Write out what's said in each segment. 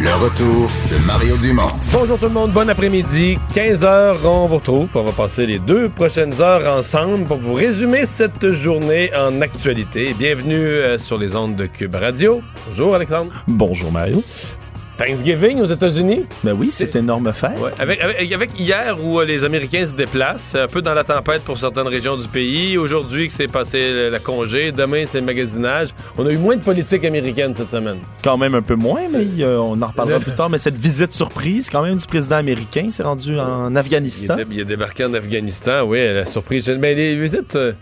Le retour de Mario Dumont. Bonjour tout le monde, bon après-midi. 15 heures, on vous retrouve. On va passer les deux prochaines heures ensemble pour vous résumer cette journée en actualité. Bienvenue euh, sur les ondes de Cube Radio. Bonjour Alexandre. Bonjour Mario. Thanksgiving aux États-Unis? Ben oui, c'est énorme fête. Ouais. Avec, avec, avec hier où euh, les Américains se déplacent, un peu dans la tempête pour certaines régions du pays. Aujourd'hui que c'est passé la congé. Demain c'est le magasinage. On a eu moins de politique américaine cette semaine. Quand même un peu moins, mais euh, on en reparlera plus tard. Mais cette visite surprise, quand même, du président américain, s'est rendu en Afghanistan. Il est débarqué en Afghanistan, oui, la surprise. Mais les visites. euh,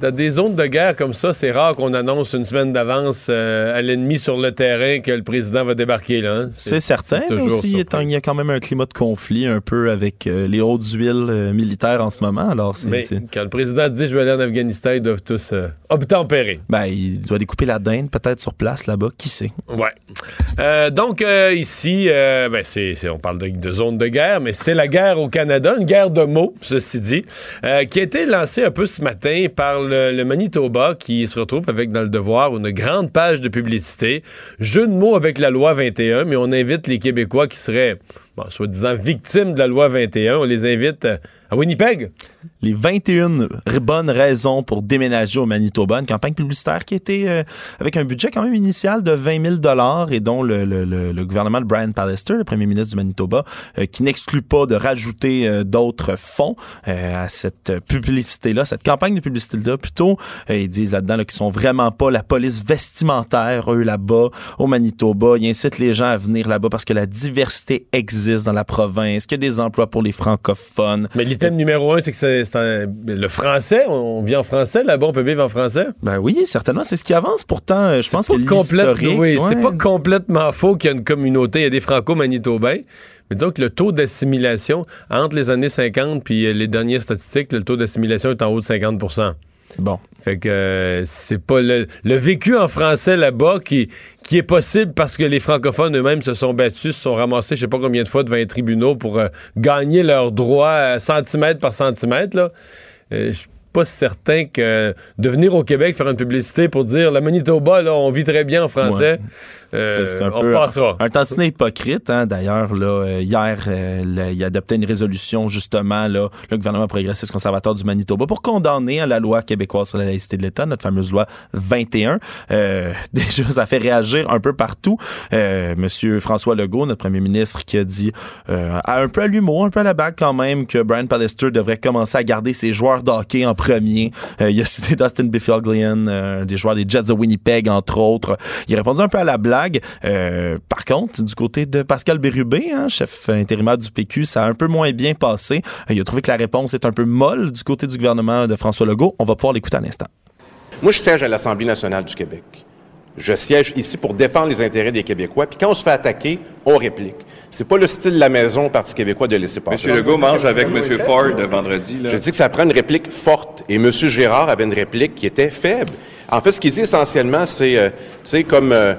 dans des zones de guerre comme ça, c'est rare qu'on annonce une semaine d'avance euh, à l'ennemi sur le terrain que le président va débarquer. là. hein. C'est certain, mais toujours aussi, étant- il y a quand même un climat de conflit un peu avec euh, les hautes huiles euh, militaires en ce moment. Alors, Mais quand le président dit je vais aller en Afghanistan, ils doivent tous obtempérer. ben, il doit découper la dinde peut-être sur place là-bas, qui sait? Ouais. Donc ici, ben, c'est, on parle de, de zone de guerre, mais c'est la guerre au Canada, une guerre de mots, ceci dit, qui a été lancée un peu ce matin par le, le Manitoba, qui se retrouve avec dans le devoir une grande page de publicité, jeu de mots avec la loi 21, mais on invite les Québécois qui seraient, bon, soi-disant victimes de la loi 21, on les invite euh, à Winnipeg. les 21 r- bonnes raisons pour déménager au Manitoba, une campagne publicitaire qui était euh, avec un budget quand même initial de 20 000 et dont le, gouvernement de Brian Pallister, le premier ministre du Manitoba, euh, qui n'exclut pas de rajouter d'autres fonds à cette publicité-là, cette campagne de publicité-là plutôt. Ils disent là-dedans là, qu'ils sont vraiment pas la police vestimentaire, eux, là-bas, au Manitoba. Ils incitent les gens à venir là-bas parce que la diversité existe dans la province, qu'il y a des emplois pour les francophones. Mais l'item numéro un, c'est que c'est, c'est un- le français, on vit en français, là-bas on peut vivre en français? Ben oui, certainement, c'est ce qui avance. Pourtant, euh, je pense que complète- oui, c'est ouais. pas complètement faux qu'il y a une communauté, il y a des franco-manitobains. Mais donc le taux d'assimilation entre les années 50 puis euh, les dernières statistiques, le taux d'assimilation est en haut de 50 Bon, Fait que euh, c'est pas le, le vécu en français là-bas qui, qui est possible parce que les francophones eux-mêmes se sont battus, se sont ramassés je sais pas combien de fois devant les tribunaux pour euh, gagner leurs droits euh, centimètre par centimètre. là. Pas certain que de venir au Québec faire une publicité pour dire le Manitoba, là, on vit très bien en français. euh, c'est un on peu repassera. un tantinet hypocrite. Hein, D'ailleurs, là, euh, hier, euh, il a adopté une résolution, justement, là, le gouvernement progressiste conservateur du Manitoba pour condamner hein, la loi québécoise sur la laïcité de l'État, notre fameuse loi 21. Euh, déjà, ça fait réagir un peu partout. Monsieur François Legault, notre premier ministre, qui a dit un peu à l'humour, un peu à la bague quand même, que Brian Pallister devrait commencer à garder ses joueurs de hockey en Euh, il a cité Dustin Biffilglian, euh, des joueurs des Jets de Winnipeg, entre autres. Il a répondu un peu à la blague. Euh, par contre, du côté de Pascal Bérubé, hein, chef intérimaire du PQ, ça a un peu moins bien passé. Il a trouvé que la réponse est un peu molle du côté du gouvernement de François Legault. On va pouvoir l'écouter à l'instant. Moi, je siège à l'Assemblée nationale du Québec. Je siège ici pour défendre les intérêts des Québécois. Puis quand on se fait attaquer, on réplique. C'est pas le style de la maison au Parti québécois de laisser passer. Monsieur Legault mange avec Monsieur Ford vendredi. Là. Je dis que ça prend une réplique forte. Et M. Gérard avait une réplique qui était faible. En fait, ce qu'il dit essentiellement, c'est, euh, tu sais, comme, euh,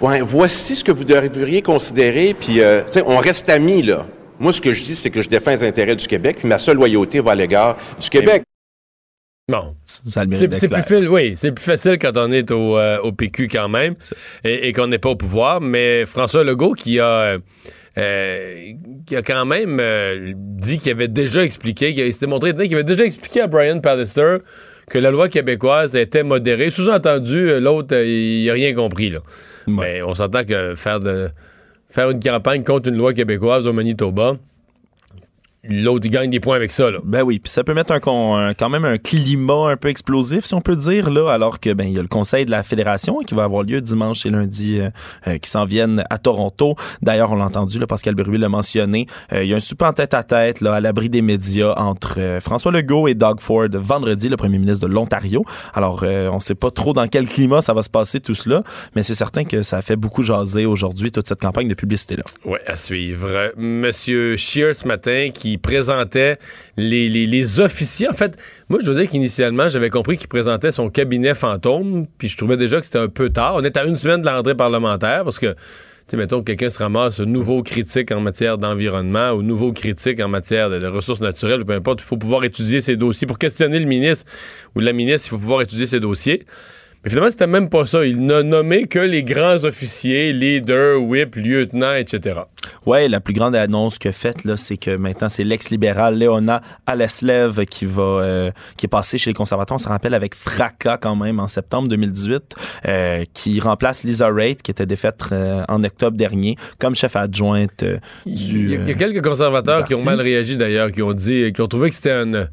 ouais, voici ce que vous devriez considérer, puis, euh, tu sais, on reste amis, là. Moi, ce que je dis, c'est que je défends les intérêts du Québec, puis ma seule loyauté va à l'égard du Québec. Ça le C'est plus, facile, oui, c'est plus facile quand on est au, euh, au PQ quand même et, et qu'on n'est pas au pouvoir. Mais François Legault qui a, euh, euh, qui a quand même euh, dit qu'il avait déjà expliqué, qu'il s'était montré qu'il avait déjà expliqué à Brian Pallister que la loi québécoise était modérée. Sous-entendu, l'autre, il n'a rien compris. Là. Ouais. Mais on s'entend que faire, de, faire une campagne contre une loi québécoise au Manitoba, l'autre, il gagne des points avec ça. Là. Ben oui, puis ça peut mettre un, con- un- quand même un climat un peu explosif, si on peut dire, là, alors que ben il y a le conseil de la fédération qui va avoir lieu dimanche et lundi euh, euh, qui s'en viennent à Toronto. D'ailleurs, on l'a entendu, là, Pascal Berruet l'a mentionné. euh, il y a un super en tête à tête là, à l'abri des médias entre euh, François Legault et Doug Ford vendredi, le premier ministre de l'Ontario. Alors, euh, on sait pas trop dans quel climat ça va se passer tout cela, mais c'est certain que ça a fait beaucoup jaser aujourd'hui toute cette campagne de publicité-là. Ouais, à suivre. Monsieur Scheer ce matin qui présentait les, officiers. En fait, moi, je dois dire qu'initialement, j'avais compris qu'il présentait son cabinet fantôme, puis je trouvais déjà que c'était un peu tard. On est à une semaine de la rentrée parlementaire parce que, sais, mettons que quelqu'un se ramasse nouveau critique en matière d'environnement ou nouveau critique en matière de, ressources naturelles, peu importe, il faut pouvoir étudier ses dossiers. Pour questionner le ministre ou la ministre, il faut pouvoir étudier ses dossiers. Mais finalement, c'était même pas ça. Il n'a nommé que les grands officiers, leaders, whip, lieutenants, etc. Ouais, la plus grande annonce que faite là, c'est que maintenant c'est l'ex-libéral Léona Aleslev qui va euh, qui est passé chez les conservateurs, on se rappelle avec fracas quand même en septembre 2018, euh, qui remplace Lisa Raitt qui était défaite euh, en octobre dernier comme chef adjointe euh, Il du y, a, il y a quelques conservateurs du qui ont mal réagi d'ailleurs, qui ont dit, qui ont trouvé que c'était un.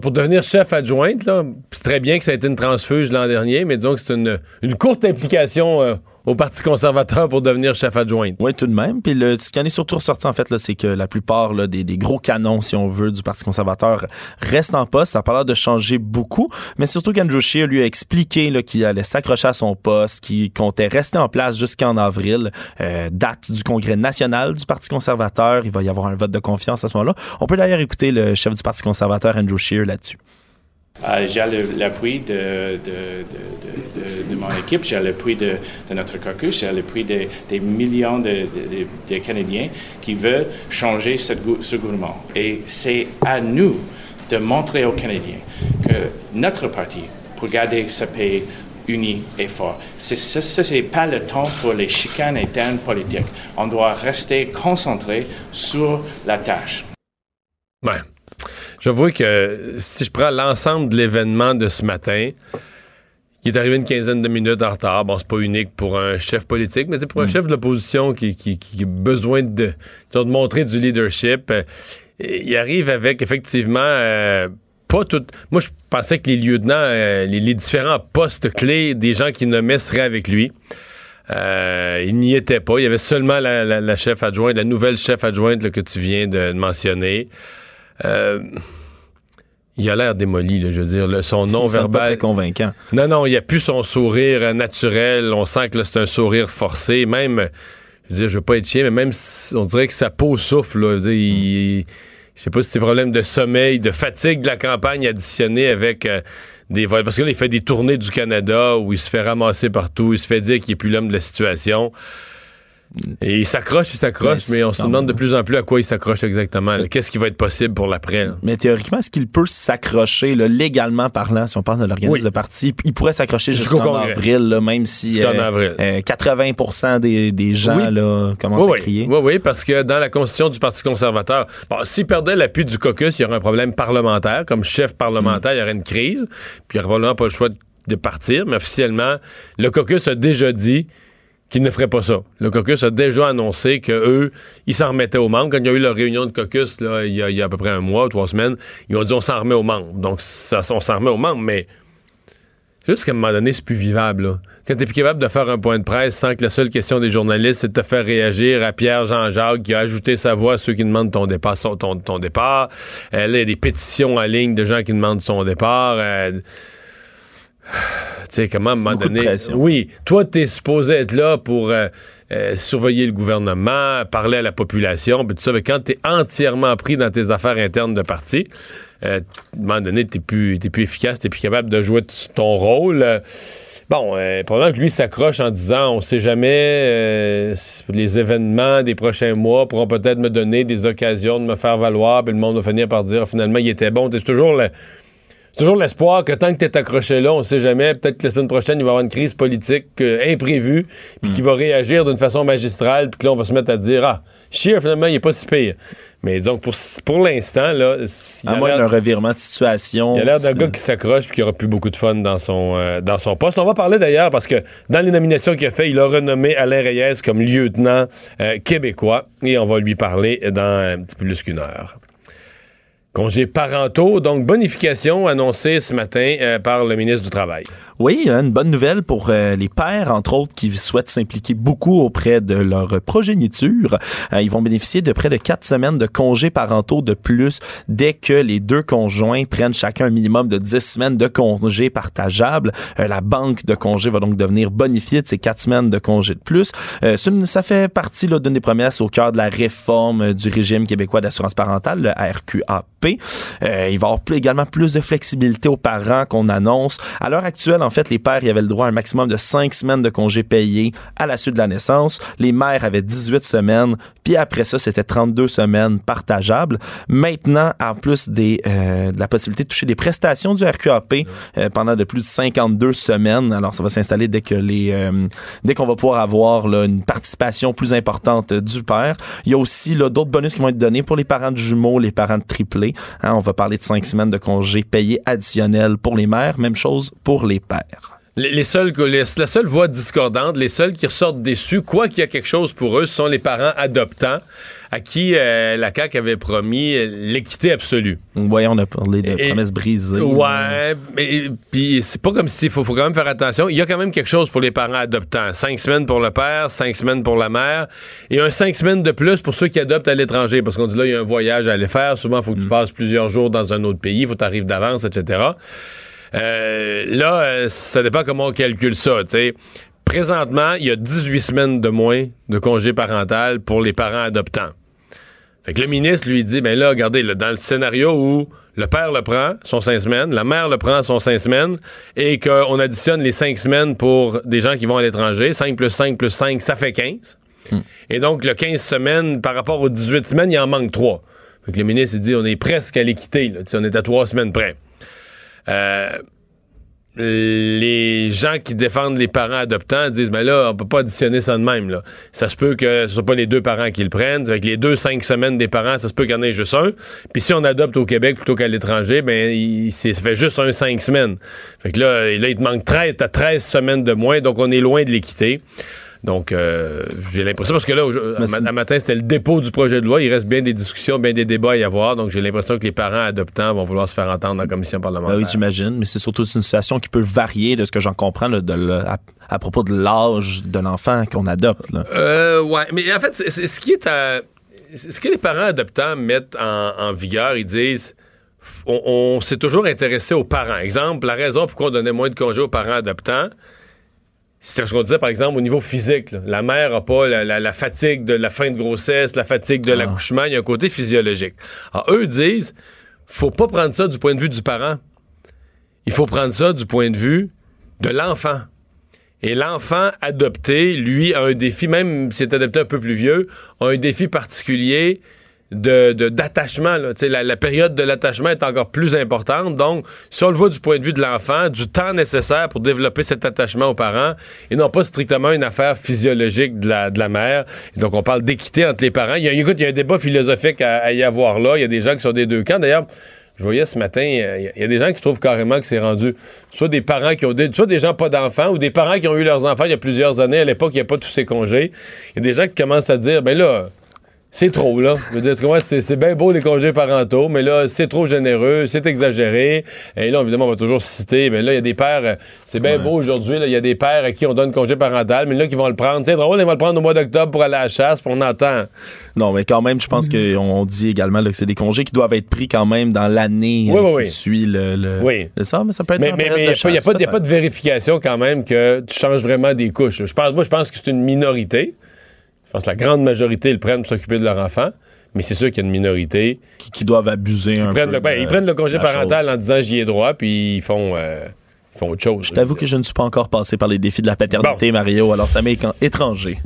Pour devenir chef adjointe, c'est très bien que ça a été une transfuge l'an dernier, mais disons que c'est une, une courte implication euh, au Parti conservateur pour devenir chef adjointe. Oui, tout de même. Puis le, ce qui en est surtout ressorti, en fait, là, c'est que la plupart là, des, des gros canons, si on veut, du Parti conservateur restent en poste. Ça a pas l'air de changer beaucoup. Mais surtout qu'Andrew Scheer lui a expliqué là, qu'il allait s'accrocher à son poste, qu'il comptait rester en place jusqu'en avril, euh, date du congrès national du Parti conservateur. Il va y avoir un vote de confiance à ce moment-là. On peut d'ailleurs écouter le chef du Parti conservateur, Andrew Scheer, là-dessus. Euh, j'ai l'appui de, de, de, de, mon équipe, j'ai l'appui de, notre caucus, j'ai l'appui de- des millions de, Canadiens qui veulent changer ce gouvernement. Et c'est à nous de montrer aux Canadiens que notre parti, pour garder ce pays uni et fort, ce n'est pas le temps pour les chicanes internes politiques. On doit rester concentré sur la tâche. Ouais. J'avoue que si je prends l'ensemble de l'événement de ce matin, qui est arrivé une quinzaine de minutes en retard, bon, c'est pas unique pour un chef politique, mais c'est pour un chef de l'opposition qui, qui, qui a besoin de, de montrer du leadership. euh, il arrive avec effectivement euh, pas tout. Moi, je pensais que les lieutenants, euh, les, les différents postes clés des gens qui nommaient seraient avec lui. Euh, il n'y était pas. Il y avait seulement la, la- la chef adjointe, la nouvelle chef adjointe là, que tu viens de mentionner. Euh, il a l'air démoli, là, je veux dire. son très convaincant. Non, non, il n'y a plus son sourire naturel. On sent que c'est un sourire forcé. Même, je veux dire, je veux pas être chien, mais même, si- on dirait que sa peau souffle. Là. Je veux dire, il- je sais pas si c'est problème de sommeil, de fatigue de la campagne additionnée avec euh, des vols. Parce que là, il fait des tournées du Canada où il se fait ramasser partout. Il se fait dire qu'il est plus l'homme de la situation. Et il s'accroche, il s'accroche, Mais mais, on se demande de plus en plus à quoi il s'accroche exactement. Qu'est-ce qui va être possible pour l'après? Mais théoriquement, est-ce qu'il peut s'accrocher, légalement parlant, si on parle de l'organisme Oui. de parti, il pourrait s'accrocher Jusqu'au jusqu'en avril, là, même si euh, avril. euh, 80 des, des gens Oui. là, commencent Oui, à crier. oui, oui, parce que dans la constitution du Parti conservateur, bon, s'il perdait l'appui du caucus, il y aurait un problème parlementaire. Comme chef parlementaire, il y aurait une crise, puis il n'aurait probablement pas le choix de- de partir. Mais officiellement, le caucus a déjà dit qu'il ne ferait pas ça. Le caucus a déjà annoncé que eux, ils s'en remettaient aux membres. Quand il y a eu leur réunion de caucus, il, y a, à peu près un mois, trois semaines, ils ont dit on s'en remet aux membres. Donc, ça, on s'en remet aux membres, mais c'est juste qu'à un moment donné, c'est plus vivable. Là. Quand t'es plus capable de faire un point de presse sans que la seule question des journalistes, c'est de te faire réagir à Pierre Jean-Jacques qui a ajouté sa voix à ceux qui demandent ton départ. ton, ton départ. Euh, là, il y a des pétitions en ligne de gens qui demandent son départ. Euh, tu sais, comment à un moment donné. Oui, toi, t'es supposé être là pour euh, euh, surveiller le gouvernement, parler à la population, puis tout ça. Mais quand t'es entièrement pris dans tes affaires internes de parti, euh, à un moment donné, t'es plus, plus efficace, t'es plus capable de jouer ton rôle. Bon, probablement que lui s'accroche en disant on sait jamais, les événements des prochains mois pourront peut-être me donner des occasions de me faire valoir, puis le monde va finir par dire finalement il était bon. C'est toujours le- toujours l'espoir que tant que tu es accroché là, on sait jamais, peut-être que la semaine prochaine, il va y avoir une crise politique euh, imprévue, puis qui va réagir d'une façon magistrale, puis que là, on va se mettre à dire Ah, Scheer, finalement, il est pas si pire. Mais donc, pour, pour l'instant, là, À a moins d'un revirement de situation. il a l'air d'un gars qui s'accroche puis qui aura plus beaucoup de fun dans son, euh, dans son poste. On va parler d'ailleurs parce que dans les nominations qu'il a fait, il a renommé Alain Reyes comme lieutenant euh, québécois et on va lui parler dans un petit peu plus qu'une heure. Congés parentaux. Donc, bonification annoncée ce matin euh, par le ministre du Travail. Oui, une bonne nouvelle pour euh, les pères, entre autres, qui souhaitent s'impliquer beaucoup auprès de leur progéniture. Euh, ils vont bénéficier de près de quatre semaines de congés parentaux de plus dès que les deux conjoints prennent chacun un minimum de dix semaines de congés partageables. la banque de congés va donc devenir bonifiée de ces quatre semaines de congés de plus. ça fait partie d'une des promesses au cœur de la réforme du régime québécois d'assurance parentale, le RQAP. Euh, il va y avoir également plus de flexibilité aux parents qu'on annonce. À l'heure actuelle, en fait, les pères y avaient le droit à un maximum de 5 semaines de congés payés à la suite de la naissance. Les mères avaient 18 semaines, puis après ça, c'était 32 semaines partageables. Maintenant, en plus des, euh, de la possibilité de toucher des prestations du RQAP euh, pendant de plus de 52 semaines, alors ça va s'installer dès que les dès qu'on va pouvoir avoir là, une participation plus importante du père. Il y a aussi d'autres bonus qui vont être donnés pour les parents de jumeaux, les parents de triplés. Hein, on va parler de cinq semaines de congés payés additionnels pour les mères. Même chose pour les pères. Les, seuls, la seule voix discordante, les seuls qui ressortent déçus, quoi qu'il y a quelque chose pour eux, ce sont les parents adoptants à qui euh, la CAQ avait promis l'équité absolue. Oui, on a parlé de promesses brisées. Ouais, mais puis c'est pas comme s'il faut, faut quand même faire attention. Il y a quand même quelque chose pour les parents adoptants. Cinq semaines pour le père, cinq semaines pour la mère, et un cinq semaines de plus pour ceux qui adoptent à l'étranger, parce qu'on dit là, il y a un voyage à aller faire. Souvent, il faut que tu mm. passes plusieurs jours dans un autre pays, il faut que tu arrives d'avance, etc. Euh, là, euh, ça dépend comment on calcule ça. Présentement, il y a 18 semaines de moins de congé parental pour les parents adoptants. Fait que le ministre lui dit, ben là, regardez, dans le scénario où le père le prend, son cinq semaines, la mère le prend, son cinq semaines, et qu'on additionne les cinq semaines pour des gens qui vont à l'étranger, 5 plus 5 plus 5, ça fait 15. Hmm. Et donc, le 15 semaines, par rapport aux 18 semaines, il en manque 3. Fait que le ministre, il dit, on est presque à l'équité, on est à 3 semaines près. Euh, les gens qui défendent les parents adoptants disent mais là on peut pas additionner ça de même là. Ça se peut que ce soit pas les deux parents qui le prennent, avec les deux cinq semaines des parents, ça se peut qu'il y en ait juste un. Puis si on adopte au Québec plutôt qu'à l'étranger, ben il, ça fait juste un cinq semaines. Fait que là, là il te manque 13 à 13 semaines de moins, donc on est loin de l'équité. Donc, euh, j'ai l'impression, parce que là, à, matin, c'était le dépôt du projet de loi. Il reste bien des discussions, bien des débats à y avoir. Donc, j'ai l'impression que les parents adoptants vont vouloir se faire entendre dans la commission parlementaire. Ben oui, j'imagine. Mais c'est surtout une situation qui peut varier de ce que j'en comprends de, à, propos de l'âge de l'enfant qu'on adopte. Euh, ouais. Mais en fait, ce qui est à, ce que les parents adoptants mettent en, vigueur, ils disent on, s'est toujours intéressé aux parents. Exemple, la raison pourquoi on donnait moins de congés aux parents adoptants, c'était ce qu'on disait, par exemple, au niveau physique. La mère n'a pas la, fatigue de la fin de grossesse, la fatigue de ah. l'accouchement. Il y a un côté physiologique. Alors, eux disent, faut pas prendre ça du point de vue du parent. Il faut prendre ça du point de vue de l'enfant. Et l'enfant adopté, lui, a un défi, même s'il est adopté un peu plus vieux, a un défi particulier de, d'attachement. La, période de l'attachement est encore plus importante. Donc, si le voit du point de vue de l'enfant, du temps nécessaire pour développer cet attachement aux parents, et non pas strictement une affaire physiologique de la, de la mère. donc, on parle d'équité entre les parents. Il y a, écoute, il y a un débat philosophique à, y avoir là. Il y a des gens qui sont des deux camps. D'ailleurs, je voyais ce matin, il y, a des gens qui trouvent carrément que c'est rendu soit des parents qui ont des, soit des gens pas d'enfants ou des parents qui ont eu leurs enfants il y a plusieurs années. À l'époque, il n'y a pas tous ces congés. Il y a des gens qui commencent à dire, ben là, c'est trop, là. Je veux dire, c'est bien beau les congés parentaux, mais là, c'est trop généreux, c'est exagéré. Et là, évidemment, on va toujours citer, mais là, il y a des pères, euh, c'est bien beau aujourd'hui, il y a des pères à qui on donne congé parental, mais là, qui vont le prendre. C'est drôle, ils vont le prendre au mois d'octobre pour aller à la chasse, puis on entend. Non, mais quand même, je pense qu'on dit également que c'est des congés qui doivent être pris quand même dans l'année qui suit le, Oui. ça, mais ça peut être Mais il n'y a, pas de vérification quand même que tu changes vraiment des couches. Je pense, moi, je pense que c'est une minorité. Je pense que la grande majorité le prennent pour s'occuper de leur enfant. Mais c'est sûr qu'il y a une minorité qui, doivent abuser un peu. Ben, ils prennent le congé parental en disant j'y ai droit, puis ils font, euh, font autre chose. Je t'avoue que je ne suis pas encore passé par les défis de la paternité, Mario, alors ça m'est étranger.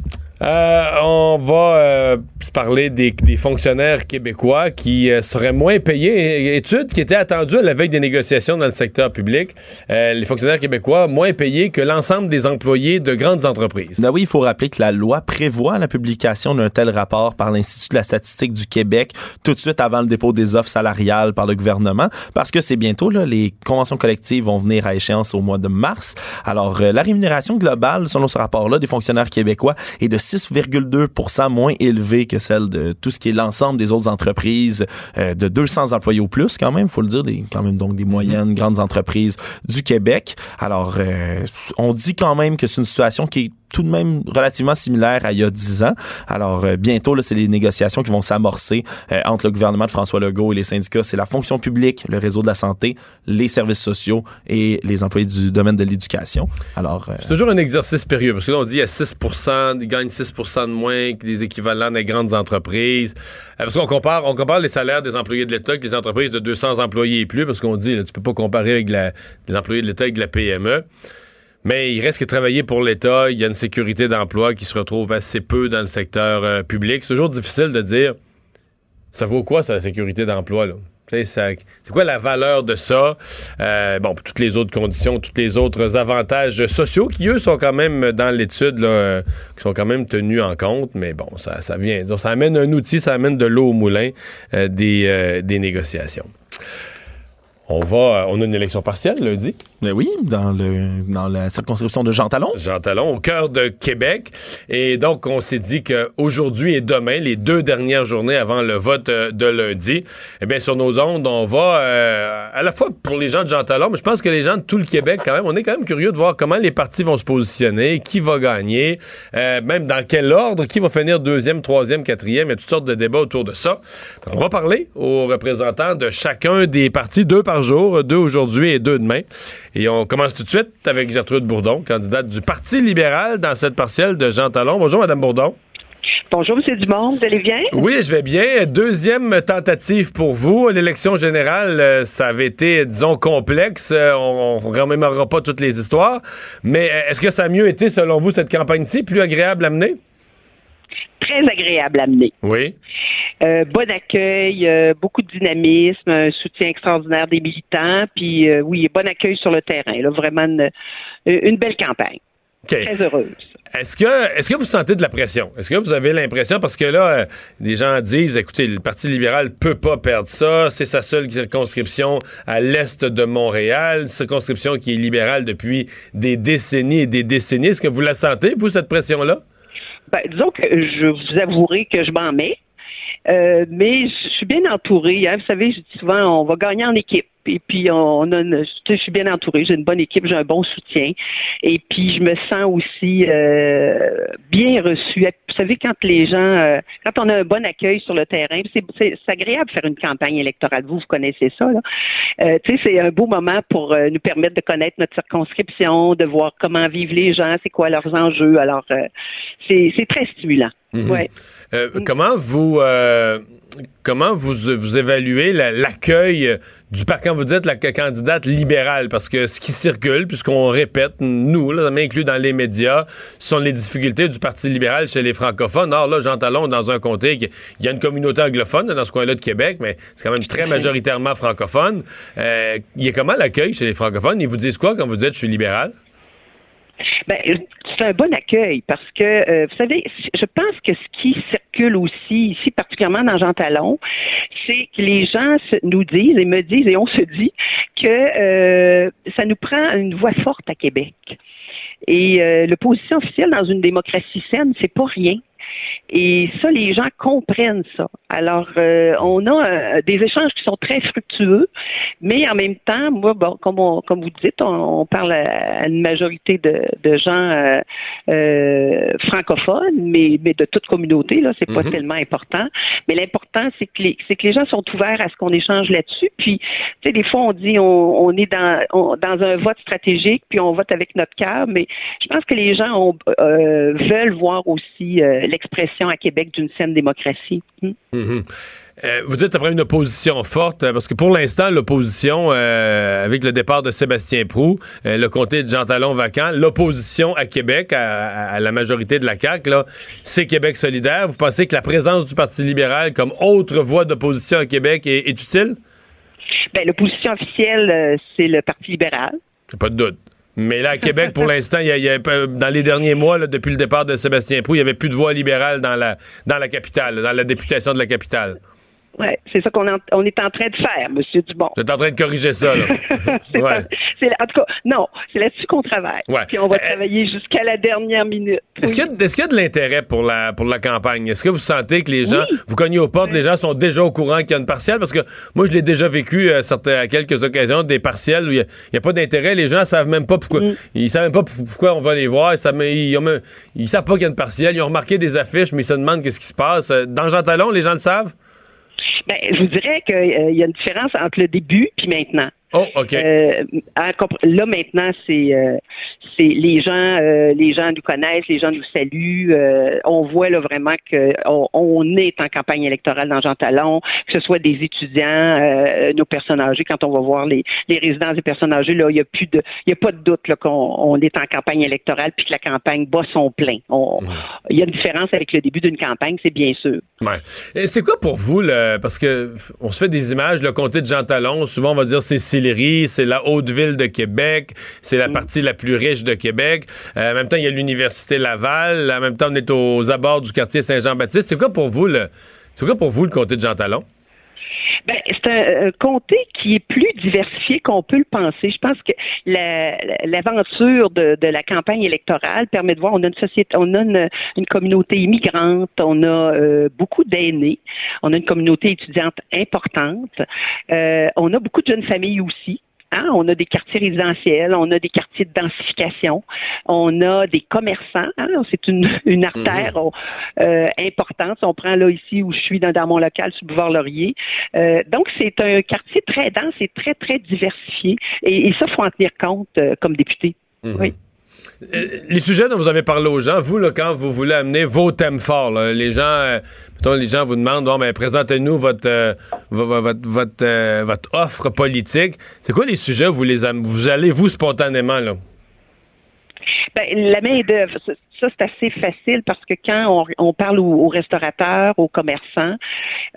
Euh, on va euh, parler des, fonctionnaires québécois qui euh, seraient moins payés. Étude qui était attendue à la veille des négociations dans le secteur public. les fonctionnaires québécois moins payés que l'ensemble des employés de grandes entreprises. Ben oui, il faut rappeler que la loi prévoit la publication d'un tel rapport par l'Institut de la statistique du Québec tout de suite avant le dépôt des offres salariales par le gouvernement parce que c'est bientôt, là, les conventions collectives vont venir à échéance au mois de mars. Alors, la rémunération globale, selon ce rapport-là, des fonctionnaires québécois est de 6,2% moins élevée que celle de tout ce qui est l'ensemble des autres entreprises euh, de 200 employés ou plus, quand même, faut le dire, des, quand même donc des moyennes, grandes entreprises du Québec. Alors, euh, on dit quand même que c'est une situation qui est tout de même relativement similaire à il y a 10 ans. Alors, euh, bientôt, c'est les négociations qui vont s'amorcer euh, entre le gouvernement de François Legault et les syndicats. C'est la fonction publique, le réseau de la santé, les services sociaux et les employés du domaine de l'éducation. Alors, euh, C'est toujours un exercice périlleux parce que là, on dit a 6 ils gagnent 6 de moins que les équivalents des grandes entreprises. Euh, parce qu'on compare, on compare les salaires des employés de l'État avec les entreprises de 200 employés et plus parce qu'on dit, là, tu peux pas comparer avec la- les employés de l'État avec la PME. Mais il reste que travailler pour l'État, il y a une sécurité d'emploi qui se retrouve assez peu dans le secteur euh, public. C'est toujours difficile de dire ça vaut quoi, ça, la sécurité d'emploi, là? C'est quoi la valeur de ça? Euh, bon, toutes les autres conditions, tous les autres avantages sociaux qui, eux, sont quand même dans l'étude, euh, qui sont quand même tenus en compte. Mais bon, ça, ça vient. Ça amène un outil, ça amène de l'eau au moulin euh, des, des négociations. On va, euh, on a une élection partielle lundi. ben oui, dans, le, dans la circonscription de Jean Talon. Jean Talon, au cœur de Québec. Et donc, on s'est dit qu'aujourd'hui et demain, les deux dernières journées avant le vote euh, de lundi, eh bien, sur nos ondes, on va, euh, à la fois pour les gens de Jean Talon, mais je pense que les gens de tout le Québec, quand même, on est quand même curieux de voir comment les partis vont se positionner, qui va gagner, euh, même dans quel ordre, qui va finir deuxième, troisième, quatrième. Il y a toutes sortes de débats autour de ça. Donc, on va parler aux représentants de chacun des partis, deux par jour, deux aujourd'hui et deux demain. Et on commence tout de suite avec Gertrude Bourdon, candidate du Parti libéral dans cette partielle de Jean Talon. Bonjour, Madame Bourdon. Bonjour, M. Dumont, vous allez bien? Oui, je vais bien. Deuxième tentative pour vous. L'élection générale, euh, ça avait été, disons, complexe. Euh, On ne remémorera pas toutes les histoires. Mais euh, est-ce que ça a mieux été, selon vous, cette campagne-ci, plus agréable à mener? Très agréable à mener. Oui. Euh, bon accueil, euh, beaucoup de dynamisme, un soutien extraordinaire des militants, puis euh, oui, bon accueil sur le terrain. Là, vraiment une, une belle campagne. Très heureuse. Est-ce que, est-ce que vous sentez de la pression? Est-ce que vous avez l'impression, parce que là, euh, des gens disent, écoutez, le Parti libéral peut pas perdre ça, c'est sa seule circonscription à l'est de Montréal, circonscription qui est libérale depuis des décennies et des décennies. Est-ce que vous la sentez, vous, cette pression-là? Ben, disons que je vous avouerai que je m'en mets, euh, mais je suis bien entourée. Hein. Vous savez, je dis souvent, on va gagner en équipe. Et puis, on a une- je suis bien entourée. J'ai une bonne équipe, j'ai un bon soutien. Et puis, je me sens aussi euh, bien reçue. Vous savez, quand les gens, euh, quand on a un bon accueil sur le terrain, c'est, agréable de faire une campagne électorale. Vous, vous connaissez ça. Là. Euh, tu sais, c'est un beau moment pour euh, nous permettre de connaître notre circonscription, de voir comment vivent les gens, c'est quoi leurs enjeux. Alors, euh, c'est, c'est très stimulant. Mhm. Ouais. Euh, comment vous euh, comment vous, vous évaluez la- l'accueil du parc? Quand vous dites la candidate libérale parce que ce qui circule puisqu'on répète nous là inclus dans les médias sont les difficultés du parti libéral chez les francophones. Or là Jean Talon dans un comté il y a une communauté anglophone dans ce coin-là de Québec mais c'est quand même très majoritairement francophone. Euh, il y a comment l'accueil chez les francophones? Ils vous disent quoi quand vous dites je suis libéral? Ben, c'est un bon accueil parce que, euh, vous savez, je pense que ce qui circule aussi ici, particulièrement dans Jean Talon, c'est que les gens nous disent et me disent et on se dit que euh, ça nous prend une voix forte à Québec. Et euh, l'opposition officielle dans une démocratie saine, c'est pas rien. Et ça, les gens comprennent ça. Alors, euh, on a euh, des échanges qui sont très fructueux, mais en même temps, moi, bon, comme, on- comme vous dites, on, on parle à, à une majorité de, de gens euh, francophones, mais, mais de toute communauté, là, c'est pas Mhm. tellement important. Mais l'important, c'est que les, c'est que les gens sont ouverts à ce qu'on échange là-dessus. Puis, tu sais, des fois, on dit on, on est dans, on- dans un vote stratégique, puis on vote avec notre cœur, mais je pense que les gens ont, veulent voir aussi l'expression à Québec d'une saine démocratie. Hmm. Mhm. Euh, vous dites après une opposition forte, euh, parce que pour l'instant, l'opposition, euh, avec le départ de Sébastien Prou, le comté de Jean Talon vacant, l'opposition à Québec, à, la majorité de la CAQ, c'est Québec solidaire. Vous pensez que la présence du Parti libéral comme autre voie d'opposition à Québec est, est utile? Ben, l'opposition officielle, c'est le Parti libéral. Pas de doute. Mais là, à Québec, pour l'instant, il y a- dans les derniers mois, depuis le départ de Sébastien Prou, il n'y avait plus de voix libérale dans la, dans la capitale, dans la députation de la capitale. Ouais, c'est ça qu'on en- on est en train de faire, Monsieur Dubon. Vous êtes en train de corriger ça, là. C'est Ouais. en tout cas, non, c'est là-dessus qu'on travaille. Ouais. Puis on va Euh, travailler jusqu'à la dernière minute. Est-ce Oui. qu'il y, y a de l'intérêt pour la, pour la campagne? Est-ce que vous sentez que les gens, Oui. vous cognez aux portes, les gens sont déjà au courant qu'il y a une partielle? Parce que moi, je l'ai déjà vécu à, certains- à quelques occasions, des partielles où il n'y a, pas d'intérêt. Les gens savent même pas pourquoi. Mm. Ils savent même pas pour- pourquoi on va les voir. Ils savent, ils, ont même- ils savent pas qu'il y a une partielle. Ils ont remarqué des affiches, mais ils se demandent qu'est-ce qui se passe. Euh, Dans Jean Talon, les gens le savent? Ben, je vous dirais qu'il y a une différence entre le début puis maintenant. Oh, OK. Euh, là maintenant, c'est euh, les gens, euh, les gens nous connaissent, les gens nous saluent. on voit là vraiment que on, est en campagne électorale dans Jean Talon, que ce soit des étudiants, nos personnes âgées. Quand on va voir les, les résidences des personnes âgées, là, il y a plus de, il y a pas de doute là, qu'on on est en campagne électorale puis que la campagne bat son plein. On- Il y a une différence avec le début d'une campagne, c'est bien sûr. Ouais. Et c'est quoi pour vous, parce que on se fait des images, le comté de Jean Talon, souvent on va dire c'est C'est la haute ville de Québec, c'est la partie la plus riche de Québec. Euh, en même temps, il y a l'université Laval. En même temps, on est aux abords du quartier Saint-Jean-Baptiste. C'est quoi pour vous le, c'est quoi pour vous le comté de Jean Talon? Ben, c'est un, comté qui est plus diversifié qu'on peut le penser. Je pense que la- la- l'aventure de, la campagne électorale permet de voir, on a une société, on a une, une communauté immigrante, on a euh, beaucoup d'aînés, on a une communauté étudiante importante, euh, on a beaucoup de jeunes familles aussi. Hein, on a des quartiers résidentiels, on a des quartiers de densification, on a des commerçants. hein, c'est une, une artère on- euh, importante. On prend là ici où je suis dans, dans mon local sur le boulevard Laurier. Euh, donc c'est un quartier très dense et très très diversifié. Et, et ça faut en tenir compte euh, comme député. Oui. Euh, les sujets dont vous avez parlé aux gens, vous, quand vous voulez amener vos thèmes forts, les gens, euh, les gens vous demandent, ben, présentez-nous votre, euh, vo- vo- votre, offre politique. C'est quoi les sujets vous vous allez vous spontanément? Ben, la main ça, c'est assez facile parce que quand on, on parle aux, aux restaurateurs, aux commerçants,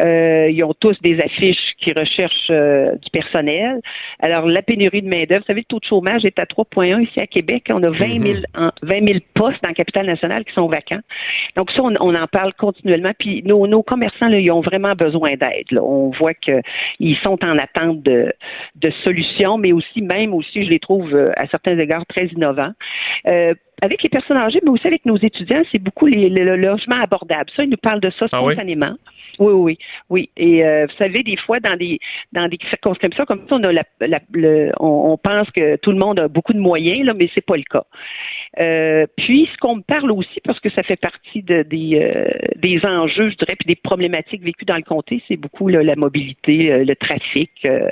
euh, ils ont tous des affiches qui recherchent euh, du personnel. Alors, la pénurie de main d'œuvre, vous savez, le taux de chômage est à 3,1 ici à Québec. On a 20 000, en- 20 000 postes dans la capitale nationale qui sont vacants. Donc ça, on, on en parle continuellement. Puis nos, nos commerçants, là, ils ont vraiment besoin d'aide. là. On voit qu'ils sont en attente de, de solutions, mais aussi, même aussi, je les trouve euh, à certains égards très innovants. Euh, avec les personnes âgées, mais aussi avec nos étudiants, c'est beaucoup les, le logement abordable. Ça, ils nous parlent de ça Ah oui? Oui, oui, oui. Et euh, vous savez, des fois, dans des dans des circonscriptions comme ça, on a la, la- le- on, pense que tout le monde a beaucoup de moyens, là, mais c'est pas le cas. Euh, puis, ce qu'on me parle aussi, parce que ça fait partie de, des, euh, des enjeux, je dirais, puis des problématiques vécues dans le comté, c'est beaucoup là, la mobilité, euh, le trafic. euh,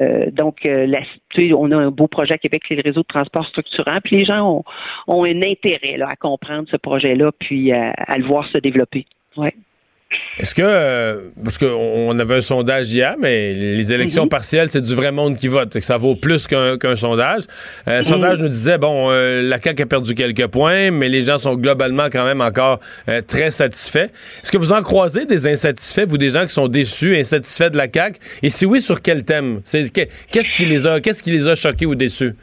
euh, donc, la, on a un beau projet à Québec, c'est le de transport structurant, puis les gens ont, ont un intérêt là, à comprendre ce projet-là, puis à, à le voir se développer. Ouais. Est-ce que, euh, parce qu'on on avait un sondage hier, mais les élections Mhm. partielles, c'est du vrai monde qui vote, que ça vaut plus qu'un sondage. Euh, Mhm. Le sondage nous disait, bon, euh, la CAQ a perdu quelques points, mais les gens sont globalement quand même encore euh, très satisfaits. Est-ce que vous en croisez des insatisfaits, vous, des gens qui sont déçus, insatisfaits de la CAQ? Et si oui, sur quel thème? Qui les a, qu'est-ce qui les a choqués ou déçus?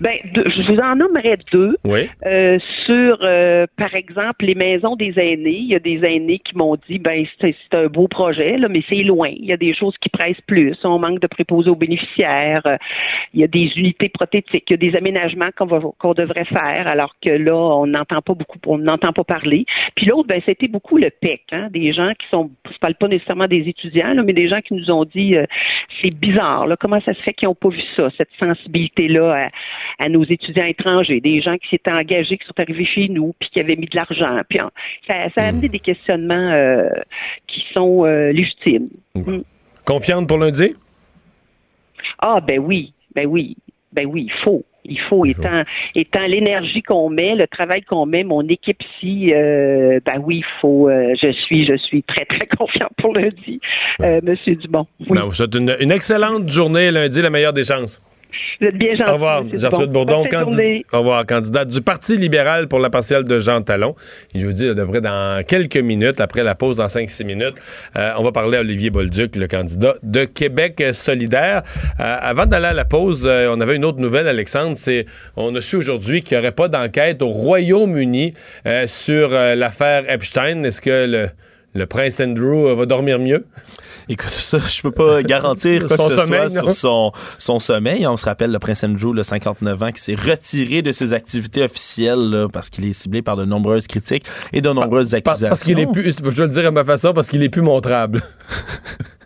Ben, je vous en nommerai deux. Oui. Euh, sur, euh, par exemple, les maisons des aînés. Il y a des aînés qui m'ont dit, ben, c'est un beau projet, là, mais c'est loin. Il y a des choses qui pressent plus. On manque de préposés aux bénéficiaires. Euh, Il y a des unités prothétiques. Il y a des aménagements qu'on va- qu'on devrait faire, alors que là, on n'entend pas beaucoup, on n'entend pas parler. Puis l'autre, ben, c'était beaucoup le PEC, hein, des gens qui sont, je parle pas nécessairement des étudiants, là, mais des gens qui nous ont dit, euh, c'est bizarre, là, comment ça se fait qu'ils n'ont pas vu ça, cette sensibilité-là à nos étudiants étrangers, des gens qui s'étaient engagés, qui sont arrivés chez nous, puis qui avaient mis de l'argent. Puis ça, ça a amené des questionnements euh, qui sont euh, légitimes. Mm. Confiante pour lundi? Ah ben oui, ben oui, ben oui, il faut. Il faut, étant, étant l'énergie qu'on met, le travail qu'on met, mon équipe ici, euh, ben oui, il faut. euh, je suis, je suis très très confiante pour lundi, euh, Monsieur Dumont. Oui. Ben, vous souhaite une, une excellente journée lundi, la meilleure des chances. Vous êtes bien gentil. Au revoir, Gertrude. Bourdon, Bonne fin de candi- journée. au revoir, candidate du Parti libéral pour la partielle de Jean Talon. Et je vous dis, à peu près dans quelques minutes, après la pause, dans 5-6 minutes, euh, on va parler à Olivier Bolduc, le candidat de Québec solidaire. Euh, avant d'aller à la pause, euh, on avait une autre nouvelle, Alexandre, c'est on a su aujourd'hui qu'il n'y aurait pas d'enquête au Royaume-Uni sur l'affaire Epstein. Est-ce que le le prince Andrew va dormir mieux? Écoute, ça, je peux pas garantir quoi Son que ce sommeil, soit non? sur son, son sommeil. On se rappelle le prince Andrew, le 59 ans, qui s'est retiré de ses activités officielles là, parce qu'il est ciblé par de nombreuses critiques et de nombreuses Par- accusations. parce qu'il est plus, je vais le dire à ma façon, parce qu'il est plus montrable.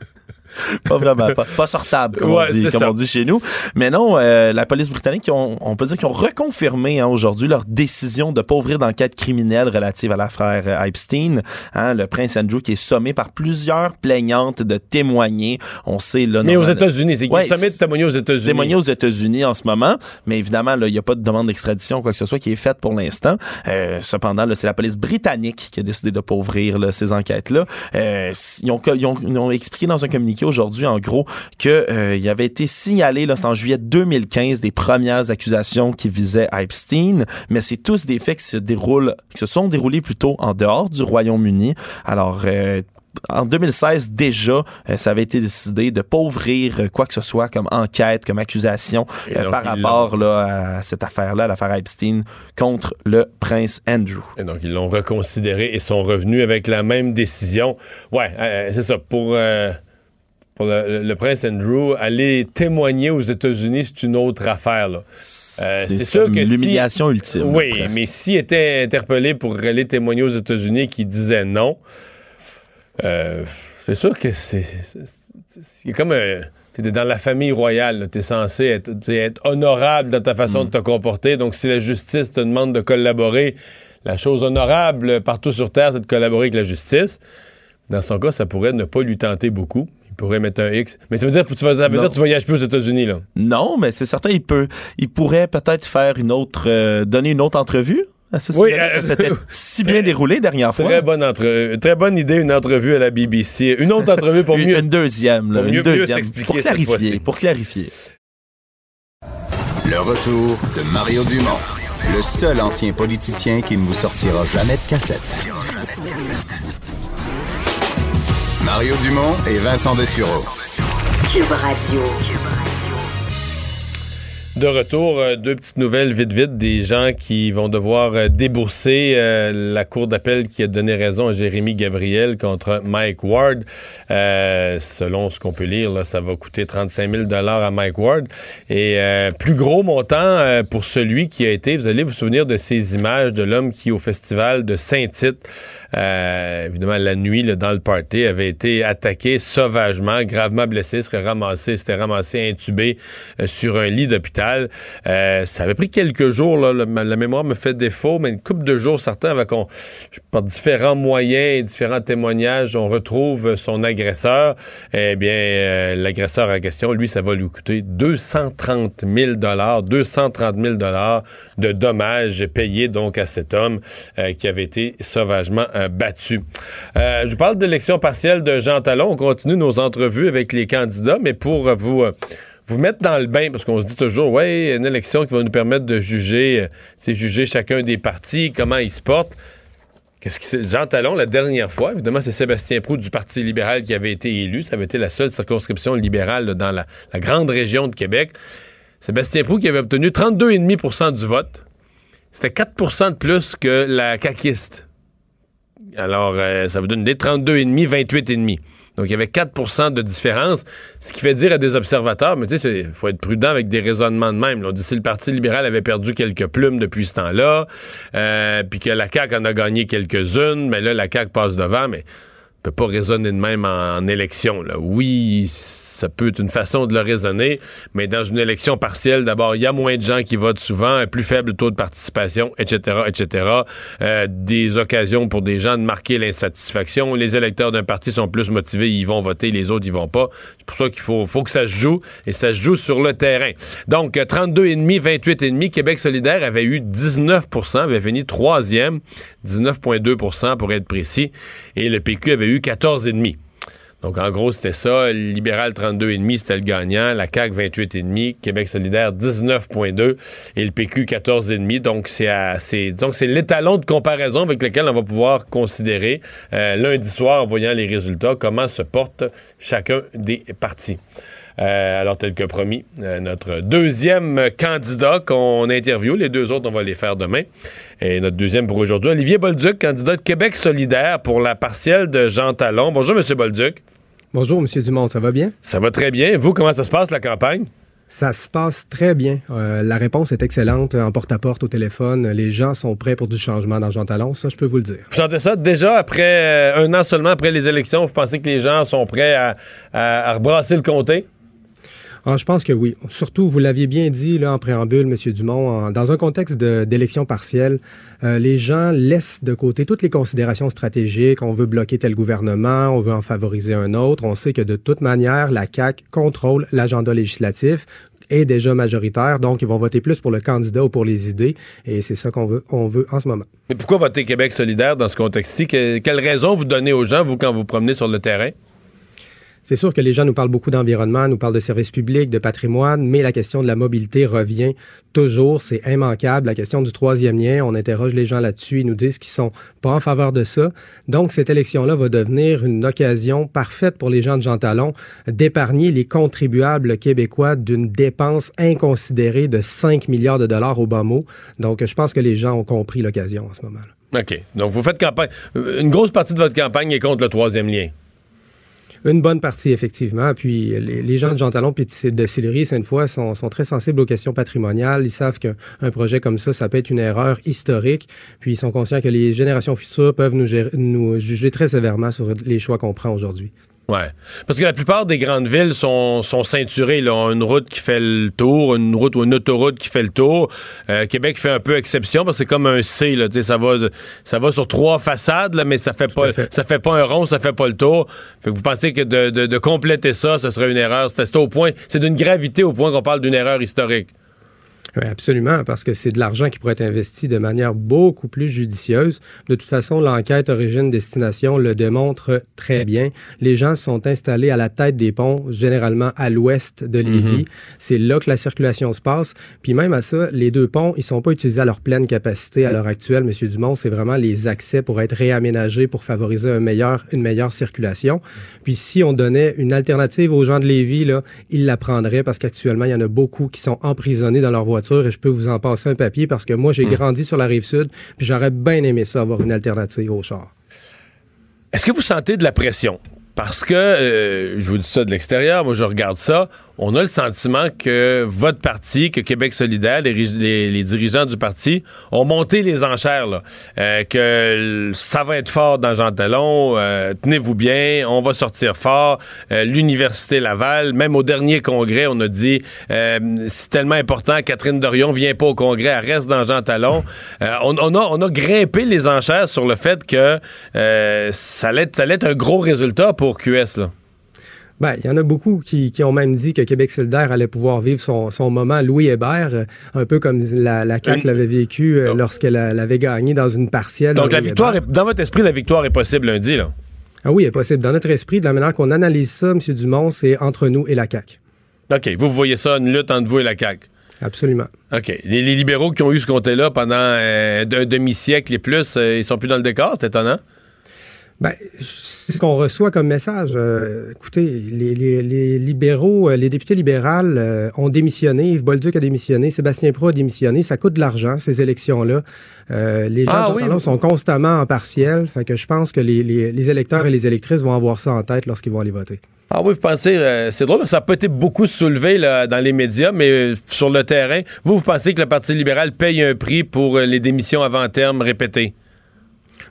pas vraiment, pas, pas sortable, comme, Ouais, on, dit, comme on dit chez nous. Mais non, euh, la police britannique, ont- on peut dire qu'ils ont reconfirmé hein, aujourd'hui leur décision de pas ouvrir d'enquête criminelle relative à l'affaire euh, Epstein. Hein, le prince Andrew qui est sommé par plusieurs plaignantes de témoigner. On sait là. Mais aux États-Unis, c'est Ouais, sommet de témoigner aux États-Unis? témoigner aux États-Unis en ce moment, mais évidemment, là, il n'y a pas de demande d'extradition ou quoi que ce soit qui est faite pour l'instant. Euh, cependant, c'est la police britannique qui a décidé de pas ouvrir là, ces enquêtes-là. Euh, ils, ont, ils ont- ils ont expliqué dans un communiqué aujourd'hui, en gros, que euh, il avait été signalé, là, c'est en juillet 2015, des premières accusations qui visaient Epstein, mais c'est tous des faits qui se déroulent, qui se sont déroulés plutôt en dehors du Royaume-Uni. Alors, euh, en 2016, déjà, euh, ça avait été décidé de pas ouvrir euh, quoi que ce soit comme enquête, comme accusation euh, par rapport là, à cette affaire-là, l'affaire Epstein, contre le prince Andrew. Et donc, ils l'ont reconsidéré et sont revenus avec la même décision. Ouais, c'est ça. Pour, pour le, le prince Andrew, aller témoigner aux États-Unis, c'est une autre affaire. là. Euh, c'est sûr que si- l'humiliation ultime. Oui, presque. mais s'il était interpellé pour aller témoigner aux États-Unis qui disait non, euh, c'est sûr que c'est. comme. un- T'es dans la famille royale, tu es censé être, honorable dans ta façon de te comporter. Donc, si la justice te demande de collaborer, la chose honorable partout sur Terre, c'est de collaborer avec la justice. Dans son cas, ça pourrait ne pas lui tenter beaucoup. Il pourrait mettre un X. Mais ça veut dire que tu, vas, ça veut Non. dire que tu voyages plus aux États-Unis, là. Non, mais c'est certain, il peut, il pourrait peut-être faire une autre, euh, donner une autre entrevue. À ce Oui, euh, ça s'était si bien déroulé dernière fois. Très bonne, entre... très bonne idée, une entrevue à la BBC. Une autre entrevue pour une, mieux. une deuxième, là, pour une mieux- deuxième, pour clarifier, pour clarifier. Le retour de Mario Dumont, le seul ancien politicien qui ne vous sortira jamais de cassette. Mario Dumont et Vincent Dessureau. Cube Radio. De retour, euh, deux petites nouvelles vite vite des gens qui vont devoir euh, débourser euh, la cour d'appel qui a donné raison à Jérémy Gabriel contre Mike Ward. Euh, selon ce qu'on peut lire, là, ça va coûter 35 000 à Mike Ward. Et euh, plus gros montant euh, pour celui qui a été, vous allez vous souvenir de ces images de l'homme qui, au festival de Saint-Tite, euh, évidemment la nuit, là, dans le party, avait été attaqué sauvagement, gravement blessé, serait ramassé, s'était ramassé intubé euh, sur un lit d'hôpital. Euh, ça avait pris quelques jours, la mémoire me fait défaut, mais une couple de jours, certains, avec on, je- par différents moyens et différents témoignages, on retrouve son agresseur. Eh bien, l'agresseur en question, lui, ça va lui coûter 230 000 230 000 de dommages payés donc à cet homme qui avait été sauvagement euh. Euh, je vous parle de l'élection partielle de Jean Talon. On continue nos entrevues avec les candidats, mais pour vous... euh, vous mettre dans le bain, parce qu'on se dit toujours, ouais, une élection qui va nous permettre de juger, c'est juger chacun des partis, comment ils se portent. Qu'est-ce qui s'est- Jean Talon, la dernière fois, évidemment, c'est Sébastien Proux du Parti libéral qui avait été élu. Ça avait été la seule circonscription libérale dans la, la grande région de Québec. Sébastien Proux qui avait obtenu 32,5% du vote. C'était 4% de plus que la caquiste. Alors, euh, ça vous donne une idée, 32,5, 28,5. Donc, il y avait 4% de différence, ce qui fait dire à des observateurs, mais tu sais, il faut être prudent avec des raisonnements de même. On dit si le Parti libéral avait perdu quelques plumes depuis ce temps-là, euh, puis que la CAQ en a gagné quelques-unes, mais là, la CAQ passe devant, mais on peut pas raisonner de même en, en élection. Là. Oui, ça peut être une façon de le raisonner, mais dans une élection partielle, d'abord, il y a moins de gens qui votent souvent, un plus faible taux de participation, etc., etc. Euh, des occasions pour des gens de marquer l'insatisfaction. Les électeurs d'un parti sont plus motivés, ils vont voter, les autres, ils vont pas. C'est pour ça qu'il faut, faut que ça se joue, et ça se joue sur le terrain. Donc, euh, 32,5, 28,5, Québec solidaire avait eu 19% avait fini troisième, 19,2% pour être précis, et le PQ avait eu 14,5 donc, en gros, c'était ça. Libéral 32,5, c'était le gagnant. La CAQ 28,5. Québec solidaire 19,2. Et le PQ 14,5. Donc, c'est c'est l'étalon de comparaison avec lequel on va pouvoir considérer euh, lundi soir, en voyant les résultats, comment se portent chacun des partis. Euh, alors, tel que promis, euh, notre deuxième candidat qu'on interviewe, les deux autres, on va les faire demain. Et notre deuxième pour aujourd'hui, Olivier Bolduc, candidat de Québec solidaire pour la partielle de Jean Talon. Bonjour, M. Bolduc. Bonjour, M. Dumont, ça va bien? Ça va très bien. Vous, comment ça se passe, la campagne? Ça se passe très bien. Euh, la réponse est excellente en porte-à-porte au téléphone. Les gens sont prêts pour du changement dans Jean Talon, ça, je peux vous le dire. Vous sentez ça déjà après euh, un an seulement après les élections? Vous pensez que les gens sont prêts à, à- à rebrasser le comté? Ah, je pense que oui. Surtout, vous l'aviez bien dit là, en préambule, M. Dumont, dans un contexte d'élection partielle, euh, les gens laissent de côté toutes les considérations stratégiques. On veut bloquer tel gouvernement, on veut en favoriser un autre. On sait que de toute manière, la CAQ contrôle l'agenda législatif est déjà majoritaire, donc ils vont voter plus pour le candidat ou pour les idées, et c'est ça qu'on veut, on veut en ce moment. Mais pourquoi voter Québec solidaire dans ce contexte-ci? Que- quelle raison vous donnez aux gens, vous, quand vous promenez sur le terrain? C'est sûr que les gens nous parlent beaucoup d'environnement, nous parlent de services publics, de patrimoine, mais la question de la mobilité revient toujours, c'est immanquable. La question du troisième lien, on interroge les gens là-dessus, ils nous disent qu'ils sont pas en faveur de ça. Donc, cette élection-là va devenir une occasion parfaite pour les gens de Jean Talon d'épargner les contribuables québécois d'une dépense inconsidérée de 5 milliards de dollars au bas mot. Donc, je pense que les gens ont compris l'occasion en ce moment-là. OK. Donc, vous faites campagne. Une grosse partie de votre campagne est contre le troisième lien. Une bonne partie, effectivement. Puis les, gens de Jean Talon puis de Sillery, Sainte-Foy sont, très sensibles aux questions patrimoniales. Ils savent qu'un un projet comme ça, ça peut être une erreur historique. Puis ils sont conscients que les générations futures peuvent nous juger très sévèrement sur les choix qu'on prend aujourd'hui. Ouais. Parce que la plupart des grandes villes sont, sont ceinturées. Là, ont une route qui fait le tour, une route ou une autoroute qui fait le tour. Euh, Québec fait un peu exception parce que c'est comme un C. Là, ça, va, ça va sur trois façades, là, mais ça fait pas ça fait pas un rond, ça fait pas le tour. Fait que vous pensez que de, de- de compléter ça, ce serait une erreur. C'est au point, c'est d'une gravité au point qu'on parle d'une erreur historique. Oui, absolument, parce que c'est de l'argent qui pourrait être investi de manière beaucoup plus judicieuse. De toute façon, l'enquête origine-destination le démontre très bien. Les gens sont installés à la tête des ponts, généralement à l'ouest de Lévis. Mhm. C'est là que la circulation se passe. Puis même à ça, les deux ponts, ils sont pas utilisés à leur pleine capacité à l'heure actuelle, Monsieur Dumont. C'est vraiment les accès pour être réaménagés pour favoriser un meilleur, une meilleure circulation. Puis si on donnait une alternative aux gens de Lévis, là, ils la prendraient parce qu'actuellement, il y en a beaucoup qui sont emprisonnés dans leur voiture et je peux vous en passer un papier parce que moi, j'ai Mm. grandi sur la rive sud puis j'aurais bien aimé ça, avoir une alternative au char. Est-ce que vous sentez de la pression? Parce que, euh, je vous dis ça de l'extérieur, moi je regarde ça, on a le sentiment que votre parti, que Québec solidaire, les, ri- les- les dirigeants du parti ont monté les enchères, là. Euh, que ça va être fort dans Jean Talon, euh, tenez-vous bien, on va sortir fort. Euh, L'Université Laval, même au dernier congrès, on a dit, c'est tellement important, Catherine Dorion vient pas au congrès, elle reste dans Jean Talon. On, a, on grimpé les enchères sur le fait que ça, allait, ça allait être un gros résultat pour QS. Ben, il y en a beaucoup qui, qui ont même dit que Québec solidaire allait pouvoir vivre son, son moment Louis Hébert, euh, un peu comme la, la CAQ l'avait vécu euh, lorsqu'elle l'avait gagné dans une partielle. Donc, la Louis victoire, est- dans votre esprit, la victoire est possible lundi, là? Ah oui, est possible. Dans notre esprit, de la manière qu'on analyse ça, M. Dumont, c'est entre nous et la CAQ. OK, vous, vous voyez ça, une lutte entre vous et la CAQ. Absolument. OK. Les, les libéraux qui ont eu ce comté-là pendant euh, un demi-siècle et plus, euh, ils sont plus dans le décor, c'est étonnant? Ben, c'est ce qu'on reçoit comme message. Euh, écoutez, les, les- les libéraux, euh, les députés libérales euh, ont démissionné. Yves Bolduc a démissionné. Sébastien Pro a démissionné. Ça coûte de l'argent, ces élections-là. Euh, les gens Ah oui, oui. sont constamment en partiel. Fait que je pense que les, électeurs et les électrices vont avoir ça en tête lorsqu'ils vont aller voter. Ah oui, vous pensez, euh, c'est drôle, ça n'a pas été beaucoup soulevé là, dans les médias, mais euh, sur le terrain, vous, vous pensez que le Parti libéral paye un prix pour euh, les démissions avant terme répétées?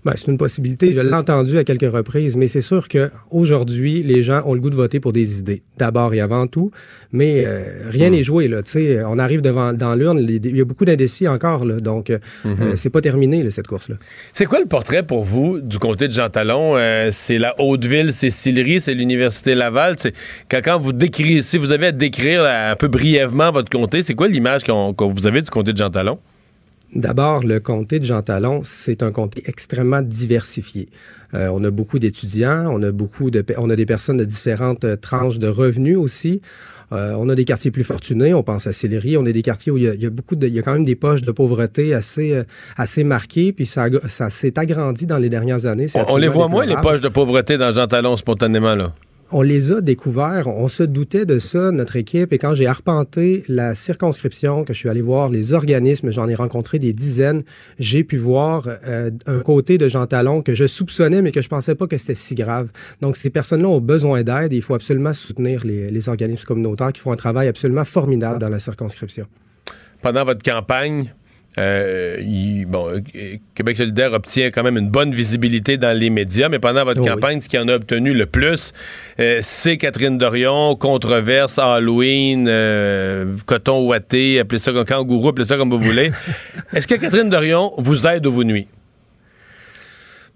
Ben, c'est une possibilité. Je l'ai entendu à quelques reprises, mais c'est sûr que aujourd'hui, les gens ont le goût de voter pour des idées, d'abord et avant tout. Mais euh, rien Hmm. n'est joué là. Tu sais, on arrive devant dans l'urne, il y a beaucoup d'indécis encore là, donc euh, Mhm. euh, c'est pas terminé là, cette course là. C'est quoi le portrait pour vous du comté de Jean Talon? Euh, c'est la Haute-Ville, c'est Sillery, c'est l'Université Laval. Quand, quand vous décrivez, si vous avez à décrire là, un peu brièvement votre comté, c'est quoi l'image qu'on- que vous avez du comté de Jean Talon? D'abord, le comté de Jean Talon, c'est un comté extrêmement diversifié. Euh, on a beaucoup d'étudiants, on a beaucoup de, on a des personnes de différentes euh, tranches de revenus aussi. Euh, on a des quartiers plus fortunés, on pense à Sillery, on a des quartiers où il y a, il y a beaucoup de, il y a quand même des poches de pauvreté assez, euh, assez marquées, puis ça, ça s'est agrandi dans les dernières années. On, on les voit moins, les poches de pauvreté dans Jean Talon, spontanément, là. On les a découverts, on se doutait de ça, notre équipe, et quand j'ai arpenté la circonscription, que je suis allé voir les organismes, j'en ai rencontré des dizaines, j'ai pu voir euh, un côté de Jean Talon que je soupçonnais, mais que je pensais pas que c'était si grave. Donc, ces personnes-là ont besoin d'aide et il faut absolument soutenir les, les organismes communautaires qui font un travail absolument formidable dans la circonscription. Pendant votre campagne, euh, il- bon, euh, Québec solidaire obtient quand même une bonne visibilité dans les médias, mais pendant votre Oui. campagne, ce qui en a obtenu le plus, euh, c'est Catherine Dorion, controverse, Halloween, euh, coton ouaté, appelez ça comme kangourou, appelez ça comme vous voulez. Est-ce que Catherine Dorion vous aide ou vous nuit?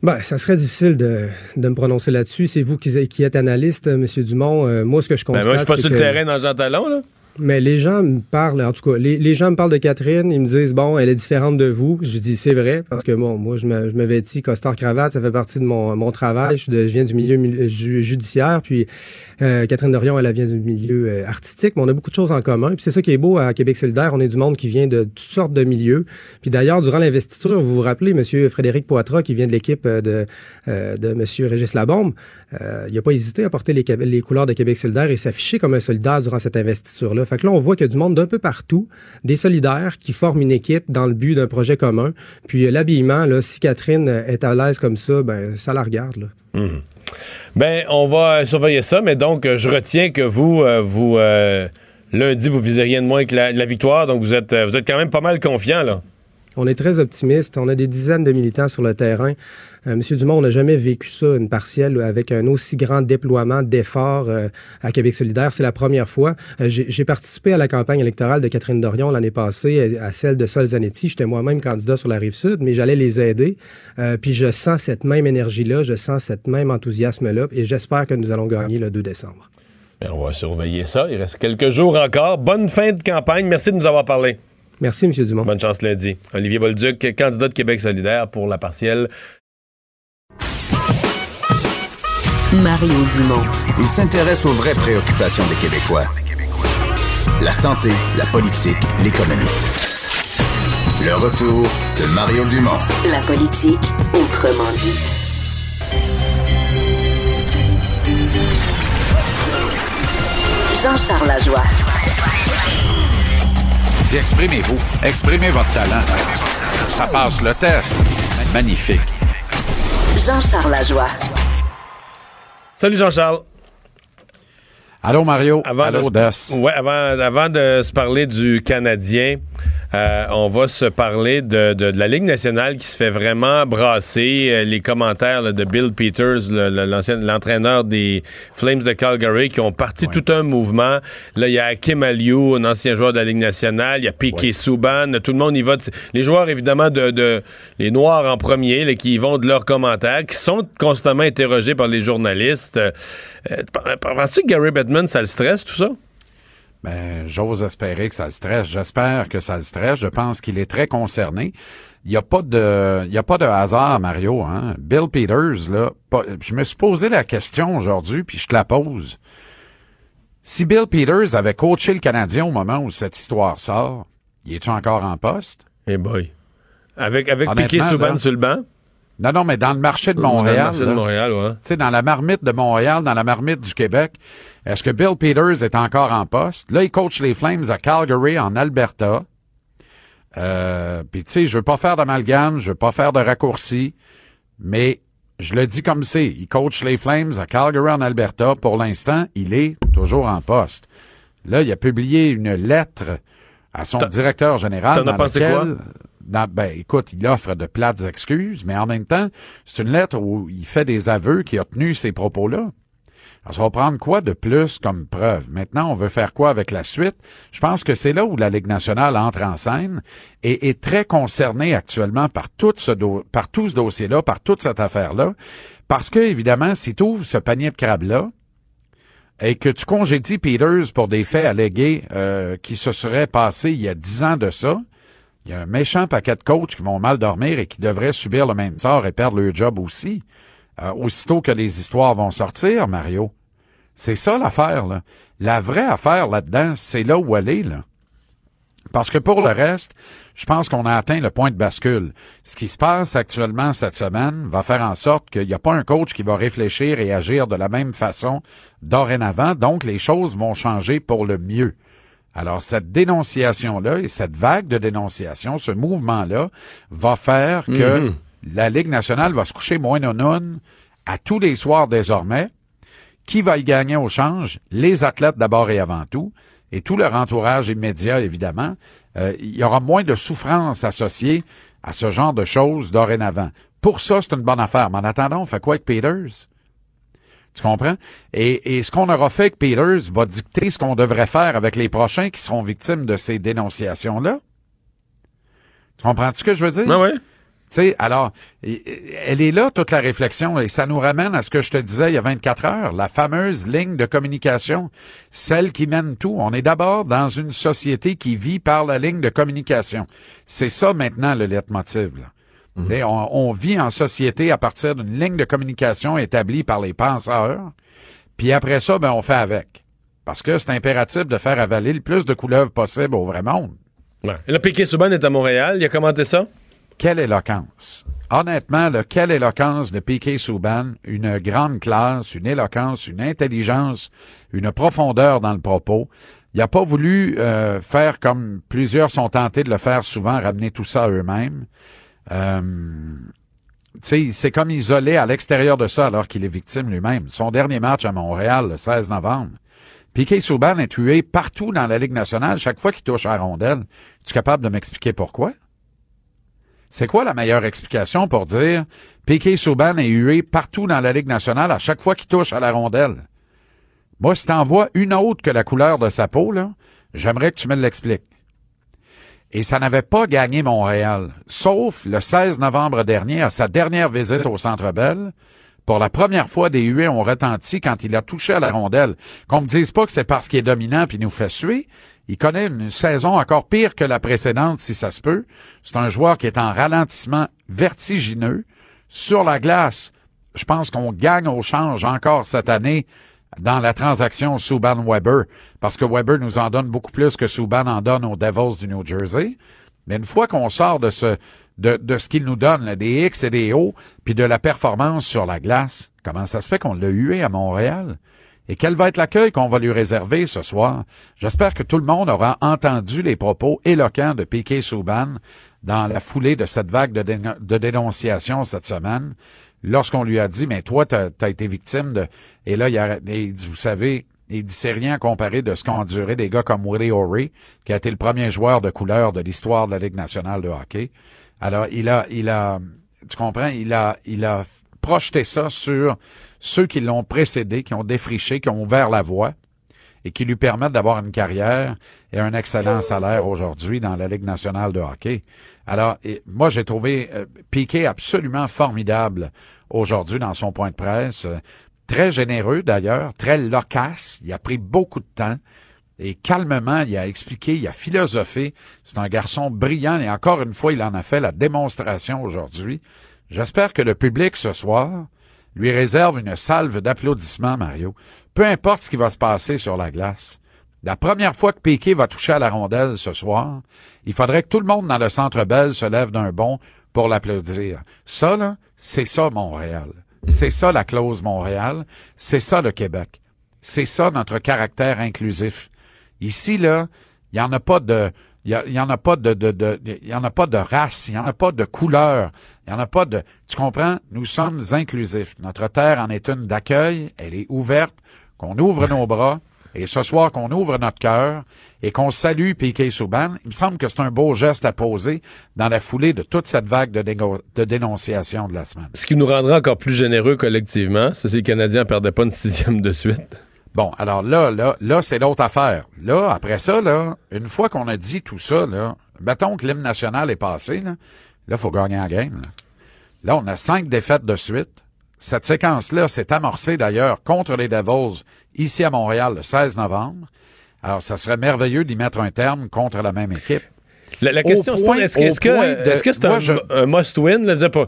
Ben, ça serait difficile de, de me prononcer là-dessus. C'est vous qui, qui êtes analyste, M. Dumont. Moi, ce que je Ben, constate, moi, je suis pas sur le que- terrain dans Jean Talon, là. Mais les gens me parlent, en tout cas, les, les gens me parlent de Catherine, ils me disent, bon, elle est différente de vous. Je dis, c'est vrai, parce que bon, moi, je me, je me vêtis costard-cravate, ça fait partie de mon, mon travail. Je, de- je viens du milieu mil- ju- judiciaire, puis euh, Catherine Dorion, elle, vient du milieu euh, artistique, mais on a beaucoup de choses en commun. Puis c'est ça qui est beau à Québec solidaire, on est du monde qui vient de toutes sortes de milieux. Puis d'ailleurs, durant l'investiture, vous vous rappelez, Monsieur Frédéric Poitras, qui vient de l'équipe euh, de, euh, de Monsieur Régis Labombe, il n'a pas hésité à porter les, couleurs de Québec solidaire et s'afficher comme un solidaire durant cette investiture-là. Fait que là, on voit qu'il y a du monde d'un peu partout, des solidaires qui forment une équipe dans le but d'un projet commun. Puis l'habillement, si Catherine est à l'aise comme ça, ben ça la regarde. Là. Ben, on va surveiller ça, mais donc, euh, je retiens que vous, euh, vous, euh, lundi, vous visez rien de moins que la, victoire, donc vous êtes, euh, vous êtes quand même pas mal confiant, là. On est très optimiste. On a des dizaines de militants sur le terrain. Monsieur Dumont, on n'a jamais vécu ça, une partielle, avec un aussi grand déploiement d'efforts euh, à Québec solidaire. C'est la première fois. Euh, J'ai j'ai participé à la campagne électorale de Catherine Dorion l'année passée, à celle de Sol Zanetti. J'étais moi-même candidat sur la rive sud, mais j'allais les aider. Euh, puis je sens cette même énergie-là, je sens cette même enthousiasme-là, et j'espère que nous allons gagner le 2 décembre. Ben, on va surveiller ça. Il reste quelques jours encore. Bonne fin de campagne. Merci de nous avoir parlé. Merci, Monsieur Dumont. Bonne chance lundi. Olivier Bolduc, candidat de Québec solidaire pour la partielle. Mario Dumont. Il s'intéresse aux vraies préoccupations des Québécois. La santé, la politique, l'économie. Le retour de Mario Dumont. La politique, autrement dit. Jean-Charles Lajoie. Dis, exprimez-vous. Exprimez votre talent. Ça passe le test. Magnifique. Jean-Charles Lajoie. Salut Jean-Charles. Allô, Mario. Avant Allô, de, Des. ouais, avant, avant de se parler du Canadien, euh, on va se parler de, de- de la Ligue nationale qui se fait vraiment brasser. Euh, les commentaires là, de Bill Peters, le- le- l'ancien- l'entraîneur des Flames de Calgary, qui ont parti tout un mouvement. Là, il y a Hakim Aliou, un ancien joueur de la Ligue nationale. Il y a Piquet Souban. Tout le monde y va. les joueurs, évidemment, de, de- les Noirs en premier, là, qui y vont de leurs commentaires, qui sont constamment interrogés par les journalistes. Euh, euh, Penses-tu que Gary Bettman, ça le stresse, tout ça? Ben, j'ose espérer que ça le stresse. J'espère que ça le stresse. Je pense qu'il est très concerné. Il n'y a pas de, il y a pas de hasard, Mario, hein. Bill Peters, là, pas- je me suis posé la question aujourd'hui, puis je te la pose. Si Bill Peters avait coaché le Canadien au moment où cette histoire sort, il est-tu encore en poste? Eh boy. Avec, avec Piquet Souban sur le banc? Non, non, mais dans le marché de Dans le Montréal. marché de Montréal, ouais. Tu sais, dans la marmite de Montréal, dans la marmite du Québec, est-ce que Bill Peters est encore en poste? Là, il coach les Flames à Calgary, en Alberta. Euh, Puis, tu sais, je veux pas faire d'amalgame, je veux pas faire de raccourci, mais je le dis comme c'est. Il coach les Flames à Calgary, en Alberta. Pour l'instant, il est toujours en poste. Là, il a publié une lettre à son directeur général. t'en as pensé quoi? dans- ben, écoute, il offre de plates excuses, mais en même temps, c'est une lettre où il fait des aveux qu'il a tenu ces propos-là. Alors, ça va prendre quoi de plus comme preuve? Maintenant, on veut faire quoi avec la suite? Je pense que c'est là où la Ligue nationale entre en scène et est très concernée actuellement par tout ce, dossier-là, par toute cette affaire-là. Parce que, évidemment, si tu ouvres ce panier de crabes-là, et que tu congédies Peters pour des faits allégués euh, qui se seraient passés il y a dix ans de ça, il y a un méchant paquet de coachs qui vont mal dormir et qui devraient subir le même sort et perdre leur job aussi. Euh, aussitôt que les histoires vont sortir, Mario. C'est ça l'affaire, là. La vraie affaire là-dedans, c'est là où elle est, là. Parce que pour le reste, je pense qu'on a atteint le point de bascule. Ce qui se passe actuellement cette semaine va faire en sorte qu'il n'y a pas un coach qui va réfléchir et agir de la même façon dorénavant, donc les choses vont changer pour le mieux. Alors, cette dénonciation-là et cette vague de dénonciation, ce mouvement-là, va faire que Mhm. La Ligue nationale va se coucher moins non à tous les soirs désormais. Qui va y gagner au change? Les athlètes d'abord et avant tout, et tout leur entourage immédiat, évidemment. Euh, il y aura moins de souffrance associée à ce genre de choses dorénavant. Pour ça, c'est une bonne affaire. Mais en attendant, on fait quoi avec Peters? Tu comprends? Et, et ce qu'on aura fait avec Peters va dicter ce qu'on devrait faire avec les prochains qui seront victimes de ces dénonciations-là. Tu comprends ce que je veux dire? Ah ouais. Tu sais, alors, elle est là, toute la réflexion, et ça nous ramène à ce que je te disais il y a 24 heures, la fameuse ligne de communication, celle qui mène tout. On est d'abord dans une société qui vit par la ligne de communication. C'est ça maintenant le leitmotiv. là. Et On, on vit en société à partir d'une ligne de communication établie par les penseurs, puis après ça, ben, on fait avec. Parce que c'est impératif de faire avaler le plus de couleuvres possible au vrai monde. Ouais. Là, Piquet Souban est à Montréal. Il a commenté ça? Quelle éloquence. Honnêtement, là, quelle éloquence de Piquet Souban, une grande classe, une éloquence, une intelligence, une profondeur dans le propos. Il n'a pas voulu euh, faire comme plusieurs sont tentés de le faire souvent, ramener tout ça à eux-mêmes. Euh, s'est comme isolé à l'extérieur de ça alors qu'il est victime lui-même. Son dernier match à Montréal, le 16 novembre. Piquet Souban est tué partout dans la Ligue nationale chaque fois qu'il touche à la rondelle. Tu es capable de m'expliquer pourquoi? C'est quoi la meilleure explication pour dire Piquet Souban est hué partout dans la Ligue nationale à chaque fois qu'il touche à la rondelle? Moi, si t'en vois une autre que la couleur de sa peau, j'aimerais que tu me l'expliques. Et ça n'avait pas gagné Montréal, sauf le 16 novembre dernier, à sa dernière visite au Centre Bell. Pour la première fois, des huées ont retenti quand il a touché à la rondelle. Qu'on me dise pas que c'est parce qu'il est dominant puis nous fait suer. Il connaît une saison encore pire que la précédente, si ça se peut. C'est un joueur qui est en ralentissement vertigineux. Sur la glace, je pense qu'on gagne au change encore cette année dans la transaction Subban-Weber, parce que Weber nous en donne beaucoup plus que Subban en donne aux Devils du New Jersey. Mais une fois qu'on sort de ce de, de ce qu'il nous donne, des X et des O, puis de la performance sur la glace, comment ça se fait qu'on l'a hué à Montréal? Et quel va être l'accueil qu'on va lui réserver ce soir? J'espère que tout le monde aura entendu les propos éloquents de Piquet Souban dans la foulée de cette vague de, déno- de dénonciation cette semaine, lorsqu'on lui a dit, mais toi, t'as as été victime de... Et là, il, a, il dit, vous savez, il dit, c'est rien comparé de ce qu'ont enduré des gars comme Willie O'Ree, qui a été le premier joueur de couleur de l'histoire de la Ligue nationale de hockey. Alors, il a, il a, tu comprends, il a, il a projeté ça sur ceux qui l'ont précédé, qui ont défriché, qui ont ouvert la voie et qui lui permettent d'avoir une carrière et un excellent salaire aujourd'hui dans la Ligue nationale de hockey. Alors, moi, j'ai trouvé euh, Piquet absolument formidable aujourd'hui dans son point de presse. Très généreux d'ailleurs, très loquace. Il a pris beaucoup de temps. Et calmement, il a expliqué, il a philosophé. C'est un garçon brillant et encore une fois, il en a fait la démonstration aujourd'hui. J'espère que le public ce soir lui réserve une salve d'applaudissements, Mario. Peu importe ce qui va se passer sur la glace. La première fois que Piquet va toucher à la rondelle ce soir, il faudrait que tout le monde dans le centre Bell se lève d'un bond pour l'applaudir. Ça, là, c'est ça Montréal. C'est ça la clause Montréal. C'est ça le Québec. C'est ça notre caractère inclusif. Ici, là, il y en a pas de, il y, il y en a pas de, de, de- il y en a pas de race, il y en a pas de couleur, il y en a pas de, tu comprends? Nous sommes inclusifs. Notre terre en est une d'accueil, elle est ouverte, qu'on ouvre nos bras, et ce soir qu'on ouvre notre cœur et qu'on salue Piquet Souban, il me semble que c'est un beau geste à poser dans la foulée de toute cette vague de, dénonciation de la semaine. Ce qui nous rendra encore plus généreux collectivement, c'est si les Canadiens perdaient pas une sixième de suite. Bon, alors là, là, là, c'est l'autre affaire. Là, après ça, là, une fois qu'on a dit tout ça, là, mettons que l'hymne national est passé, là, là, faut gagner la game. Là. Là, on a cinq défaites de suite. Cette séquence-là s'est amorcée d'ailleurs contre les Devils ici à Montréal le 16 novembre. Alors, ça serait merveilleux d'y mettre un terme contre la même équipe. La, question, est-ce que au est-ce que c'est un, je- un must-win, pour,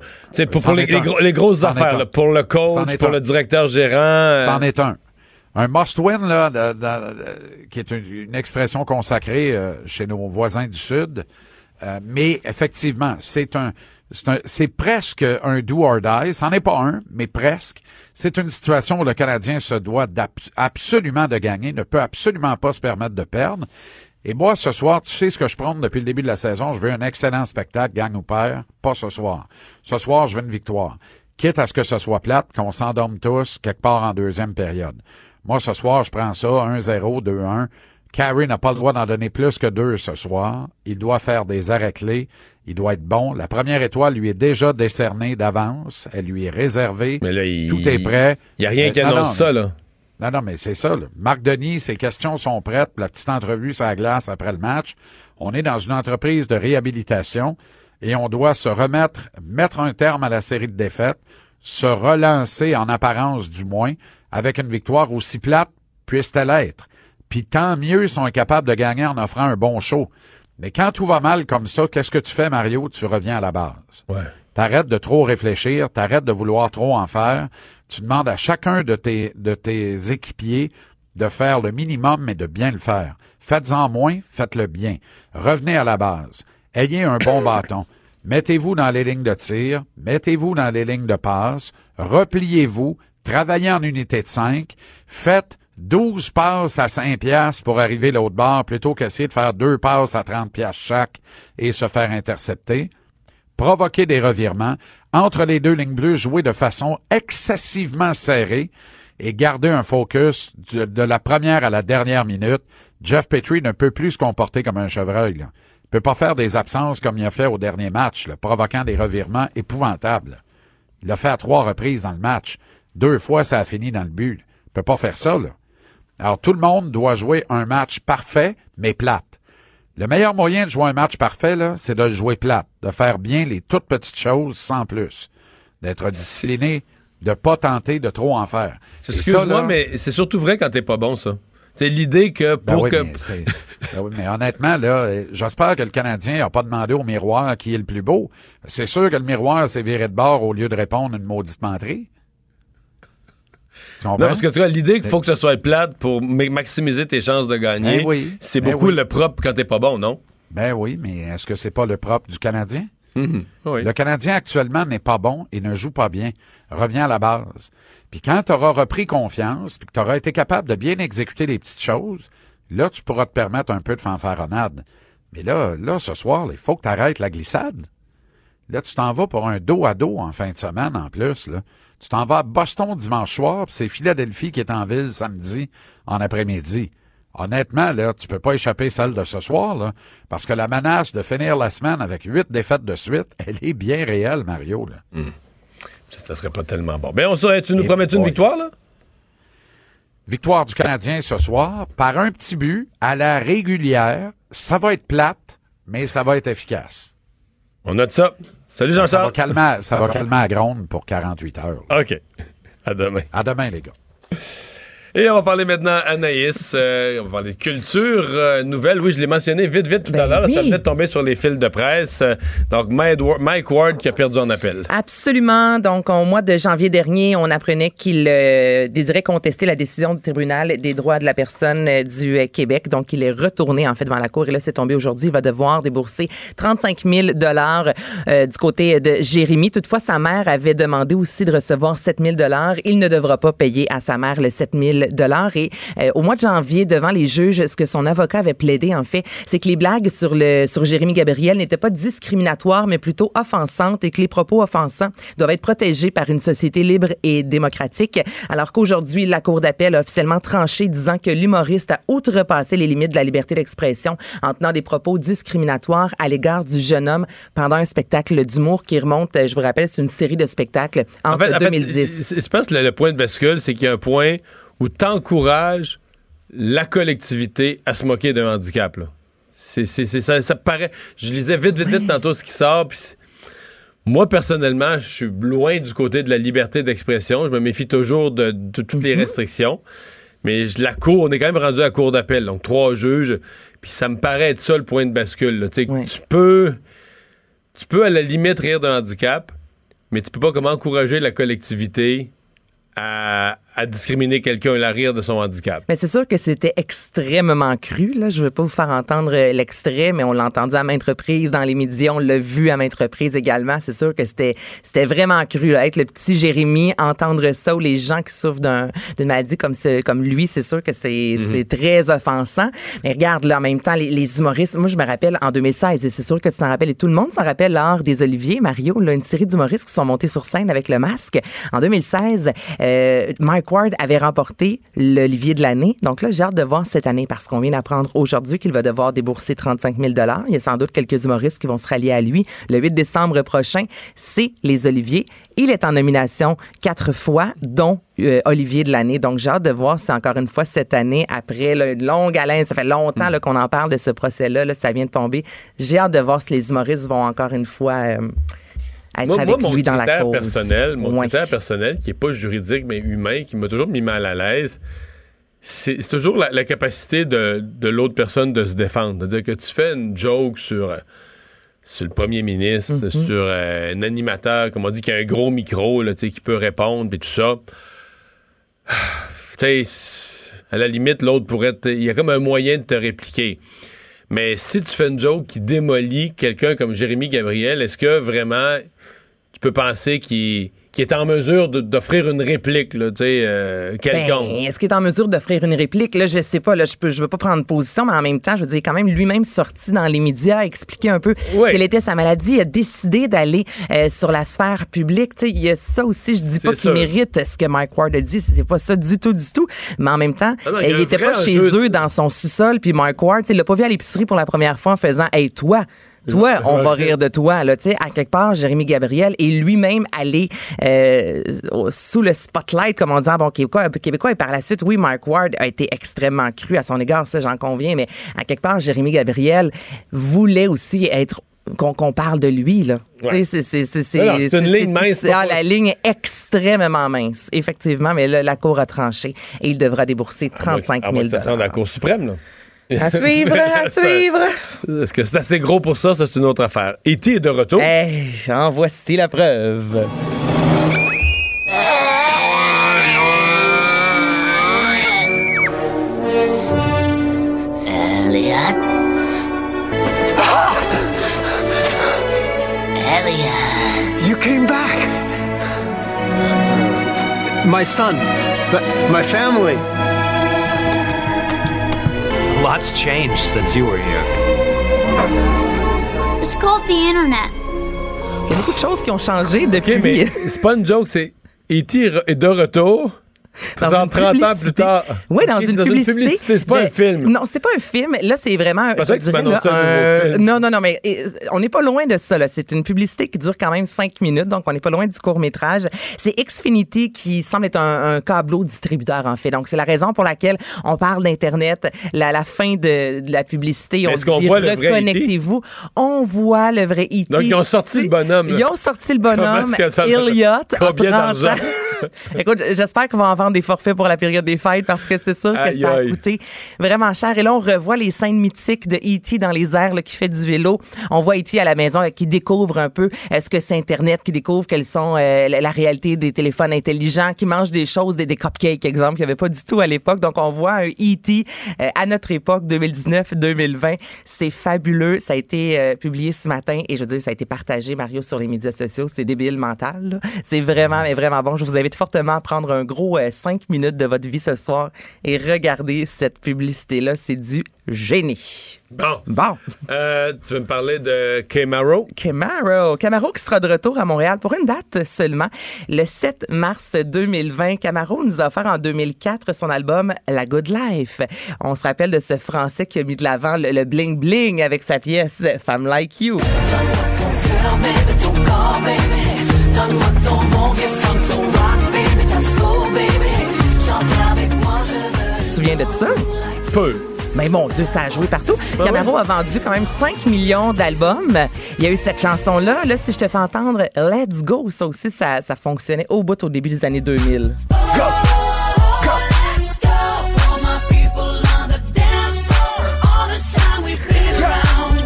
pour, les, est les un. gros- les grosses est affaires, là, pour le coach, est pour un. le directeur gérant. euh, C'en est un. Un must-win, là, de- de- de- qui est une, une expression consacrée euh, chez nos voisins du Sud. Euh, mais effectivement, c'est un, c'est presque un do or die. C'en est pas un, mais presque. C'est une situation où le Canadien se doit absolument de gagner, ne peut absolument pas se permettre de perdre. Et moi, ce soir, tu sais ce que je prends depuis le début de la saison. Je veux un excellent spectacle, gagne ou perd. Pas ce soir. Ce soir, je veux une victoire. Quitte à ce que ce soit plate, qu'on s'endorme tous quelque part en deuxième période. Moi, ce soir, je prends ça, 1-0, 2-1. Carey n'a pas le droit d'en donner plus que deux ce soir. Il doit faire des arrêts clés. Il doit être bon. La première étoile lui est déjà décernée d'avance. Elle lui est réservée. Mais là, il- Tout est prêt. Il n'y a rien Euh, qui non, annonce non, ça, là. non, non, mais c'est ça. là. Marc Denis, ses questions sont prêtes. La petite entrevue sur la glace après le match. On est dans une entreprise de réhabilitation et on doit se remettre, mettre un terme à la série de défaites, se relancer en apparence du moins avec une victoire aussi plate puisse-t-elle être. Puis tant mieux si on est capable de gagner en offrant un bon show. Mais quand tout va mal comme ça, qu'est-ce que tu fais, Mario? Tu reviens à la base. Ouais. T'arrêtes de trop réfléchir, t'arrêtes de vouloir trop en faire. Tu demandes à chacun de tes, de tes équipiers de faire le minimum, mais de bien le faire. Faites-en moins, faites-le bien. Revenez à la base. Ayez un bon bâton. Mettez-vous dans les lignes de tir, mettez-vous dans les lignes de passe, repliez-vous, travaillez en unité de 5, faites 12 passes à 5 piastres pour arriver l'autre bord plutôt qu'essayer de faire deux passes à 30 piastres chaque et se faire intercepter provoquer des revirements, entre les deux lignes bleues, jouer de façon excessivement serrée et garder un focus de, la première à la dernière minute. Jeff Petrie ne peut plus se comporter comme un chevreuil. Là. Il peut pas faire des absences comme il a fait au dernier match, là, provoquant des revirements épouvantables. Il l'a fait à trois reprises dans le match. Deux fois, ça a fini dans le but. Il peut pas faire ça, là. Alors, tout le monde doit jouer un match parfait, mais plate. Le meilleur moyen de jouer un match parfait, là, c'est de le jouer plate, de faire bien les toutes petites choses sans plus, d'être discipliné, de pas tenter de trop en faire. Excuse-moi, mais c'est surtout vrai quand t'es pas bon, ça. C'est l'idée que Ben pour oui, que. mais, ben oui, mais honnêtement, là, j'espère que le Canadien n'a pas demandé au miroir qui est le plus beau. C'est sûr que le miroir s'est viré de bord au lieu de répondre à une maudite menterie. Tu Non, parce que tu vois, l'idée qu'il faut que ce soit plate pour ma- maximiser tes chances de gagner, Ben oui. c'est Ben beaucoup oui. le propre quand t'es pas bon, non? Ben oui, mais est-ce que c'est pas le propre du Canadien? Oui. Le Canadien actuellement n'est pas bon et ne joue pas bien. Reviens à la base. Puis quand tu auras repris confiance, puis que tu auras été capable de bien exécuter les petites choses, là, tu pourras te permettre un peu de fanfaronnade. Mais là, là, ce soir, il faut que tu arrêtes la glissade. Là, tu t'en vas pour un dos à dos en fin de semaine en plus. Là. Tu t'en vas à Boston dimanche soir, puis c'est Philadelphie qui est en ville samedi en après-midi. Honnêtement, là, tu peux pas échapper celle de ce soir, là, parce que la menace de finir la semaine avec huit défaites de suite, elle est bien réelle, Mario. Là. Ça, ça serait pas tellement bon. Ben, on saurait, tu nous Eh promets une victoire, là? Victoire du Canadien ce soir par un petit but à la régulière. Ça va être plate, mais ça va être efficace. On note ça. Salut Ça va Jean-Charles. calmer, ça va calmer à Gronde pour 48 heures. OK. À demain. À demain, les gars. Et on va parler maintenant Anaïs. euh, on va parler de culture euh, nouvelle. Oui, je l'ai mentionné vite, vite tout Ben à l'heure. oui. Ça venait de tomber sur les fils de presse. Donc, Mike Ward- qui a perdu en appel. Absolument. Donc, au mois de janvier dernier, on apprenait qu'il euh, désirait contester la décision du tribunal des droits de la personne du Québec. Donc, il est retourné en fait devant la cour et là, c'est tombé aujourd'hui. Il va devoir débourser 35 000 dollars du côté de Jérémy. Toutefois, sa mère avait demandé aussi de recevoir 7 000 dollars. Il ne devra pas payer à sa mère le 7 000 dollars. Et euh, au mois de janvier, devant les juges, ce que son avocat avait plaidé en fait, c'est que les blagues sur le sur Jérémy Gabriel n'étaient pas discriminatoires, mais plutôt offensantes et que les propos offensants doivent être protégés par une société libre et démocratique. Alors qu'aujourd'hui, la Cour d'appel a officiellement tranché disant que l'humoriste a outrepassé les limites de la liberté d'expression en tenant des propos discriminatoires à l'égard du jeune homme pendant un spectacle d'humour qui remonte, je vous rappelle, c'est une série de spectacles entre En fait, en fait, 2010. je pense que le, le point de bascule, c'est qu'il y a un point où t'encourages la collectivité à se moquer d'un handicap. là. C'est, c'est- c'est- ça, ça paraît. Je lisais vite, vite, vite tantôt ce qui sort. puis moi, personnellement, je suis loin du côté de la liberté d'expression. Je me méfie toujours de, de toutes les restrictions. Mais je- la cour, on est quand même rendu à la cour d'appel. Donc, trois juges. Puis ça me paraît être ça le point de bascule. Tu peux. Tu peux à la limite rire d'un handicap, mais tu peux pas comment encourager la collectivité à, à discriminer quelqu'un et à rire de son handicap. Mais c'est sûr que c'était extrêmement cru. Là. Je ne vais pas vous faire entendre euh, l'extrait, mais on l'a entendu à maintes reprises dans les médias. On l'a vu à maintes reprises également. C'est sûr que c'était c'était vraiment cru. Là. Être le petit Jérémy, entendre ça ou les gens qui souffrent d'un- d'une maladie comme, ce, comme lui, c'est sûr que c'est Mhm. c'est très offensant. Mais regarde, là, en même temps, les, les humoristes, moi, je me rappelle en 2016, et c'est sûr que tu t'en rappelles, et tout le monde s'en rappelle lors des Oliviers, Mario, là, une série d'humoristes qui sont montés sur scène avec le masque. En 2016, euh, Avait remporté l'Olivier de l'année. Donc là, j'ai hâte de voir cette année parce qu'on vient d'apprendre aujourd'hui qu'il va devoir débourser 35 000 Il y a sans doute quelques humoristes qui vont se rallier à lui. Le 8 décembre prochain, c'est les Oliviers. Il est en nomination quatre fois, dont euh, Olivier de l'année. Donc, j'ai hâte de voir si encore une fois cette année, après une longue haleine, ça fait longtemps qu'on en parle de ce procès-là, là, ça vient de tomber. J'ai hâte de voir si les humoristes vont encore une fois euh, être Moi, avec moi, mon lui dans la critère cause. personnel, mon critère personnel, qui est pas juridique, mais humain, qui m'a toujours mis mal à l'aise, c'est toujours la, la capacité de, de l'autre personne de se défendre. C'est-à-dire que tu fais une joke sur, euh, sur le premier ministre, Mm-hmm. sur euh, un animateur, comme on dit, qui a un gros micro, là, qui peut répondre, et tout ça. Tu sais, à la limite, l'autre pourrait... Il y a comme un moyen de te répliquer. Mais si tu fais une joke qui démolit quelqu'un comme Jérémy Gabriel, est-ce que vraiment tu peux penser qu'il est en mesure d'offrir une réplique, là, tu sais, euh, quelconque? Ben, Est-ce qu'il est en mesure d'offrir une réplique? Là, je sais pas. Là, je peux, je veux pas prendre position, mais en même temps, je veux dire, quand même lui-même sorti dans les médias, expliquer un peu quelle était sa maladie, il a décidé d'aller euh, sur la sphère publique. Tu sais, il y a ça aussi. Je dis pas qu'il mérite ce que Mike Ward a dit. C'est pas ça du tout, du tout. Mais en même temps, Ah non, il euh, un il était vrai pas chez eux dans son sous-sol. Puis Mike Ward, il l'a pas vu à l'épicerie pour la première fois en faisant, hey toi. Toi, on va rire de toi. Là, tu sais, à quelque part, Jérémy Gabriel est lui-même allé euh, sous le spotlight, comme on dit bon québécois, québécois. Et par la suite, oui, Mark Ward a été extrêmement cru à son égard, ça, j'en conviens. Mais à quelque part, Jérémy Gabriel voulait aussi être qu'on parle de lui là. Ouais. C'est une ligne mince, ah, la ligne est extrêmement mince, effectivement. Mais là, la cour a tranché et il devra débourser 35 À 000 moins que ça sente la Cour suprême, là. À suivre, à suivre. Est-ce que c'est assez gros pour ça? Ça, c'est une autre affaire. E.T. est de retour. Hey, en voici la preuve. Elliot? Elliot. You came back. My son, but my family. Lots changed since you were here. It's called the internet. Il y a beaucoup de choses qui ont changé depuis. Mais c'est pas une joke, c'est E.T. est de retour. Dans Genre une 30 ans plus publicité. tard. Oui, dans, une, c'est publicité. c'est pas un film. Non, c'est pas un film. Là, c'est vraiment. je que dirais, là, un film. Non, non, non, mais on n'est pas loin de ça. C'est une publicité qui dure quand même cinq minutes, donc on n'est pas loin du court métrage. C'est Xfinity qui semble être un, un câbleau distributeur en fait. Donc c'est la raison pour laquelle on parle d'internet. La, la fin de, de la publicité, on Est-ce qu'on voit le vrai E reconnectez-vous. On voit le vrai E.T. Donc, ils ont sorti le bonhomme. Ils ont sorti le bonhomme, Elliot. Combien a 30 d'argent? Écoute, j'espère qu'on va en vendre des forfaits pour la période des fêtes parce que c'est sûr que Aïe, ça a coûté vraiment cher. Et là, on revoit les scènes mythiques de E.T. dans les airs là, qui fait du vélo. On voit E.T. à la maison euh, qui découvre un peu euh, ce que c'est Internet, qui découvre quelles sont euh, la réalité des téléphones intelligents, qui mange des choses, des, des cupcakes, exemple, qu'il n'y avait pas du tout à l'époque. Donc, on voit un E.T. euh, à notre époque, 2019-2020. C'est fabuleux. Ça a été euh, publié ce matin et je veux dire, ça a été partagé, Mario, sur les médias sociaux. C'est débile mental. C'est vraiment, mais vraiment bon. Je vous invite fortement à prendre un gros 5 minutes de votre vie ce soir et regarder cette publicité-là. C'est du génie. Bon. Bon. Euh, tu veux me parler de Camaro? Camaro. Camaro qui sera de retour à Montréal pour une date seulement. Le 7 mars 2020, Camaro nous a offert en 2004 son album La Good Life. On se rappelle de ce Français qui a mis de l'avant le, le bling bling avec sa pièce Femme Like You. Tu te souviens de ça? Peu. Mais mon Dieu, ça a joué partout. Ben Camaro a vendu quand même 5 millions d'albums. Il y a eu cette chanson-là. Là, si je te fais entendre Let's Go, ça aussi, ça, ça fonctionnait au bout au début des années 2000.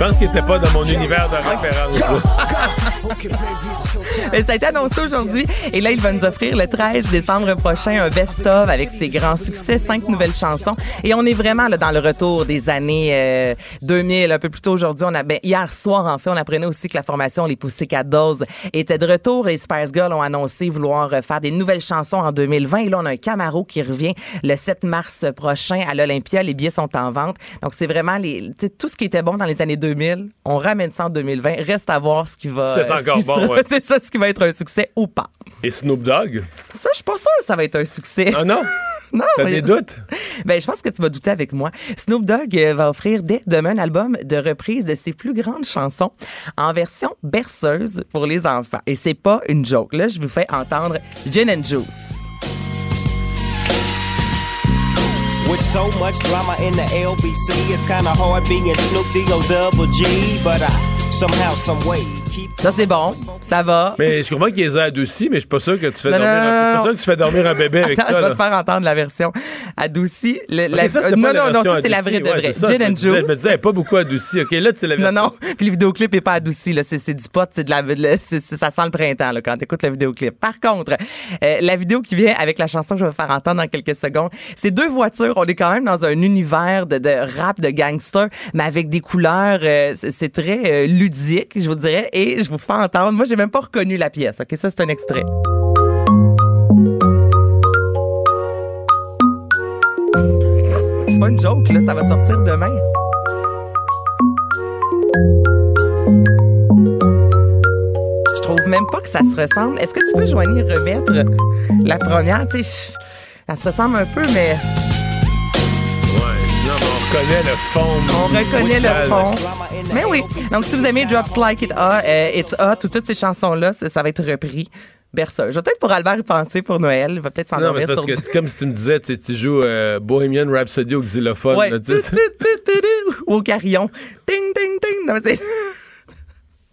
pense qu'il était pas dans mon univers de référence. Mais ça a été annoncé aujourd'hui. Et là, il va nous offrir le 13 décembre prochain un best-of avec ses grands succès, cinq nouvelles chansons. Et on est vraiment là, dans le retour des années euh, 2000. Un peu plus tôt aujourd'hui, on a, ben, hier soir, en fait, on apprenait aussi que la formation Les Pussycat Dolls était de retour et Spice Girls ont annoncé vouloir faire des nouvelles chansons en 2020. Et là, on a un Camaro qui revient le 7 mars prochain à l'Olympia. Les billets sont en vente. Donc, c'est vraiment les, tout ce qui était bon dans les années 2000. On ramène ça en 2020. Reste à voir ce qui va. C'est ce encore qui bon, ouais. C'est ça, ce qui va être un succès ou pas. Et Snoop Dogg? Ça, je suis pas sûre que ça va être un succès. Ah non? non. T'as des doutes? Ben, je pense que tu vas douter avec moi. Snoop Dogg euh, va offrir dès demain un album de reprise de ses plus grandes chansons en version berceuse pour les enfants. Et c'est pas une joke. Là, je vous fais entendre Gin and Juice. With so much drama in the LBC, it's kinda hard being Snoop D-O double G, but I somehow, some way. Ça, c'est bon. Ça va. Mais je comprends qu'il les adoucis, mais je suis pas sûr que tu fais Non, dormir non, un, non, pas sûr que tu fais dormir un bébé avec Attends, ça. je vais là. te faire entendre la version adoucie. Le- Ok, la- ça, non, pas non, non, ça, c'est la vraie de Ouais, ça, Gin and disais- Je me Juice. disais, pas beaucoup adoucie. OK, là, c'est la Non, version. non. Puis le vidéoclip est pas adouci. C'est, du pot, de la, c'est- ça sent le printemps là, quand tu écoutes le vidéoclip. Par contre, euh, la vidéo qui vient avec la chanson que je vais faire entendre dans quelques secondes, c'est deux voitures. On est quand même dans un univers de, de rap, de gangster, mais avec des couleurs. euh, c'est, c'est très euh, ludique, je vous dirais. Et je vous fais entendre. Moi, j'ai même pas reconnu la pièce. OK, ça, c'est un extrait. C'est pas une joke, là. Ça va sortir demain. Je trouve même pas que ça se ressemble. Est-ce que tu peux, Joanie, remettre la première? Tu sais, ça se ressemble un peu, mais reconnaît le fond. on reconnaît le fond. Mais oui. Donc, si vous aimez Drops Like It Hot, euh, It's Hot ou toutes ces chansons-là, ça, ça va être repris. Berceuse. Je vais peut-être pour Albert y penser pour Noël. Il va peut-être Non, mais s'endormir sur que du... c'est comme si tu me disais, tu sais, tu joues euh, Bohemian Rhapsody au xylophone. Ouais. là, tu sais, Tu, tu, tu, tu, tu, Ou au carillon. Ting, ting, ting. Non, mais c'est-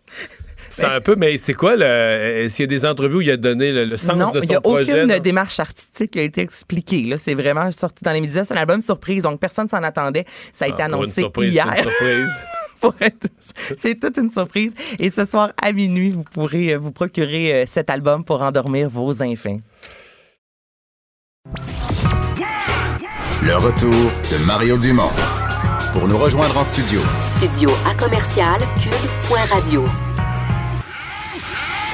C'est un peu, mais c'est quoi le. Est-ce qu'il y a des entrevues où il a donné le, le sens non, de il son n'y a projet? aucune non? démarche artistique qui a été expliquée. Là, c'est vraiment sorti dans les médias. C'est un album surprise, donc personne s'en attendait. Ça a été Ah, pour une annoncé surprise, hier. c'est une surprise. Pour être- c'est toute une surprise. Et ce soir à minuit, vous pourrez euh, vous procurer euh, cet album pour endormir vos enfants. Le retour de Mario Dumont. Pour nous rejoindre en studio, Studio à commercial cube.radio.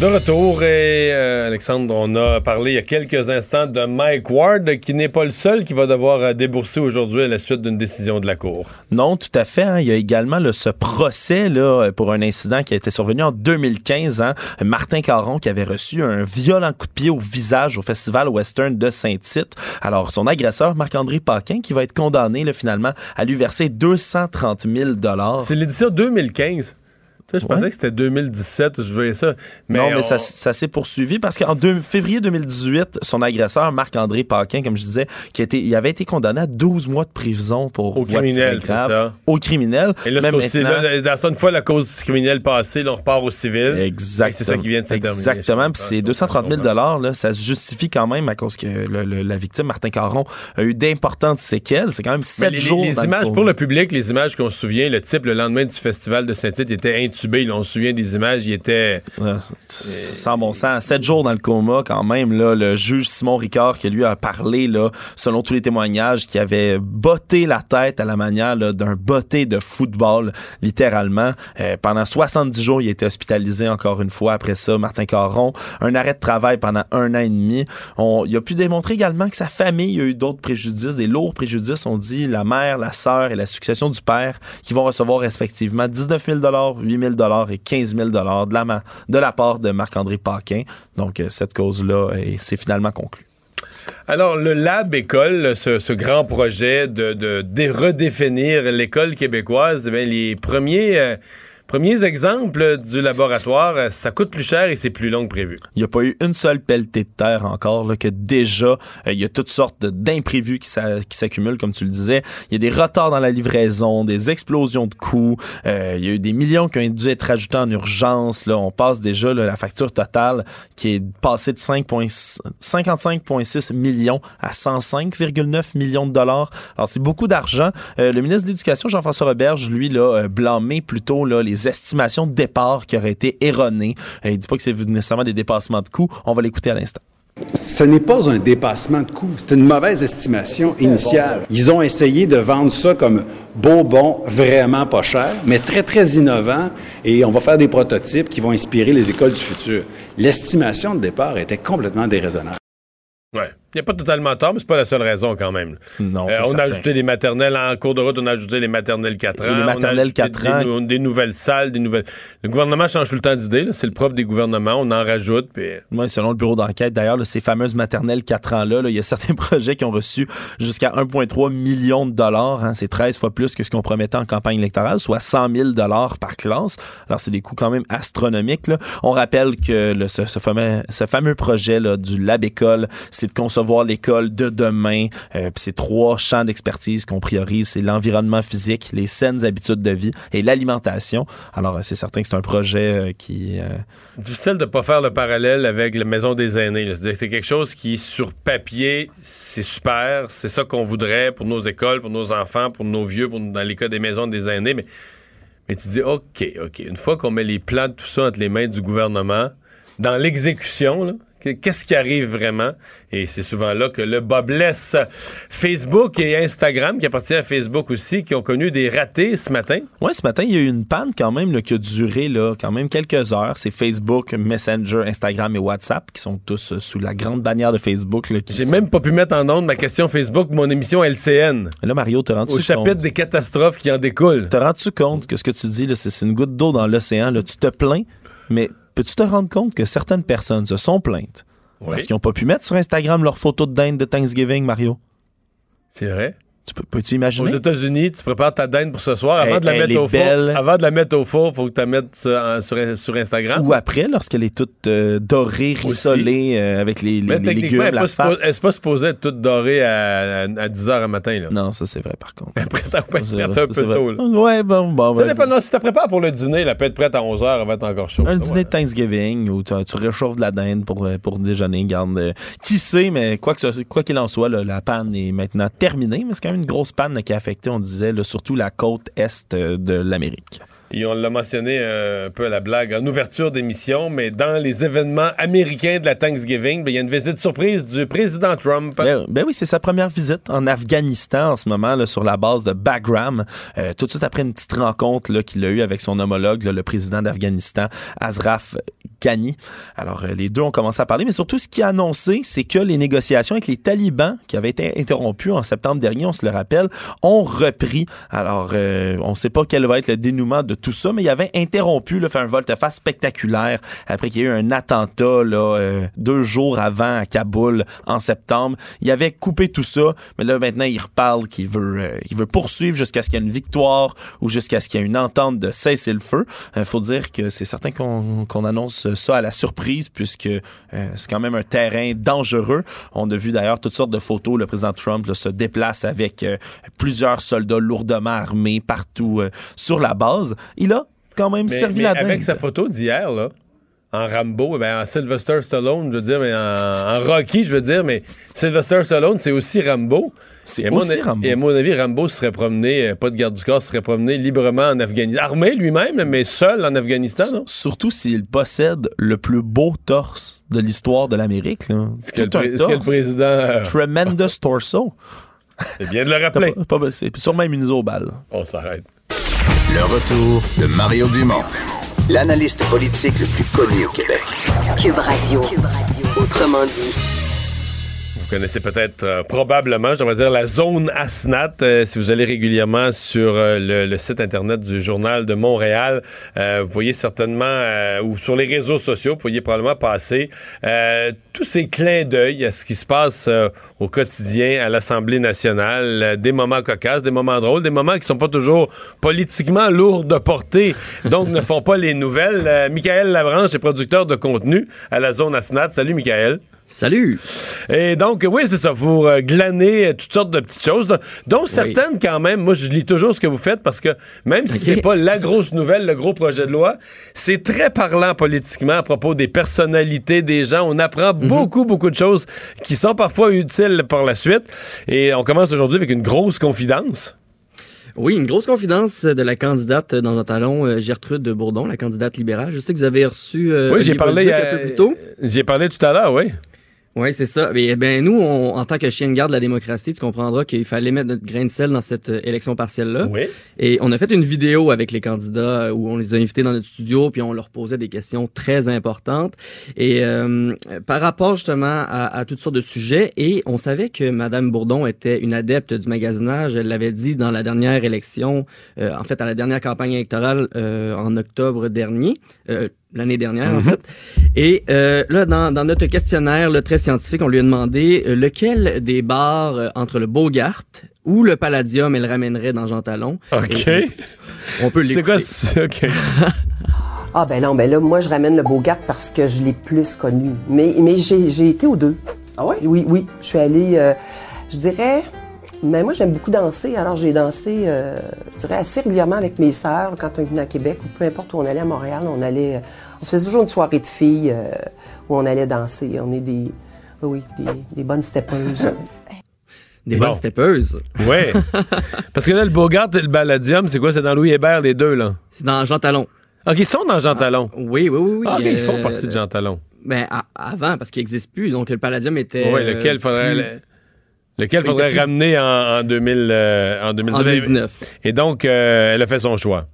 De retour, et euh, Alexandre, on a parlé il y a quelques instants de Mike Ward, qui n'est pas le seul qui va devoir euh, débourser aujourd'hui à la suite d'une décision de la Cour. Non, tout à fait. hein. Il y a également là, ce procès là, pour un incident qui a été survenu en 2015. hein. Martin Caron qui avait reçu un violent coup de pied au visage au Festival Western de Saint-Tite. Alors, son agresseur, Marc-André Paquin, qui va être condamné là, finalement à lui verser 230 000 C'est l'édition 2015. Je pensais que c'était 2017 où je voyais ça. Mais non, mais on- ça, ça s'est poursuivi parce qu'en février 2018, son agresseur, Marc-André Paquin, comme je disais, qui été, il avait été condamné à 12 mois de prison pour Au criminel, c'est ça. Au criminel. Et là, c'est aussi, maintenant- là, dans ça, une fois la cause criminelle passée, là, on repart au civil. Exactement. C'est ça qui vient de se terminer. Exactement. Puis c'est 230 000 là, ça se justifie quand même à cause que le- le- la victime, Martin Caron, a eu d'importantes séquelles. C'est quand même Mais sept les, jours. les dans images, pour le public, les images qu'on se souvient, le type, le lendemain du festival de Saint-Tite, était intubé. Là, on se souvient des images, il était... Ouais, c'est- sans bon sens. Sept jours dans le coma, quand même, là, le juge Simon Ricard, qui lui a parlé, là, selon tous les témoignages, qui avait botté la tête à la manière d'un botté de football, littéralement. Euh, pendant 70 jours, il a été hospitalisé encore une fois. Après ça, Martin Caron, un arrêt de travail pendant un an et demi. On, il a pu démontrer également que sa famille a eu d'autres préjudices, des lourds préjudices. On dit la mère, la sœur et la succession du père qui vont recevoir respectivement 19 000 8 000 et 15 000 de de la part de Marc-André Paquin. Donc, euh, cette cause-là, euh, c'est finalement conclu. Alors, le Lab École, ce, grand projet de, de dé- redéfinir l'école québécoise, eh les premiers, euh, premiers exemples du laboratoire, ça coûte plus cher et c'est plus long que prévu. Il n'y a pas eu une seule pelletée de terre encore, là, que déjà, euh, il y a toutes sortes d'imprévus qui s'a- qui s'accumulent, comme tu le disais. Il y a des retards dans la livraison, des explosions de coûts. Euh, il y a eu des millions qui ont dû être ajoutés en urgence. Là. On passe déjà là, la facture totale qui est passée de 5,6 55,6 millions à 105,9 millions de dollars. Alors, c'est beaucoup d'argent. Euh, le ministre de l'Éducation, Jean-François Roberge, lui, là, blâmé plutôt là, les estimations de départ qui auraient été erronées. Euh, il dit pas que c'est nécessairement des dépassements de coûts. On va l'écouter à l'instant. Ce n'est pas un dépassement de coût, c'est une mauvaise estimation initiale. Ils ont essayé de vendre ça comme bonbon vraiment pas cher, mais très très innovant et on va faire des prototypes qui vont inspirer les écoles du futur. L'estimation de départ était complètement déraisonnable. Ouais. Il n'y a pas totalement tort, mais c'est pas la seule raison quand même. Non, Euh, on a ajouté les maternelles en cours de route, on a ajouté les maternelles 4 ans. Et les on a maternelles ajouté 4 des, ans. des nouvelles salles, des nouvelles. Le gouvernement change tout le temps d'idée, là. c'est le propre des gouvernements, on en rajoute. Puis... Oui, selon le bureau d'enquête, d'ailleurs, ces fameuses maternelles 4 ans-là, là, il y a certains projets qui ont reçu jusqu'à 1,3 million de dollars. hein. c'est 13 fois plus que ce qu'on promettait en campagne électorale, soit 100 000 dollars par classe. Alors, c'est des coûts quand même astronomiques. là. On rappelle que le- ce, ce fameux, ce fameux projet là, du Lab École, c'est de l'école de demain. Euh, puis c'est trois champs d'expertise qu'on priorise. C'est l'environnement physique, les saines habitudes de vie et l'alimentation. Alors, euh, c'est certain que c'est un projet euh, qui... euh, Difficile de pas faire le parallèle avec la maison des aînés. C'est quelque chose qui, sur papier, c'est super. C'est ça qu'on voudrait pour nos écoles, pour nos enfants, pour nos vieux, dans les cas des maisons des aînés. Mais, mais tu dis, OK, OK. Une fois qu'on met les plans de tout ça entre les mains du gouvernement, dans l'exécution, qu'est-ce qui arrive vraiment? Et c'est souvent là que le bas blesse. Facebook et Instagram, qui appartient à Facebook aussi, qui ont connu des ratés ce matin. Oui, ce matin, il y a eu une panne quand même là, qui a duré là, quand même quelques heures. C'est Facebook, Messenger, Instagram et WhatsApp qui sont tous euh, sous la grande bannière de Facebook. J'ai sont- même pas pu mettre en onde ma question Facebook mon émission LCN. Là, Mario, te rends-tu Au chapitre compte? des catastrophes qui en découlent. Te rends-tu compte que ce que tu dis, c'est c'est une goutte d'eau dans l'océan? là, Tu te plains, mais peux-tu te rendre compte que certaines personnes se sont plaintes? Parce qu'ils n'ont pas pu mettre sur Instagram leurs photos de dinde de Thanksgiving, Mario? C'est vrai. Tu peux, peux-tu imaginer? Aux États-Unis, tu prépares ta dinde pour ce soir. Avant Elle- de la mettre au four, avant de la mettre au four, faut que tu la mettes sur, en- sur- sur Instagram. Ou après, lorsqu'elle est toute euh, dorée, rissolée, euh, avec les, les, Mais les techniquement, légumes, elle la n'est pas, face. elle est pas supposée être toute dorée à, à, 10 h à matin. Là. Non, ça c'est vrai par contre. Elle prête un peu, C'est prête vrai, un peu c'est vrai. tôt. là. Ouais, bon, bon. Ça ben, dépend, non, si tu prépares pour le dîner, elle peut être prête à 11 h elle va être encore chaude. Un dîner ouais. de Thanksgiving où tu, tu réchauffes de la dinde pour, euh, pour déjeuner. Garde, euh, qui sait, mais quoi ce- quoi qu'il en soit, là, la panne est maintenant terminée. Mais c'est quand même une grosse panne qui a affecté, on disait, là, surtout la côte est euh, de l'Amérique. Et on l'a mentionné euh, un peu à la blague en ouverture d'émission, mais dans les événements américains de la Thanksgiving, ben, il y a une visite surprise du président Trump. Ben, ben oui, c'est sa première visite en Afghanistan en ce moment là, sur la base de Bagram. Euh, tout de suite après une petite rencontre qu'il a eue avec son homologue, là, le président d'Afghanistan, Ashraf Alors, euh, les deux ont commencé à parler, mais surtout, ce qui a annoncé, c'est que les négociations avec les talibans, qui avaient été interrompues en septembre dernier, on se le rappelle, ont repris. Alors, euh, on ne sait pas quel va être le dénouement de tout ça, mais il avait interrompu, là, fait un volte-face spectaculaire après qu'il y ait eu un attentat là, euh, deux jours avant à Kaboul en septembre. Il avait coupé tout ça, mais là maintenant il reparle qu'il veut, euh, veut poursuivre jusqu'à ce qu'il y ait une victoire ou jusqu'à ce qu'il y ait une entente de cesser le feu. Il faut dire que c'est certain qu'on qu'on annonce ça à la surprise puisque euh, c'est quand même un terrain dangereux. On a vu d'ailleurs toutes sortes de photos. Le président Trump là, se déplace avec euh, plusieurs soldats lourdement armés partout euh, sur la base. Il a quand même Mais- servi mais la avec sa photo d'hier, là, en Rambo, ben, en Sylvester Stallone, je veux dire, mais en, en Rocky, je veux dire, mais Sylvester Stallone, c'est aussi Rambo. C'est Et à mon aussi Rambo. Et à mon avis, Rambo se serait promené, euh, pas de garde du corps, se serait promené librement en Afghanistan. Armé lui-même, mais seul en Afghanistan, non? Surtout s'il possède le plus beau torse de l'histoire de l'Amérique. Ce que, le, Tout un pré- ce que le torse. président. euh, Tremendous torso. c'est bien de le rappeler. C'est sûrement immunisé aux balles. On s'arrête. Le retour de Mario Dumont, l'analyste politique le plus connu au Québec. Cube Radio. Autrement dit. Vous connaissez peut-être euh, probablement, je devrais dire, la zone ASNAT. Euh, si vous allez régulièrement sur euh, le, site Internet du Journal de Montréal, vous voyez certainement, ou sur les réseaux sociaux, vous voyez probablement passer tous ces clins d'œil à ce qui se passe au quotidien à l'Assemblée nationale, des moments cocasses, des moments drôles, des moments qui sont pas toujours politiquement lourds de portée, donc ne font pas les nouvelles. Michael Labranche est producteur de contenu à la zone ASNAT. Salut Michael. Salut. Et donc, oui, c'est ça. Vous euh, glanez euh, toutes sortes de petites choses, dont- certaines quand même. Moi, je lis toujours ce que vous faites parce que même si Ok. c'est pas la grosse nouvelle, le gros projet de loi, c'est très parlant politiquement à propos des personnalités des gens. On apprend Mhm. beaucoup, beaucoup de choses qui sont parfois utiles par la suite. Et on commence aujourd'hui avec une grosse confidence. Oui, une grosse confidence de la candidate dans un talon, euh, Gertrude Bourdon, la candidate libérale. Je sais que vous avez reçu euh, oui, j'ai parlé, euh, parlé tout à l'heure, oui. Oui, c'est ça. Mais ben nous, on- en tant que chien de garde de la démocratie, tu comprendras qu'il fallait mettre notre grain de sel dans cette euh, élection partielle-là. Oui. Et on a fait une vidéo avec les candidats euh, où on les a invités dans notre studio, puis on leur posait des questions très importantes. Et euh, par rapport justement à, à toutes sortes de sujets, et on savait que Madame Bourdon était une adepte du magasinage. Elle l'avait dit dans la dernière élection, euh, en fait à la dernière campagne électorale euh, en octobre dernier. L'année dernière, en Mhm. fait. Et euh, là, dans, dans notre questionnaire là, très scientifique, on lui a demandé euh, lequel des bars euh, entre le Bogart ou le Palladium elle ramènerait dans Jean Talon? OK. Et on peut C'est l'écouter. quoi? c'est- OK. Ah ben non, ben là, moi, je ramène le Bogart parce que je l'ai plus connu. Mais, mais j'ai j'ai été aux deux. Ah ouais? Oui, oui. Je suis allée, euh, je dirais... Mais moi, j'aime beaucoup danser. Alors, j'ai dansé, euh, je dirais, assez régulièrement avec mes sœurs quand on venait à Québec ou peu importe où on allait à Montréal. On allait... On se faisait toujours une soirée de filles euh, où on allait danser. On est des... Oui, des, des bonnes steppeuses. Des Bon. bonnes steppeuses. Oui. Parce que là, le Bogart et le Balladium, c'est quoi? C'est dans Louis Hébert, les deux, là? C'est dans Jean Talon. OK, ils sont dans Jean Talon. Oui, oui, oui. oui. Ah, ils font Euh, partie de Jean Talon. Ben, à- avant, parce qu'il n'existe plus. Donc, le Palladium était... Oui, lequel euh, faudrait, plus- lequel faudrait ramener en, en 2000, euh, en 2019. En 2019. Et donc, euh, elle a fait son choix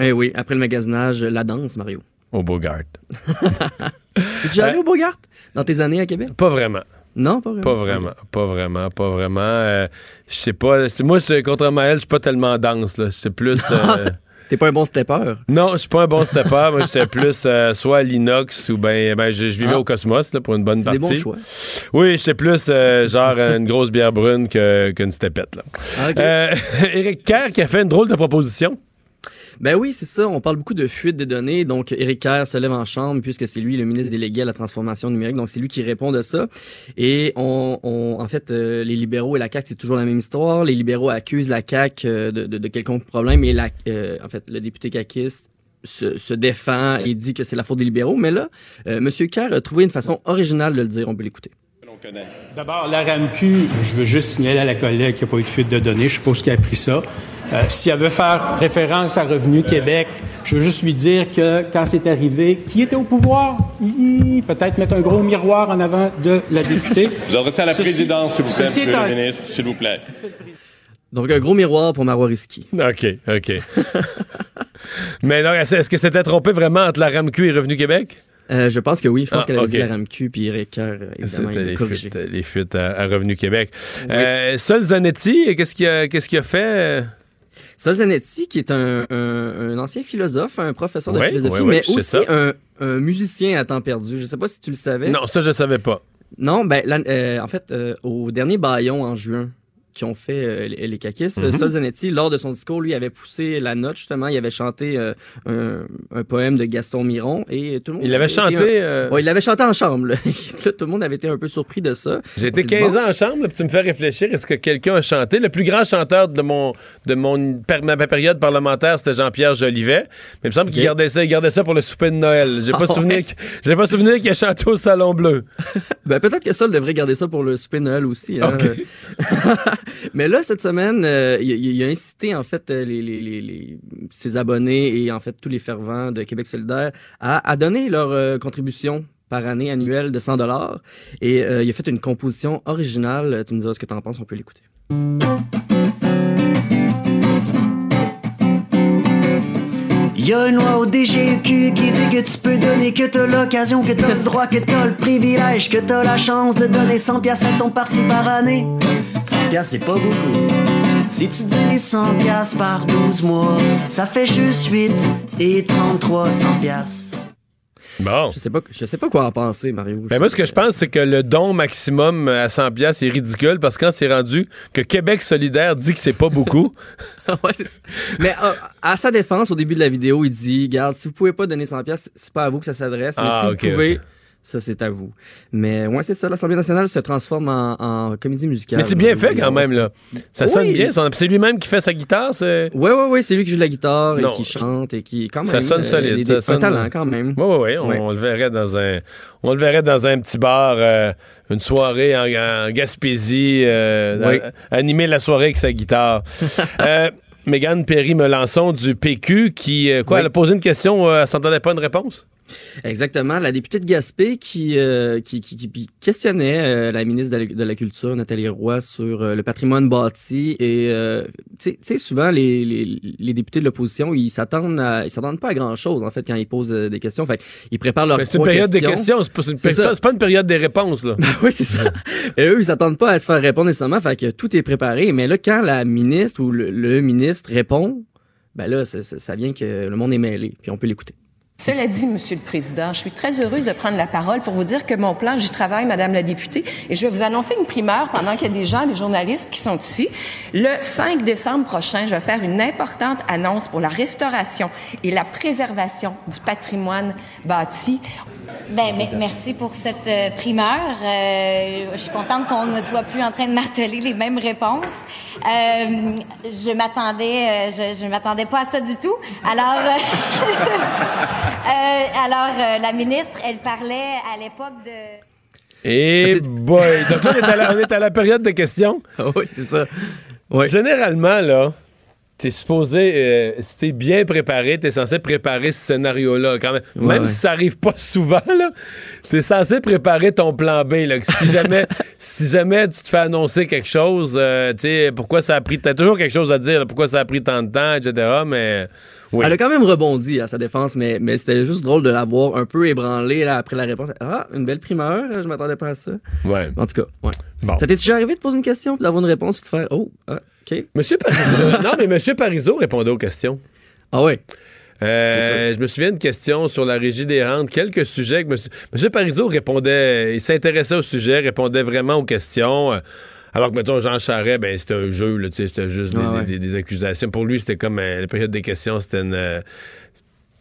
Eh oui, après le magasinage, la danse, Mario. au Bogart. Es-tu déjà allé au Bogart? Dans tes années à Québec? Pas vraiment. Non, pas vraiment. Pas vraiment, pas vraiment, pas vraiment. Euh, je sais pas. Moi, contrairement à elle, je suis pas tellement dense. Là. C'est plus. T'es pas un bon stepper? Non, je suis pas un bon stepper. Moi, j'étais plus euh, soit à l'inox ou ben, ben je, je vivais Ah. au Cosmos là, pour une bonne C'est des partie. bons choix. Oui, j'étais plus euh, genre une grosse bière brune que- qu'une stepette. Là. Ah, ok. Euh, Kerr qui a fait une drôle de proposition. Ben oui, c'est ça. On parle beaucoup de fuite de données. Donc, Éric Kerr se lève en chambre puisque c'est lui le ministre délégué à la transformation numérique. Donc, c'est lui qui répond de ça. Et on, on- en fait, euh, les libéraux et la CAQ, c'est toujours la même histoire. Les libéraux accusent la CAQ euh, de, de, de quelconque problème et la, euh, en fait, le député caquiste se, se défend et dit que c'est la faute des libéraux. Mais là, Monsieur Kerr a trouvé une façon originale de le dire. On peut l'écouter. D'abord, la RAMQ, je veux juste signaler à la collègue qu'il n'y a pas eu de fuite de données. Je suppose qu'elle a pris ça. Euh, si elle veut faire référence à Revenu Québec, je veux juste lui dire que quand c'est arrivé, qui était au pouvoir? Peut-être mettre un gros miroir en avant de la députée. Vous adressez à la Ceci- présidence, s'il vous plaît, monsieur le ministre, s'il vous plaît. Donc, un gros miroir pour Marois Risky. OK, OK. Mais non, est-ce que c'était trompé vraiment entre la RAMQ et Revenu Québec? Euh, je pense que oui. Je pense Ah, qu'elle avait ok. dit la RAMQ, puis Kerr, euh, évidemment, C'était il a les fuites, les fuites à, à Revenu Québec. Euh, Sol Zanetti, qu'est-ce qu'il a, qu'est-ce qu'il a fait? Sol Zanetti, qui est un, un- un ancien philosophe, un professeur de Ouais, philosophie, ouais, ouais, mais aussi un, un musicien à temps perdu. Je sais pas si tu le savais. Non, ça, je savais pas. Non, ben, euh, en fait, euh, au dernier Bayon en juin, qui ont fait euh, les, les caquistes, Mhm. Sol Zanetti, lors de son discours, lui, avait poussé la note, justement. Il avait chanté euh, un, un poème de Gaston Miron et tout le monde... Il avait été chanté, un- euh, Ouais, il l'avait chanté en chambre, là. Tout le monde avait été un peu surpris de ça. J'ai été On s'est dit, 15 bon, ans en chambre, là, puis tu me fais réfléchir. Est-ce que quelqu'un a chanté? Le plus grand chanteur de mon de mon ma période parlementaire, c'était Jean-Pierre Jolivet. Mais il me semble qu'il gardait ça, il gardait ça pour le souper de Noël. J'ai pas Ah souvenir, j'ai pas souvenir qu'il a chanté au Salon Bleu. Ben, peut-être que Sol devrait garder ça pour le souper de Noël aussi. hein. Mais là, cette semaine, euh, il, a incité en fait euh, ses abonnés et en fait tous les fervents de Québec solidaire à, donner leur euh, contribution par année annuelle de 100 dollars. Et il a fait une composition originale. Tu me diras ce que tu en penses, on peut l'écouter. Y a une loi au DGEQ qui dit que tu peux donner que t'as l'occasion, que t'as le droit, que t'as le privilège, que t'as la chance de donner 100 pièces à ton parti par année. 100 pièces c'est pas beaucoup. Si tu divises 100 pièces par 12 mois, ça fait juste 8 et 33 100 pièces. Bon. Je sais pas, je sais pas quoi en penser, Mario. Ben moi, ce que je pense, c'est que le don maximum à 100 pièces est ridicule parce que quand c'est rendu que Québec solidaire dit que c'est pas beaucoup. ouais, c'est ça. Mais euh, à sa défense, au début de la vidéo, il dit, garde, si vous pouvez pas donner 100 pièces, c'est pas à vous que ça s'adresse, mais Ah, si vous pouvez. Ça c'est à vous. Mais ouais, c'est ça, l'Assemblée nationale se transforme en, en comédie musicale. Mais c'est bien fait quand même, là. Ça Oui. sonne bien. C'est lui-même qui fait sa guitare, c'est. Ouais, ouais, ouais, c'est lui qui joue la guitare Non. et qui chante et qui, quand même. Ça sonne euh, solide. sonne- Un talent, quand même. Oui, oui, oui. On, Ouais. on le verrait dans un, on le verrait dans un petit bar, euh, une soirée en, en Gaspésie, euh, Oui. animer la soirée avec sa guitare. euh, Mégane Perry-Melançon du PQ qui, euh, quoi, Oui. elle a posé une question, euh, elle s'entendait pas une réponse? Exactement. La députée de Gaspé qui, euh, qui, qui, qui questionnait euh, la ministre de la, Culture, Nathalie Roy, sur euh, le patrimoine bâti. Et euh, tu sais- souvent, les, les, les députés de l'opposition, ils s'attendent ils s'attendent pas à grand-chose, en fait, quand ils posent euh, des questions. Fait ils préparent leurs Mais c'est une période des questions. c'est pas, une C'est péri- ça. c'est pas une période des réponses, là. oui, c'est ça. Et eux, ils s'attendent pas à se faire répondre nécessairement, fait que tout est préparé. Mais là, quand la ministre ou le, le ministre répond, ben là, ça, ça- ça vient que le monde est mêlé, puis on peut l'écouter. Cela dit, Monsieur le Président, je suis très heureuse de prendre la parole pour vous dire que mon plan, j'y travaille, Madame la députée, et je vais vous annoncer une primeur pendant qu'il y a des gens, des journalistes qui sont ici. Le 5 décembre prochain, je vais faire une importante annonce pour la restauration et la préservation du patrimoine bâti. Ben, me- merci pour cette euh, primeur. Euh, je suis contente qu'on ne soit plus en train de marteler les mêmes réponses. Euh, je m'attendais, euh, je, je m'attendais pas à ça du tout. Alors, alors euh, la ministre, elle parlait à l'époque de. Et boy! Donc là, on est, à la, on est à la période de questions. oui, c'est ça. Généralement, là, t'es supposé, euh, si t'es bien préparé, t'es censé préparer ce scénario-là. Quand même, Ouais, même ouais. si ça arrive pas souvent, là, t'es censé préparer ton plan B. Là, que si jamais, si jamais tu te fais annoncer quelque chose, euh, tu sais, pourquoi ça a pris, t'as toujours quelque chose à dire, là, pourquoi ça a pris tant de temps, etc. Mais oui. Elle a quand même rebondi à sa défense, mais, mais c'était juste drôle de la voir un peu ébranlée là, après la réponse. Ah, une belle primeur, je m'attendais pas à ça. Ouais. En tout cas, ouais. Bon. Ça t'est déjà arrivé de poser une question, puis d'avoir une réponse, puis de faire Oh, ah, OK. Monsieur Parizeau, non, mais Monsieur Parizeau répondait aux questions. Ah ouais. Euh, je me souviens d'une question sur la régie des rentes, quelques sujets que monsieur, monsieur Parizeau répondait, il s'intéressait au sujet, répondait vraiment aux questions. euh, alors que, mettons, Jean Charest, ben, c'était un jeu, là, c'était juste des, Ah ouais. des- des- des accusations. Pour lui, c'était comme euh, la période des questions, c'était une, euh,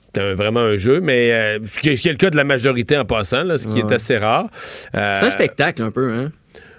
c'était un- vraiment un jeu, mais euh, ce qui est le cas de la majorité en passant, là, ce qui Ouais, est assez rare. C'est un spectacle un peu, hein?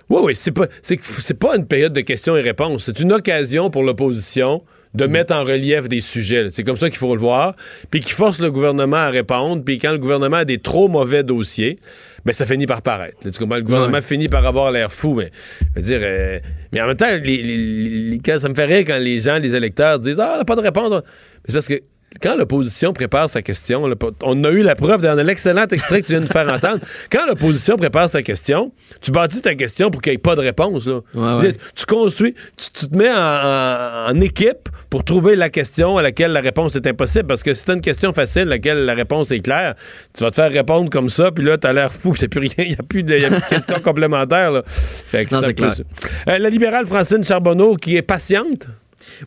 Oui, oui, c'est pas, c'est, pas une période de questions et réponses. C'est une occasion pour l'opposition de mettre en relief des sujets. C'est comme ça qu'il faut le voir. Puis qui force le gouvernement à répondre. Puis quand le gouvernement a des trop mauvais dossiers, ben ça finit par paraître. Là, tu comprends? Le gouvernement finit par avoir l'air fou. Mais, je veux dire, euh, mais en même temps, les, les- les- quand- ça me fait rire quand les gens, les électeurs disent Ah, on n'a pas de réponse. Mais c'est parce que quand l'opposition prépare sa question, on a eu la preuve dans l'excellent extrait que tu viens de faire entendre. Quand l'opposition prépare sa question, tu bâtis ta question pour qu'il n'y ait pas de réponse. là. Ouais, ouais. Tu construis, tu, tu te mets en, équipe pour trouver la question à laquelle la réponse est impossible. Parce que si tu une question facile, à laquelle la réponse est claire, tu vas te faire répondre comme ça, puis là, tu as l'air fou, il n'y a plus rien, il n'y a, plus de y a plus de questions complémentaires. là. Fait que Non, c'est c'est clair. Euh, la libérale Francine Charbonneau, qui est patiente.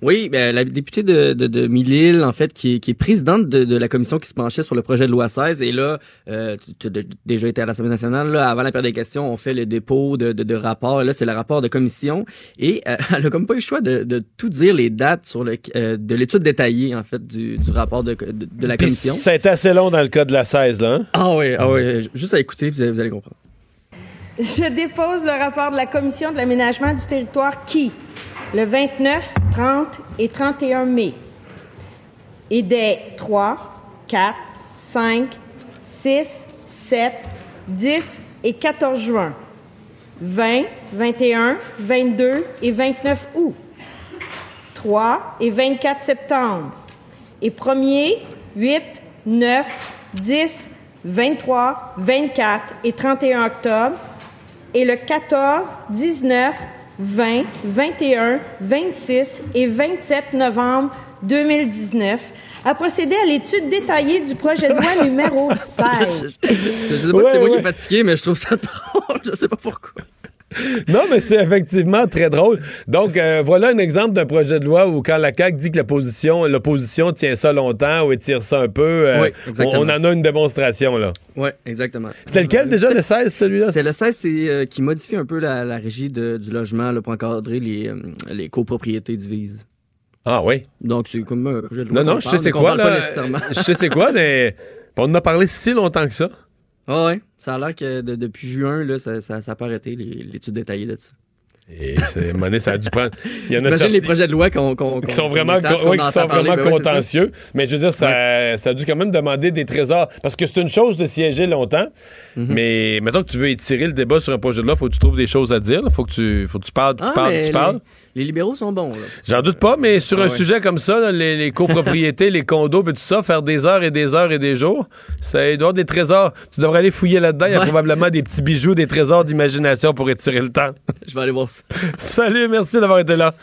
Oui, ben, la députée de, de, de Mille-Îles, en fait, qui est, qui est présidente de, de la commission qui se penchait sur le projet de loi 16. Et là, euh, tu as déjà été à l'Assemblée nationale. Là, avant la période des questions, on fait le dépôt de, de, de rapports. Là, c'est le rapport de commission. Et euh, elle a comme pas eu le choix de, de tout dire les dates sur le, euh, de l'étude détaillée, en fait, du, du rapport de, de, de la commission. Ça a été assez long dans le cas de la 16, là. hein? Ah oui, ah oui. Juste à écouter, vous allez, vous allez comprendre. Je dépose le rapport de la Commission de l'aménagement du territoire qui, le 29, 30 et 31 mai, et des 3, 4, 5, 6, 7, 10 et 14 juin, 20, 21, 22 et 29 août, 3 et 24 septembre, et 1er, 8, 9, 10, 23, 24 et 31 octobre, et le 14, 19, 20, 21, 26 et 27 novembre 2019 a procédé à l'étude détaillée du projet de loi numéro 16. Je sais pas Ouais, si c'est moi qui est fatigué, mais je trouve ça drôle. Je sais pas pourquoi. Non, mais c'est effectivement très drôle. Donc, euh, voilà un exemple d'un projet de loi où quand la CAQ dit que l'opposition, l'opposition tient ça longtemps ou étire ça un peu, euh, Oui, on, en a une démonstration, là. Ouais, exactement. C'était lequel déjà, le 16, celui-là? C'est le 16 c'est, euh, qui modifie un peu la, la régie de- du logement là, pour encadrer les, euh, les copropriétés divises. Ah oui? Donc, c'est comme un projet de loi Non, non, je sais c'est quoi, là. Je sais c'est quoi, mais on en a parlé si longtemps que ça. Ah ouais, ça a l'air que de- depuis juin, là, ça, ça, ça pas arrêté l'étude détaillée de ça. Et c'est, ça a dû prendre. Il y en a Imagine les projets de loi qu'on, qu'on, qui sont vraiment, ouais, qui sont parler, vraiment ouais, contentieux. Mais je veux dire, ça, ça a dû quand même demander des trésors. Parce que c'est une chose de siéger longtemps, Mhm. mais mettons que tu veux étirer le débat sur un projet de loi, faut que tu trouves des choses à dire. Il faut que tu, faut que tu parles, tu Ah, parles, mais tu les- parles. Les, libéraux sont bons, là. J'en doute pas, mais sur Ah un ouais. sujet comme ça, là, les, les copropriétés, les condos, et tout ça, faire des heures et des heures et des jours, ça doit avoir des trésors. Tu devrais aller fouiller là-dedans. Il y a probablement des petits bijoux, des trésors d'imagination pour étirer le temps. Je vais aller voir ça. Salut, merci d'avoir été là.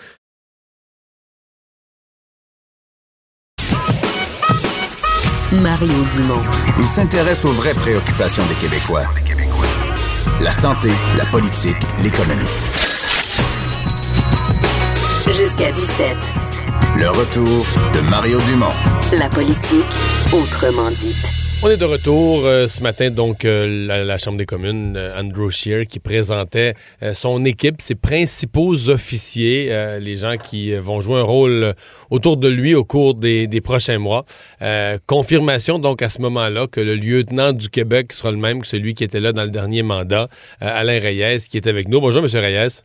Mario Dumont. Il s'intéresse aux vraies préoccupations des Québécois. La santé, la politique, l'économie. Jusqu'à 17. Le retour de Mario Dumont. La politique, autrement dite. On est de retour euh, ce matin, donc, euh, la, la Chambre des communes, euh, Andrew Scheer, qui présentait euh, son équipe, ses principaux officiers, euh, les gens qui vont jouer un rôle autour de lui au cours des, des prochains mois. Euh, confirmation, donc, à ce moment-là, que le lieutenant du Québec sera le même que celui qui était là dans le dernier mandat, euh, Alain Reyes, qui est avec nous. Bonjour, Monsieur Reyes.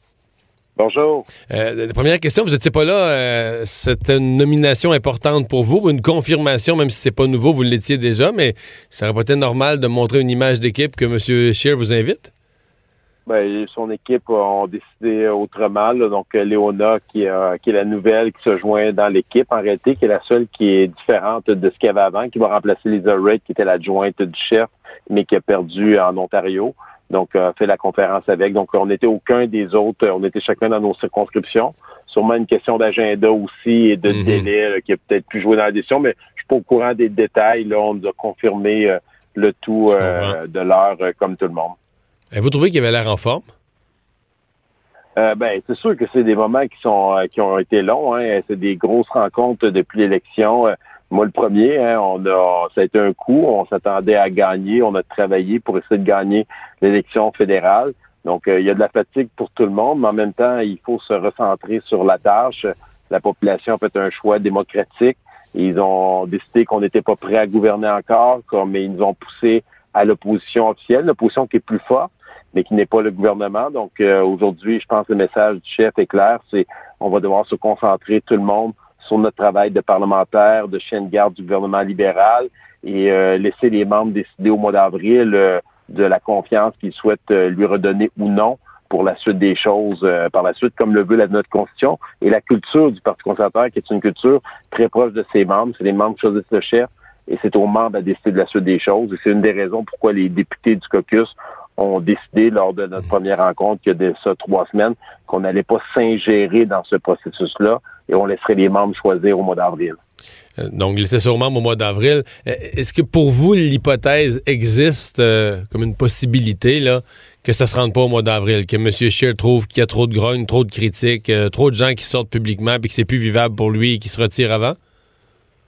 Bonjour. Euh, la première question, vous n'étiez pas là, euh, c'était une nomination importante pour vous, une confirmation, même si c'est pas nouveau, vous l'étiez déjà, mais ça aurait pas été normal de montrer une image d'équipe que M. Scheer vous invite? Ben, son équipe ont décidé autrement. là. Donc, euh, Léona, qui, euh, qui est la nouvelle, qui se joint dans l'équipe, en réalité, qui est la seule qui est différente de ce qu'il y avait avant, qui va remplacer Lisa Ray, qui était l'adjointe du chef, mais qui a perdu en Ontario. Donc, euh, fait la conférence avec. Donc, on n'était aucun des autres. On était chacun dans nos circonscriptions. Sûrement une question d'agenda aussi et de Mhm. délai là, qui a peut-être pu jouer dans la décision, mais je suis pas au courant des détails. Là, on nous a confirmé euh, le tout euh, de l'heure euh, comme tout le monde. Et vous trouvez qu'il avait l'air en forme? Euh, ben, c'est sûr que c'est des moments qui sont qui ont été longs. Hein. C'est des grosses rencontres depuis l'élection. Moi, le premier, hein, on a, ça a été un coup. On s'attendait à gagner. On a travaillé pour essayer de gagner l'élection fédérale. Donc, euh, il y a de la fatigue pour tout le monde, mais en même temps, il faut se recentrer sur la tâche. La population a fait un choix démocratique. Ils ont décidé qu'on n'était pas prêt à gouverner encore, comme ils nous ont poussé à l'opposition officielle, l'opposition qui est plus forte, mais qui n'est pas le gouvernement. Donc euh, aujourd'hui, je pense que le message du chef est clair, c'est on va devoir se concentrer tout le monde sur notre travail de parlementaire, de chien de garde du gouvernement libéral et euh, laisser les membres décider au mois d'avril euh, de la confiance qu'ils souhaitent euh, lui redonner ou non pour la suite des choses euh, par la suite, comme le veut la, notre Constitution. Et la culture du Parti conservateur, qui est une culture très proche de ses membres, c'est les membres qui choisissent le chef, et c'est aux membres à décider de la suite des choses. Et c'est une des raisons pourquoi les députés du caucus ont décidé lors de notre première rencontre, il y a de ça trois semaines, qu'on n'allait pas s'ingérer dans ce processus-là et on laisserait les membres choisir au mois d'avril. Euh, Donc, il était sûrement au mois d'avril. Euh, Est-ce que pour vous, l'hypothèse existe euh, comme une possibilité là, que ça se rende pas au mois d'avril, que M. Scheer trouve qu'il y a trop de grogne, trop de critiques, trop de gens qui sortent publiquement puis que c'est plus vivable pour lui et qu'il se retire avant?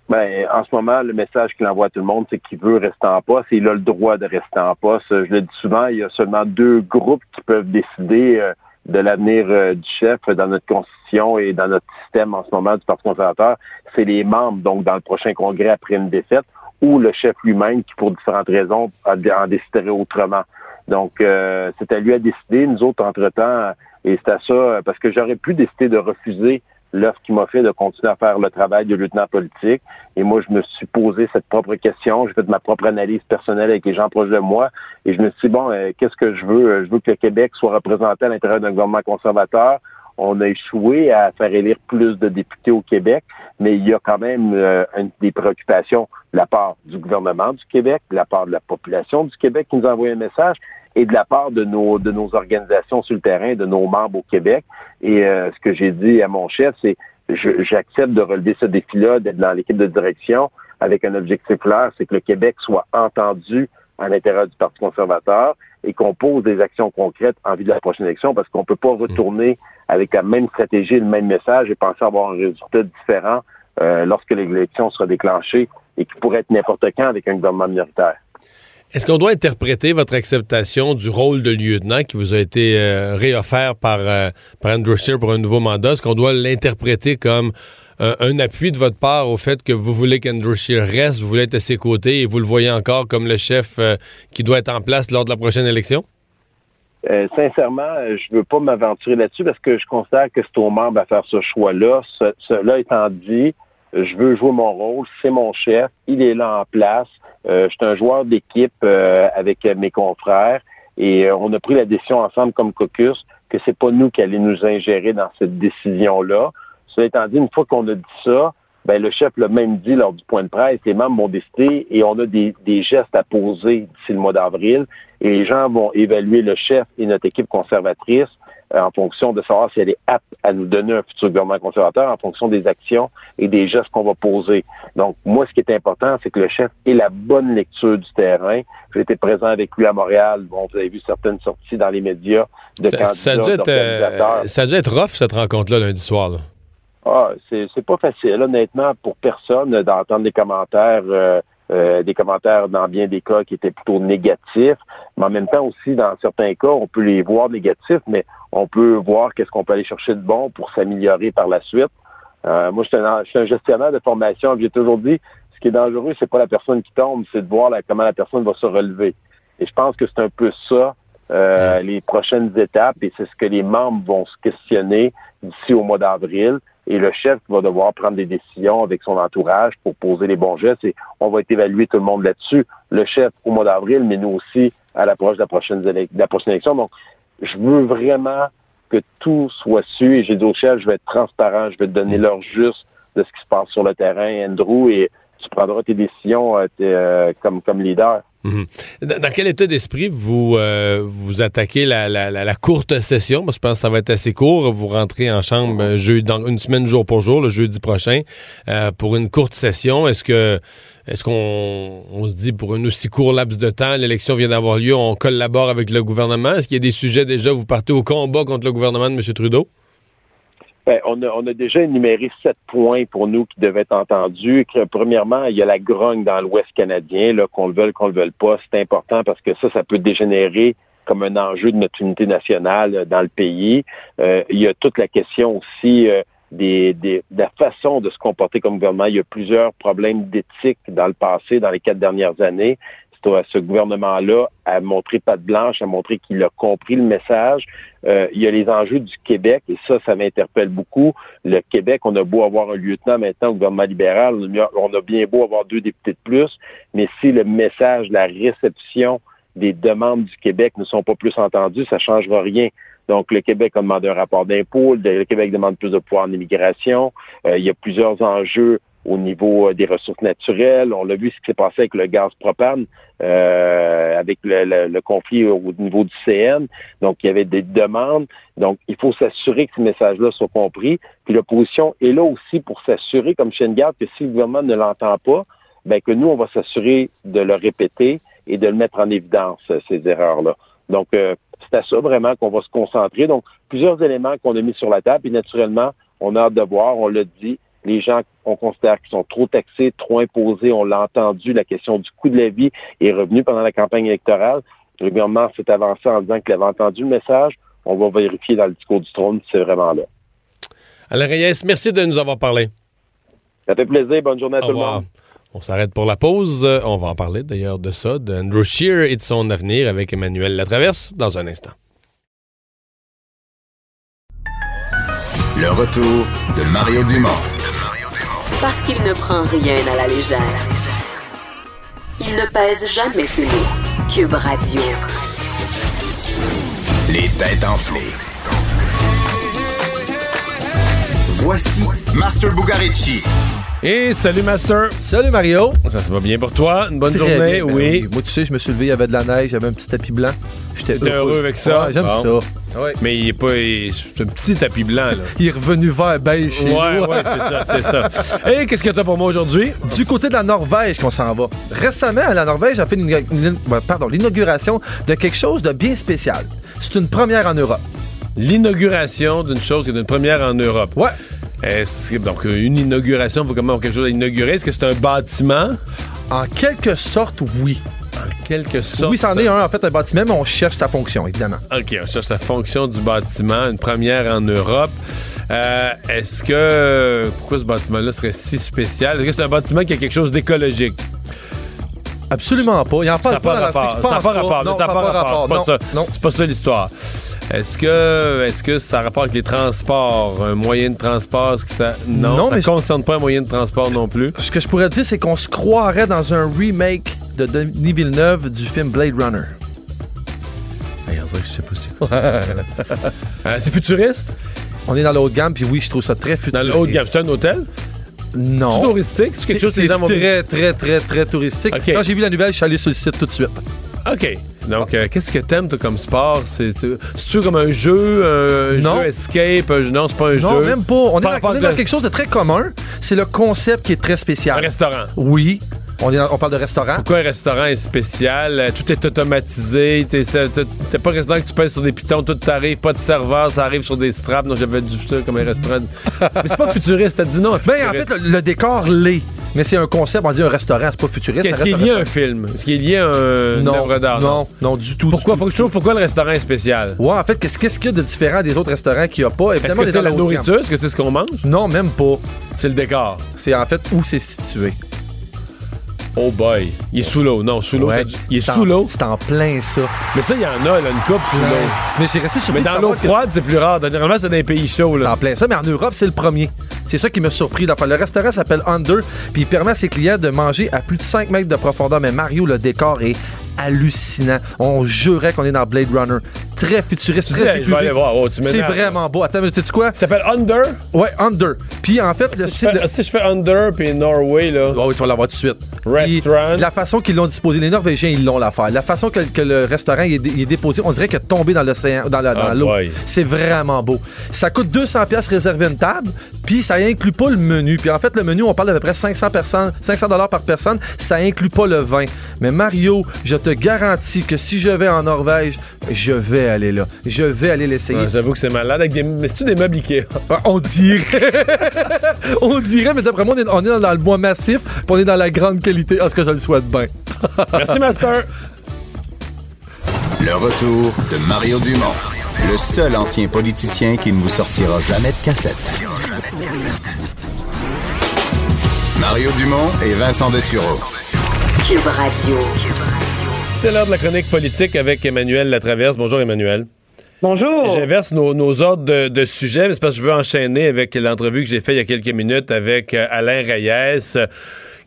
Ben, en ce moment, le message qu'il envoie à tout le monde, c'est qu'il veut rester en poste et il a le droit de rester en poste. Je le dis souvent, il y a seulement deux groupes qui peuvent décider de l'avenir euh, du chef dans notre constitution et dans notre système en ce moment du Parti conservateur. C'est les membres, donc dans le prochain congrès après une défaite, ou le chef lui-même qui, pour différentes raisons, en déciderait autrement. Donc, euh, c'est à lui à décider. Nous autres, entre-temps, et c'est à ça, parce que j'aurais pu décider de refuser l'offre qui m'a fait de continuer à faire le travail de lieutenant politique. Et moi, je me suis posé cette propre question. J'ai fait ma propre analyse personnelle avec les gens proches de moi. Et je me suis dit, bon, euh, qu'est-ce que je veux? Je veux que le Québec soit représenté à l'intérieur d'un gouvernement conservateur. On a échoué à faire élire plus de députés au Québec, mais il y a quand même euh, une- des préoccupations de la part du gouvernement du Québec, de la part de la population du Québec qui nous a envoyé un message et de la part de nos de nos organisations sur le terrain, de nos membres au Québec. Et euh, ce que j'ai dit à mon chef, c'est j'accepte de relever ce défi-là, d'être dans l'équipe de direction avec un objectif clair, c'est que le Québec soit entendu à l'intérieur du Parti conservateur et qu'on pose des actions concrètes en vue de la prochaine élection parce qu'on ne peut pas retourner avec la même stratégie, le même message et penser avoir un résultat différent euh, lorsque l'élection sera déclenchée et qui pourrait être n'importe quand avec un gouvernement minoritaire. Est-ce qu'on doit interpréter votre acceptation du rôle de lieutenant qui vous a été euh, réoffert par, euh, par Andrew Scheer pour un nouveau mandat? Est-ce qu'on doit l'interpréter comme euh, un appui de votre part au fait que vous voulez qu'Andrew Scheer reste, vous voulez être à ses côtés et vous le voyez encore comme le chef euh, qui doit être en place lors de la prochaine élection? Euh, sincèrement, euh, je veux pas m'aventurer là-dessus parce que je considère que c'est aux membres à faire ce choix-là. Ce- Cela étant dit, je veux jouer mon rôle, c'est mon chef, il est là en place. Euh, je suis un joueur d'équipe euh, avec euh, mes confrères et euh, on a pris la décision ensemble comme caucus que c'est pas nous qui allons nous ingérer dans cette décision-là. Cela étant dit, une fois qu'on a dit ça, ben, le chef l'a même dit lors du point de presse, les membres vont décider et on a des, des gestes à poser d'ici le mois d'avril et les gens vont évaluer le chef et notre équipe conservatrice euh, en fonction de savoir si elle est apte à nous donner un futur gouvernement conservateur en fonction des actions et des gestes qu'on va poser. Donc, moi, ce qui est important, c'est que le chef ait la bonne lecture du terrain. J'ai été présent avec lui à Montréal. Bon, vous avez vu certaines sorties dans les médias de Ça, candidats, ça a dû être, euh, ça a dû être rough, cette rencontre-là, lundi soir. là. Ah, c'est pas facile, honnêtement, pour personne d'entendre des commentaires, euh, euh, des commentaires dans bien des cas qui étaient plutôt négatifs, mais en même temps aussi, dans certains cas, on peut les voir négatifs, mais on peut voir qu'est-ce qu'on peut aller chercher de bon pour s'améliorer par la suite. Euh, moi, je suis, un, je suis un gestionnaire de formation. J'ai toujours dit, ce qui est dangereux, c'est pas la personne qui tombe, c'est de voir là, comment la personne va se relever. Et je pense que c'est un peu ça euh, les prochaines étapes, et c'est ce que les membres vont se questionner d'ici au mois d'avril. Et le chef va devoir prendre des décisions avec son entourage pour poser les bons gestes. Et on va évalué tout le monde là-dessus. Le chef au mois d'avril, mais nous aussi à l'approche de la prochaine, de la prochaine élection. Donc, je veux vraiment que tout soit su. Et j'ai dit au chef, je vais être transparent, je vais te donner l'heure juste de ce qui se passe sur le terrain, Andrew, et tu prendras tes décisions euh, euh, comme leader. Mhm. Dans, quel état d'esprit vous euh, vous attaquez la, la- la- courte session? Parce que je pense que ça va être assez court. Vous rentrez en chambre euh, jeudi, dans une semaine jour pour jour, le jeudi prochain, euh, pour une courte session. Est-ce que est-ce qu'on on se dit pour un aussi court laps de temps, l'élection vient d'avoir lieu, on collabore avec le gouvernement? Est-ce qu'il y a des sujets déjà, vous partez au combat contre le gouvernement de M. Trudeau? Ben, on, a, on a déjà énuméré sept points pour nous qui devaient être entendus. Premièrement, il y a la grogne dans l'Ouest canadien, qu'on le veuille, qu'on le veuille pas. C'est important parce que ça, ça peut dégénérer comme un enjeu de notre unité nationale euh, dans le pays. Euh, il y a toute la question aussi euh, des, des- de la façon de se comporter comme gouvernement. Il y a plusieurs problèmes d'éthique dans le passé, dans les quatre dernières années. À ce gouvernement-là à montrer patte blanche, à montrer qu'il a compris le message. Euh, il y a les enjeux du Québec, et ça, ça m'interpelle beaucoup. Le Québec, on a beau avoir un lieutenant maintenant au gouvernement libéral, on a- a bien beau avoir deux députés de plus, mais si le message, la réception des demandes du Québec ne sont pas plus entendus, ça ne changera rien. Donc, le Québec a demandé un rapport d'impôt, le Québec demande plus de pouvoir en immigration. Euh, il y a plusieurs enjeux au niveau euh, des ressources naturelles. On l'a vu ce qui s'est passé avec le gaz propane, euh, avec le, conflit au niveau du CN. Donc, il y avait des demandes. Donc, il faut s'assurer que ces messages-là soient compris. Puis l'opposition est là aussi pour s'assurer, comme chien de garde, que si le gouvernement ne l'entend pas, ben que nous, on va s'assurer de le répéter et de le mettre en évidence, euh, ces erreurs-là. Donc, c'est à ça vraiment qu'on va se concentrer. Donc, plusieurs éléments qu'on a mis sur la table. Et naturellement, on a hâte de voir, on l'a dit, les gens, on considère qu'ils sont trop taxés, trop imposés. On l'a entendu, la question du coût de la vie est revenue pendant la campagne électorale. Le gouvernement s'est avancé en disant qu'il avait entendu le message. On va vérifier dans le discours du trône si c'est vraiment là. Alain Reyes, merci de nous avoir parlé. Ça fait plaisir. Bonne journée à Au tout le monde. On s'arrête pour la pause. Euh, On va en parler d'ailleurs de ça, d'Andrew Shear et de son avenir avec Emmanuel Latraverse dans un instant. Le retour de Mario Dumont. Parce qu'il ne prend rien à la légère. Il ne pèse jamais ses mots. Cube Radio. Les têtes enflées. Voici Master Bugarici. Et salut Master. Salut Mario. Ça se va bien pour toi? Une bonne Très journée? bien, oui. Moi, tu sais, je me suis levé, il y avait de la neige, j'avais un petit tapis blanc. J'étais T'es heureux avec ça? Ouais, J'aime Bon. ça. Mais il est pas. C'est un petit tapis blanc, là. Il est revenu vert beige chez Ouais, nous. ouais, c'est ça, c'est ça. Et qu'est-ce que t'as pour moi aujourd'hui? Du côté de la Norvège qu'on s'en va. Récemment, la Norvège a fait l'inauguration de quelque chose de bien spécial. C'est une première en Europe. L'inauguration d'une chose qui est une première en Europe. Ouais. Est-ce que- donc, une inauguration, il faut comment avoir quelque chose à inaugurer? Est-ce que c'est un bâtiment? En quelque sorte, oui. En quelque sorte. Oui, c'en est un, en fait, un bâtiment, mais on cherche sa fonction, évidemment. OK, on cherche la fonction du bâtiment, une première en Europe. Euh, Est-ce que. Pourquoi ce bâtiment-là serait si spécial? Est-ce que c'est un bâtiment qui a quelque chose d'écologique? Absolument pas. Il en Ça parle n'a pas pas dans rapport. Ça n'a pas pas. rapport. Non, Ça n'a pas rapport. Non, ça. non. C'est pas ça l'histoire. Est-ce que, est-ce que ça a rapport avec les transports? Un moyen de transport? Est-ce que ça. Non, Non, ça ne concerne pas un moyen de transport non plus. Ce que je pourrais dire, c'est qu'on se croirait dans un remake de Denis Villeneuve du film Blade Runner. Hey, on dirait que je sais pas c'est quoi. Euh, c'est futuriste? On est dans le haut de gamme, puis oui, je trouve ça très Dans futuriste. haut de gamme. C'est un hôtel? Non. C'est touristique? C'est quelque chose que les gens vont très, très, très, très touristique. Quand j'ai vu la nouvelle, je suis allé sur le site tout de suite. OK. Donc, euh, qu'est-ce que t'aimes, toi, comme sport? C'est- C'est- C'est-tu comme un jeu, un Non. jeu escape? un jeu- Non, c'est pas un Non, jeu? même pas. On est, dans, on est dans quelque chose de très commun. C'est le concept qui est très spécial. Un restaurant. Oui. On, est dans- on parle de restaurant. Pourquoi un restaurant est spécial? Euh, Tout est automatisé. T'es pas un restaurant que tu pèses sur des pitons, tout t'arrive, pas de serveur, ça arrive sur des straps. Non, j'avais du ça comme un restaurant. Mais c'est pas futuriste, t'as dit non. Ben, en fait, le, le décor l'est. Mais c'est un concept, on dit un restaurant, c'est pas futuriste. Est-ce qu'il y a un film? Est-ce qu'il y a un Non, œuvre d'art? non, non, du tout. Pourquoi? Faut que je trouve pourquoi le restaurant est spécial? Ouais, en fait, qu'est-ce qu'il y a de différent des autres restaurants qu'il n'y a pas? Est-ce que est c'est la nourriture? Est-ce que c'est ce qu'on mange? Non, même pas. C'est le décor. C'est en fait où c'est situé. Oh boy. Il est sous l'eau. Non, sous l'eau. Ouais. Il est sous l'eau. C'est en plein ça. Mais ça, il y en a, là, une coupe sous l'eau. Mais j'ai resté surpris Mais dans l'eau que- froide, c'est plus rare. Généralement, c'est dans les pays chauds. C'est en plein ça, mais en Europe, c'est le premier. C'est ça qui m'a surpris. Enfin, le restaurant s'appelle Under, puis il permet à ses clients de manger à plus de 5 mètres de profondeur. Mais Mario, le décor est hallucinant. On jurait qu'on est dans Blade Runner. Très futuriste, Tu très hey, je vais aller voir. Oh, C'est vraiment beau. Attends, mais tu sais quoi? Ça s'appelle Under? Ouais, Under. Puis en fait, le- Si c'est je, le- fais, si je fais Under puis Norway, là. Oh oui, tu vas l'avoir tout de suite. Puis, Restaurant. la façon qu'ils l'ont disposé, les Norvégiens, ils l'ont l'affaire. La façon que, que le restaurant il est, dé- il est déposé, on dirait qu'il est tombé dans l'océan, dans Ah, l'eau. C'est vraiment beau. Ça coûte 200 pièces réserver une table, puis ça inclut pas le menu. Puis en fait, le menu, on parle d'à peu près 500 personnes, 500 dollars par personne. Ça inclut pas le vin. Mais Mario, je te garantis que si je vais en Norvège, je vais aller là. Je vais aller l'essayer. Ouais, J'avoue que c'est malade. Avec des... Mais c'est-tu des meubles Ikea? Ah, On dirait. on dirait, mais d'après moi, on est, on est dans le bois massif, puis on est dans la grande qualité. Ah, ce que je le souhaite bien? Merci, Master. Le retour de Mario Dumont, le seul ancien politicien qui ne vous sortira jamais de cassette. Mario Dumont et Vincent Dessureau. Cube Radio. C'est l'heure de la chronique politique avec Emmanuel Latraverse. Bonjour, Emmanuel. Bonjour. J'inverse nos, nos ordres de, de sujets, mais c'est parce que je veux enchaîner avec l'entrevue que j'ai faite il y a quelques minutes avec euh, Alain Reyes, euh,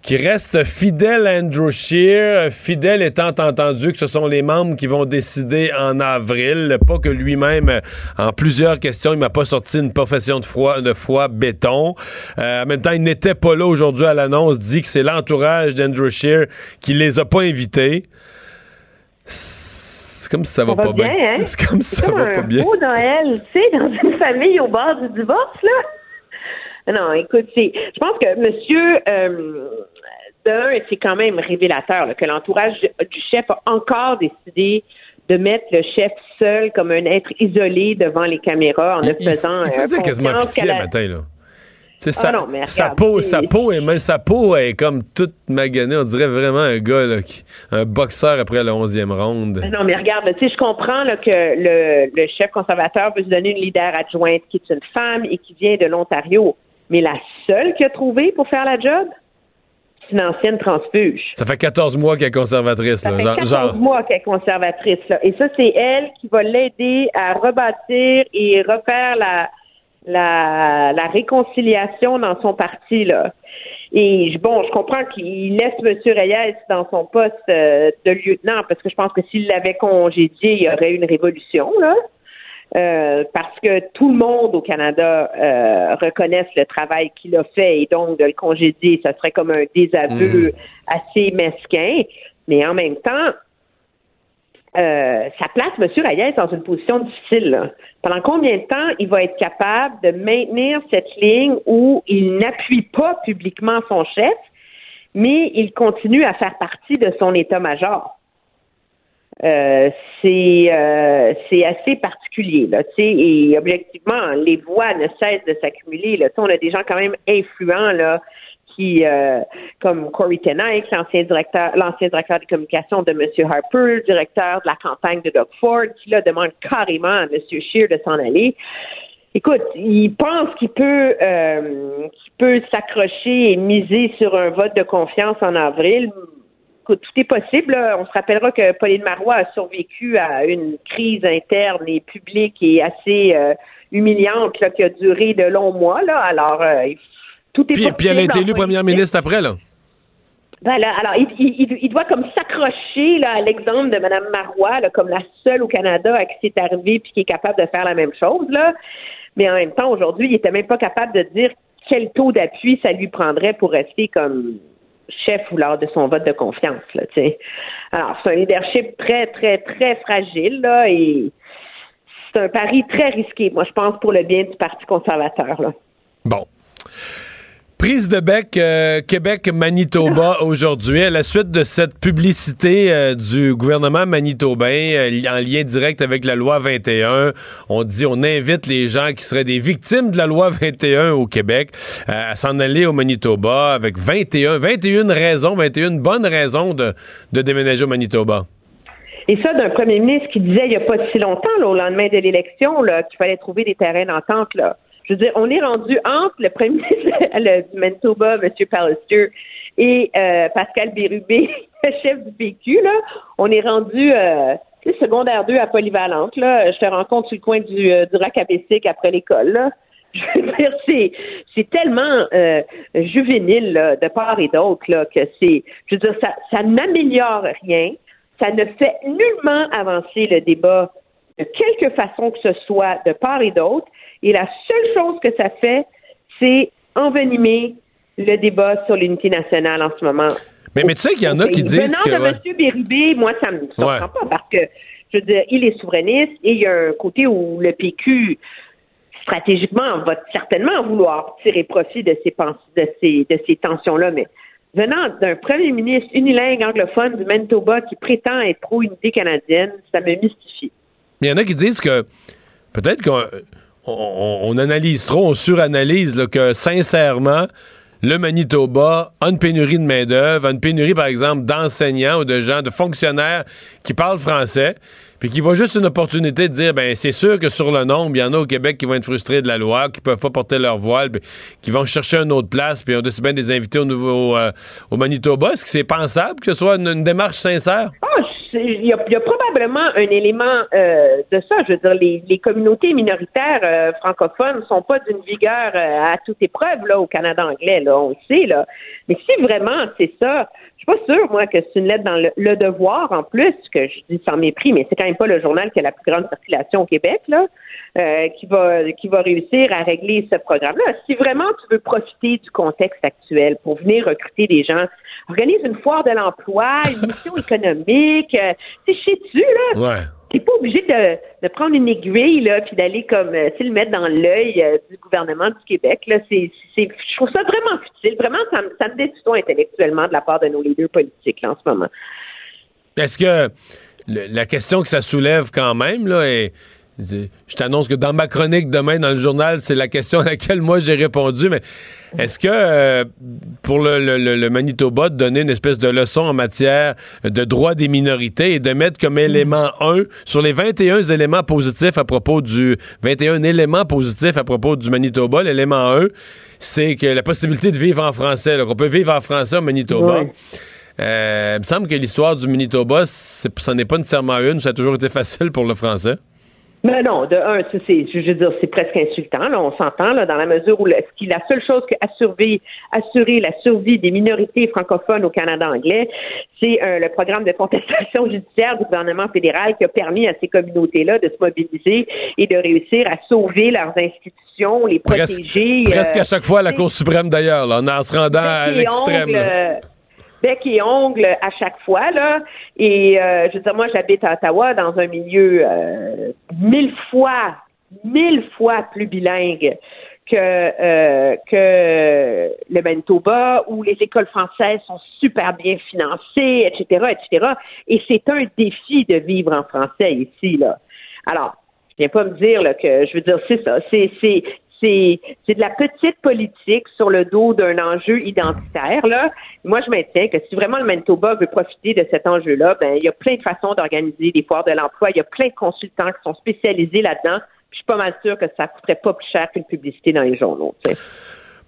qui reste fidèle à Andrew Scheer, euh, fidèle étant entendu que ce sont les membres qui vont décider en avril, pas que lui-même, en plusieurs questions, il m'a pas sorti une profession de foi, de foi béton. Euh, en même temps, il n'était pas là aujourd'hui à l'annonce, dit que c'est l'entourage d'Andrew Scheer qui les a pas invités. C'est comme si ça va, Ça va pas bien. bien, hein? C'est comme si ça comme va pas un bien. beau Noël, tu sais, dans une famille au bord du divorce, là. Non, écoute, c'est, je pense que monsieur, euh, d'un, c'est quand même révélateur là, que l'entourage du chef a encore décidé de mettre le chef seul comme un être isolé devant les caméras en ne Il, faisant il euh, faisait quasiment confiance pitié le la- matin, là. Sais, Ah sa, non, mais sa regarde, peau, sa peau est même sa peau est comme toute maganée. On dirait vraiment un gars, là, qui, un boxeur après la 11e ronde. Non, mais regarde, tu sais, je comprends là, que le, le chef conservateur veut se donner une leader adjointe qui est une femme et qui vient de l'Ontario. Mais la seule qu'il a trouvée pour faire la job, c'est une ancienne transfuge. Ça fait 14 mois qu'elle est conservatrice, Ça là. fait genre, 14 genre- mois qu'elle est conservatrice. Là. Et ça, c'est elle qui va l'aider à rebâtir et refaire la, la, la réconciliation dans son parti. Là. Et je- bon, je comprends qu'il laisse M. Reyes dans son poste euh, de lieutenant parce que je pense que s'il l'avait congédié, il y aurait eu une révolution. Là. euh, parce que tout le monde au Canada euh, reconnaisse le travail qu'il a fait et donc de le congédier, ça serait comme un désaveu assez mesquin. Mais en même temps, euh, ça place M. Reyes dans une position difficile. Pendant combien de temps il va être capable de maintenir cette ligne où il n'appuie pas publiquement son chef, mais il continue à faire partie de son état-major? Euh, c'est euh, c'est assez particulier là, et objectivement, les voix ne cessent de s'accumuler. On a des gens quand même influents là, qui, euh, comme Corey Tenike, l'ancien directeur, l'ancien directeur des communications de M. Harper, directeur de la campagne de Doug Ford, qui là demande carrément à M. Scheer de s'en aller. Écoute, il pense qu'il peut, euh, qu'il peut s'accrocher et miser sur un vote de confiance en avril. Écoute, tout est possible. On se rappellera que Pauline Marois a survécu à une crise interne et publique et assez euh, humiliante qui a duré de longs mois. Là. Alors, euh, tout est Puis, elle a été élue première ministre après, là. Ben là, alors, il, il- doit comme s'accrocher là, à l'exemple de Mme Marois, là, comme la seule au Canada à qui c'est arrivé puis qui est capable de faire la même chose. Là. Mais en même temps, aujourd'hui, il était même pas capable de dire quel taux d'appui ça lui prendrait pour rester comme chef ou lors de son vote de confiance. Là. Alors, c'est un leadership très, très, très fragile là, et c'est un pari très risqué, moi, je pense, pour le bien du Parti conservateur. Là. Bon. Prise de bec euh, Québec-Manitoba aujourd'hui, à la suite de cette publicité euh, du gouvernement manitobain euh, en lien direct avec la loi 21. On dit, on invite les gens qui seraient des victimes de la loi 21 au Québec euh, à s'en aller au Manitoba avec 21, 21 raisons, 21 bonnes raisons de, de déménager au Manitoba. Et ça, d'un premier ministre qui disait il n'y a pas si longtemps, là, au lendemain de l'élection, là, qu'il fallait trouver des terrains d'entente. Là. Je veux dire, on est rendu entre le premier ministre du Manitoba, M. Pallister, et euh, Pascal Bérubé, le chef du PQ. Là. On est rendu euh, secondaire 2 à Polyvalente. Là. Je te rencontre sur le coin du, euh, du après l'école. Là. Je veux dire, c'est, c'est tellement euh, juvénile là, de part et d'autre là, que c'est. Je veux dire, ça, ça n'améliore rien. Ça ne fait nullement avancer le débat de quelque façon que ce soit de part et d'autre. Et la seule chose que ça fait, c'est envenimer le débat sur l'unité nationale en ce moment. Mais, mais tu sais qu'il y en a qui disent que... Venant de. M. Bérubé, moi, ça me surprend Ouais. pas parce que, je veux dire, il est souverainiste et il y a un côté où le PQ, stratégiquement, va certainement vouloir tirer profit de ces, de ces, de ces tensions-là, mais venant d'un premier ministre unilingue anglophone du Manitoba qui prétend être pro-unité canadienne, ça me mystifie. Mais il y en a qui disent que peut-être qu'on on, analyse trop, on suranalyse que sincèrement, le Manitoba a une pénurie de main-d'œuvre, une pénurie, par exemple, d'enseignants ou de gens, de fonctionnaires qui parlent français, puis qui voient juste une opportunité de dire ben c'est sûr que sur le nombre, il y en a au Québec qui vont être frustrés de la loi, qui peuvent pas porter leur voile, puis qui vont chercher une autre place, puis on décide bien des invités au nouveau euh, au Manitoba. Est-ce que c'est pensable que ce soit une, démarche sincère? Ah, il y, a, probablement un élément euh, de ça. Je veux dire, les, les communautés minoritaires euh, francophones sont pas d'une vigueur euh, à toute épreuve là au Canada anglais, là, on le sait là. Mais si vraiment c'est ça, je suis pas sûre moi que c'est une lettre dans le, le devoir en plus que je dis sans mépris, mais c'est quand même pas le journal qui a la plus grande circulation au Québec là, euh, qui va qui va réussir à régler ce programme-là. Si vraiment tu veux profiter du contexte actuel pour venir recruter des gens, organise une foire de l'emploi, une mission économique. Euh, tu sais, sais-tu, là? Ouais. T'es pas obligé de, prendre une aiguille, là, puis d'aller comme, euh, tu le mettre dans l'œil euh, du gouvernement du Québec, là. C'est, je trouve ça vraiment futile. Vraiment, ça, me- ça déçoit intellectuellement de la part de nos leaders politiques, en ce moment. Est-ce que la question que ça soulève quand même, là, est. Je t'annonce que dans ma chronique demain dans le journal, c'est la question à laquelle moi j'ai répondu, mais est-ce que euh, pour le, le- le- le Manitoba, de donner une espèce de leçon en matière de droit des minorités et de mettre comme élément 1 sur les 21 éléments positifs à propos du 21 éléments positifs à propos du Manitoba, l'élément 1, c'est que la possibilité de vivre en français, qu'on peut vivre en français au Manitoba. Euh, il me semble que l'histoire du Manitoba, ça n'est pas nécessairement une, ça a toujours été facile pour le français. Mais non, de un, c'est, je veux dire, c'est presque insultant. Là, on s'entend là, dans la mesure où ce qui, la seule chose que assurer, assurer la survie des minorités francophones au Canada anglais, c'est euh, le programme de contestation judiciaire du gouvernement fédéral qui a permis à ces communautés-là de se mobiliser et de réussir à sauver leurs institutions, les Presque, protéger. presque euh, à chaque fois la Cour suprême, d'ailleurs, là, en se rendant à l'extrême. ongle, là. euh, bec et ongle à chaque fois là et euh, je veux dire moi j'habite à Ottawa dans un milieu euh, mille fois mille fois plus bilingue que euh, que le Manitoba où les écoles françaises sont super bien financées etc etc et c'est un défi de vivre en français ici là. Alors je viens pas me dire là, que je veux dire c'est ça. C'est c'est c'est de la petite politique sur le dos d'un enjeu identitaire là. Moi je maintiens que si vraiment le Manitoba veut profiter de cet enjeu-là, ben il y a plein de façons d'organiser des foires de l'emploi, il y a plein de consultants qui sont spécialisés là-dedans. Je suis pas mal sûre que ça coûterait pas plus cher qu'une publicité dans les journaux. tu sais.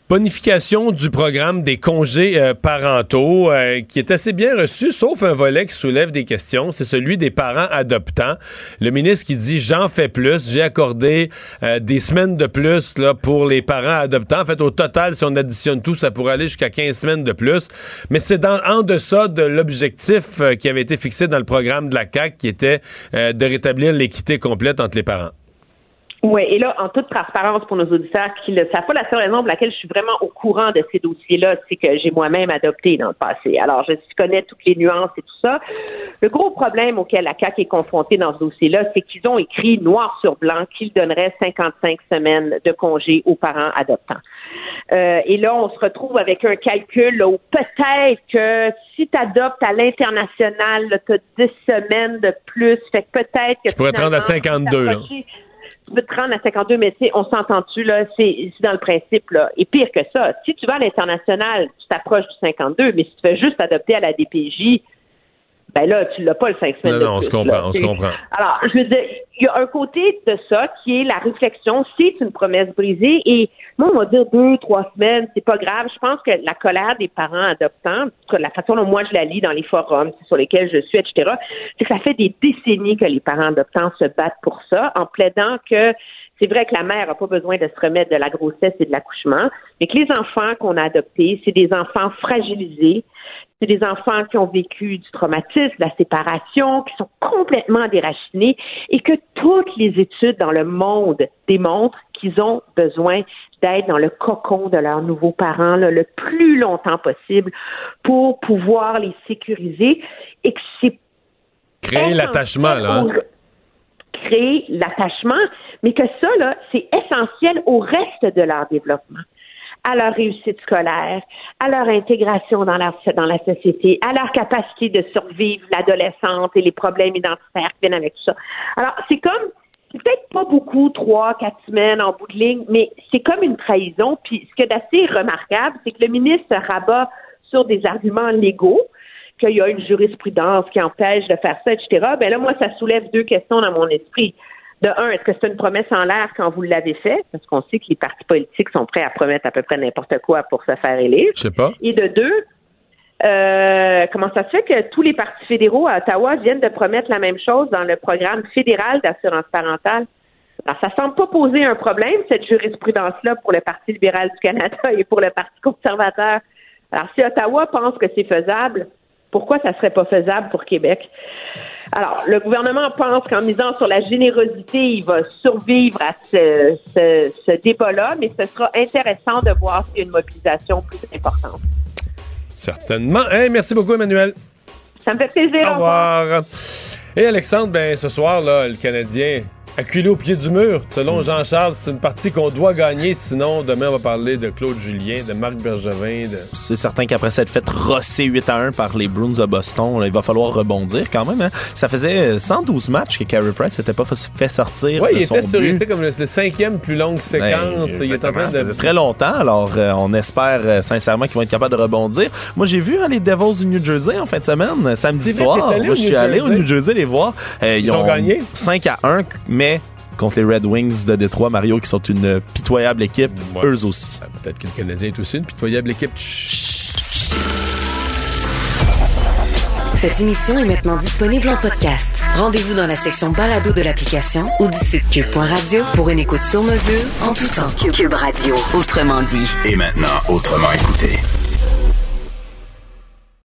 Bonification du programme des congés euh, parentaux, euh, qui est assez bien reçu, sauf un volet qui soulève des questions, c'est celui des parents adoptants. Le ministre qui dit j'en fais plus, j'ai accordé euh, des semaines de plus là, pour les parents adoptants. En fait, au total, si on additionne tout, ça pourrait aller jusqu'à 15 semaines de plus. Mais c'est en deçà de l'objectif euh, qui avait été fixé dans le programme de la CAC, qui était de rétablir l'équité complète entre les parents. Oui, et là, en toute transparence pour nos auditeurs qui le savent pas, la seule raison pour laquelle je suis vraiment au courant de ces dossiers-là, c'est que j'ai moi-même adopté dans le passé. Alors, je connais toutes les nuances et tout ça. Le gros problème auquel la CAQ est confrontée dans ce dossier-là, c'est qu'ils ont écrit noir sur blanc qu'ils donneraient 55 semaines de congé aux parents adoptants. Euh, et là, on se retrouve avec un calcul là, où peut-être que si tu adoptes à l'international, tu as 10 semaines de plus. Fait que peut-être que Tu pourrais te rendre à finalement, 52, là. Tu peux te rendre à 52, mais tu sais, on s'entend-tu, là, c'est dans le principe, là. Et pire que ça, si tu vas à l'international, tu t'approches du 52, mais si tu fais juste adopter à la DPJ, ben là, tu l'as pas le 5 semaines Non, de non, on se comprend, là, on se comprend. Alors, je veux dire, il y a un côté de ça qui est la réflexion, c'est une promesse brisée. Et moi, on va dire deux, trois semaines, c'est pas grave. Je pense que la colère des parents adoptants, la façon dont moi je la lis dans les forums sur lesquels je suis, etc., c'est que ça fait des décennies que les parents adoptants se battent pour ça, en plaidant que c'est vrai que la mère n'a pas besoin de se remettre de la grossesse et de l'accouchement, mais que les enfants qu'on a adoptés, c'est des enfants fragilisés, c'est des enfants qui ont vécu du traumatisme, de la séparation, qui sont complètement déracinés et que toutes les études dans le monde démontrent qu'ils ont besoin d'être dans le cocon de leurs nouveaux parents là, le plus longtemps possible pour pouvoir les sécuriser et que c'est Créer l'attachement, là. hein? créer l'attachement, mais que ça, là, c'est essentiel au reste de leur développement, à leur réussite scolaire, à leur intégration dans la, dans la société, à leur capacité de survivre l'adolescence et les problèmes identitaires qui viennent avec tout ça. Alors, c'est comme, c'est peut-être pas beaucoup, trois, quatre semaines en bout de ligne, mais c'est comme une trahison. Puis, ce qui est assez remarquable, c'est que le ministre se rabat sur des arguments légaux, qu'il y a une jurisprudence qui empêche de faire ça, etc. Ben là, moi, ça soulève deux questions dans mon esprit. De un, est-ce que c'est une promesse en l'air quand vous l'avez fait? Parce qu'on sait que les partis politiques sont prêts à promettre à peu près n'importe quoi pour se faire élire. Je sais pas. Et de deux, euh, comment ça se fait que tous les partis fédéraux à Ottawa viennent de promettre la même chose dans le programme fédéral d'assurance parentale? Alors, ça semble pas poser un problème, cette jurisprudence-là, pour le Parti libéral du Canada et pour le Parti conservateur. Alors, si Ottawa pense que c'est faisable, pourquoi ça serait pas faisable pour Québec? Alors, le gouvernement pense qu'en misant sur la générosité, il va survivre à ce, ce, ce débat-là, mais ce sera intéressant de voir s'il y a une mobilisation plus importante. Certainement. Hey, merci beaucoup, Emmanuel. Ça me fait plaisir. Au revoir. Et Alexandre, ben ce soir, là, le Canadien acculé au pied du mur. Selon Jean-Charles, c'est une partie qu'on doit gagner. Sinon, demain, on va parler de Claude Julien, de Marc Bergevin. De... C'est certain qu'après s'être fait rosser 8 à 1 par les Bruins de Boston, là, il va falloir rebondir quand même. hein. Ça faisait 112 matchs que Carey Price s'était pas fait sortir. Oui, de il son était sur il était comme le, le cinquième plus longue séquence. Ben, il est en train de. très longtemps, alors euh, on espère euh, sincèrement qu'ils vont être capables de rebondir. Moi, j'ai vu hein, les Devils du New Jersey en fin de semaine, samedi vrai, soir. Moi, je suis allé au? New Jersey les voir. Euh, Ils ont gagné? 5 à 1, mais contre les Red Wings de Détroit, Mario, qui sont une pitoyable équipe, eux aussi. Peut-être que le Canadien est aussi une pitoyable équipe. Cette émission est maintenant disponible en podcast. Rendez-vous dans la section balado de l'application ou du site cube.radio pour une écoute sur mesure en tout temps. Cube Radio, autrement dit. Et maintenant, autrement écouté.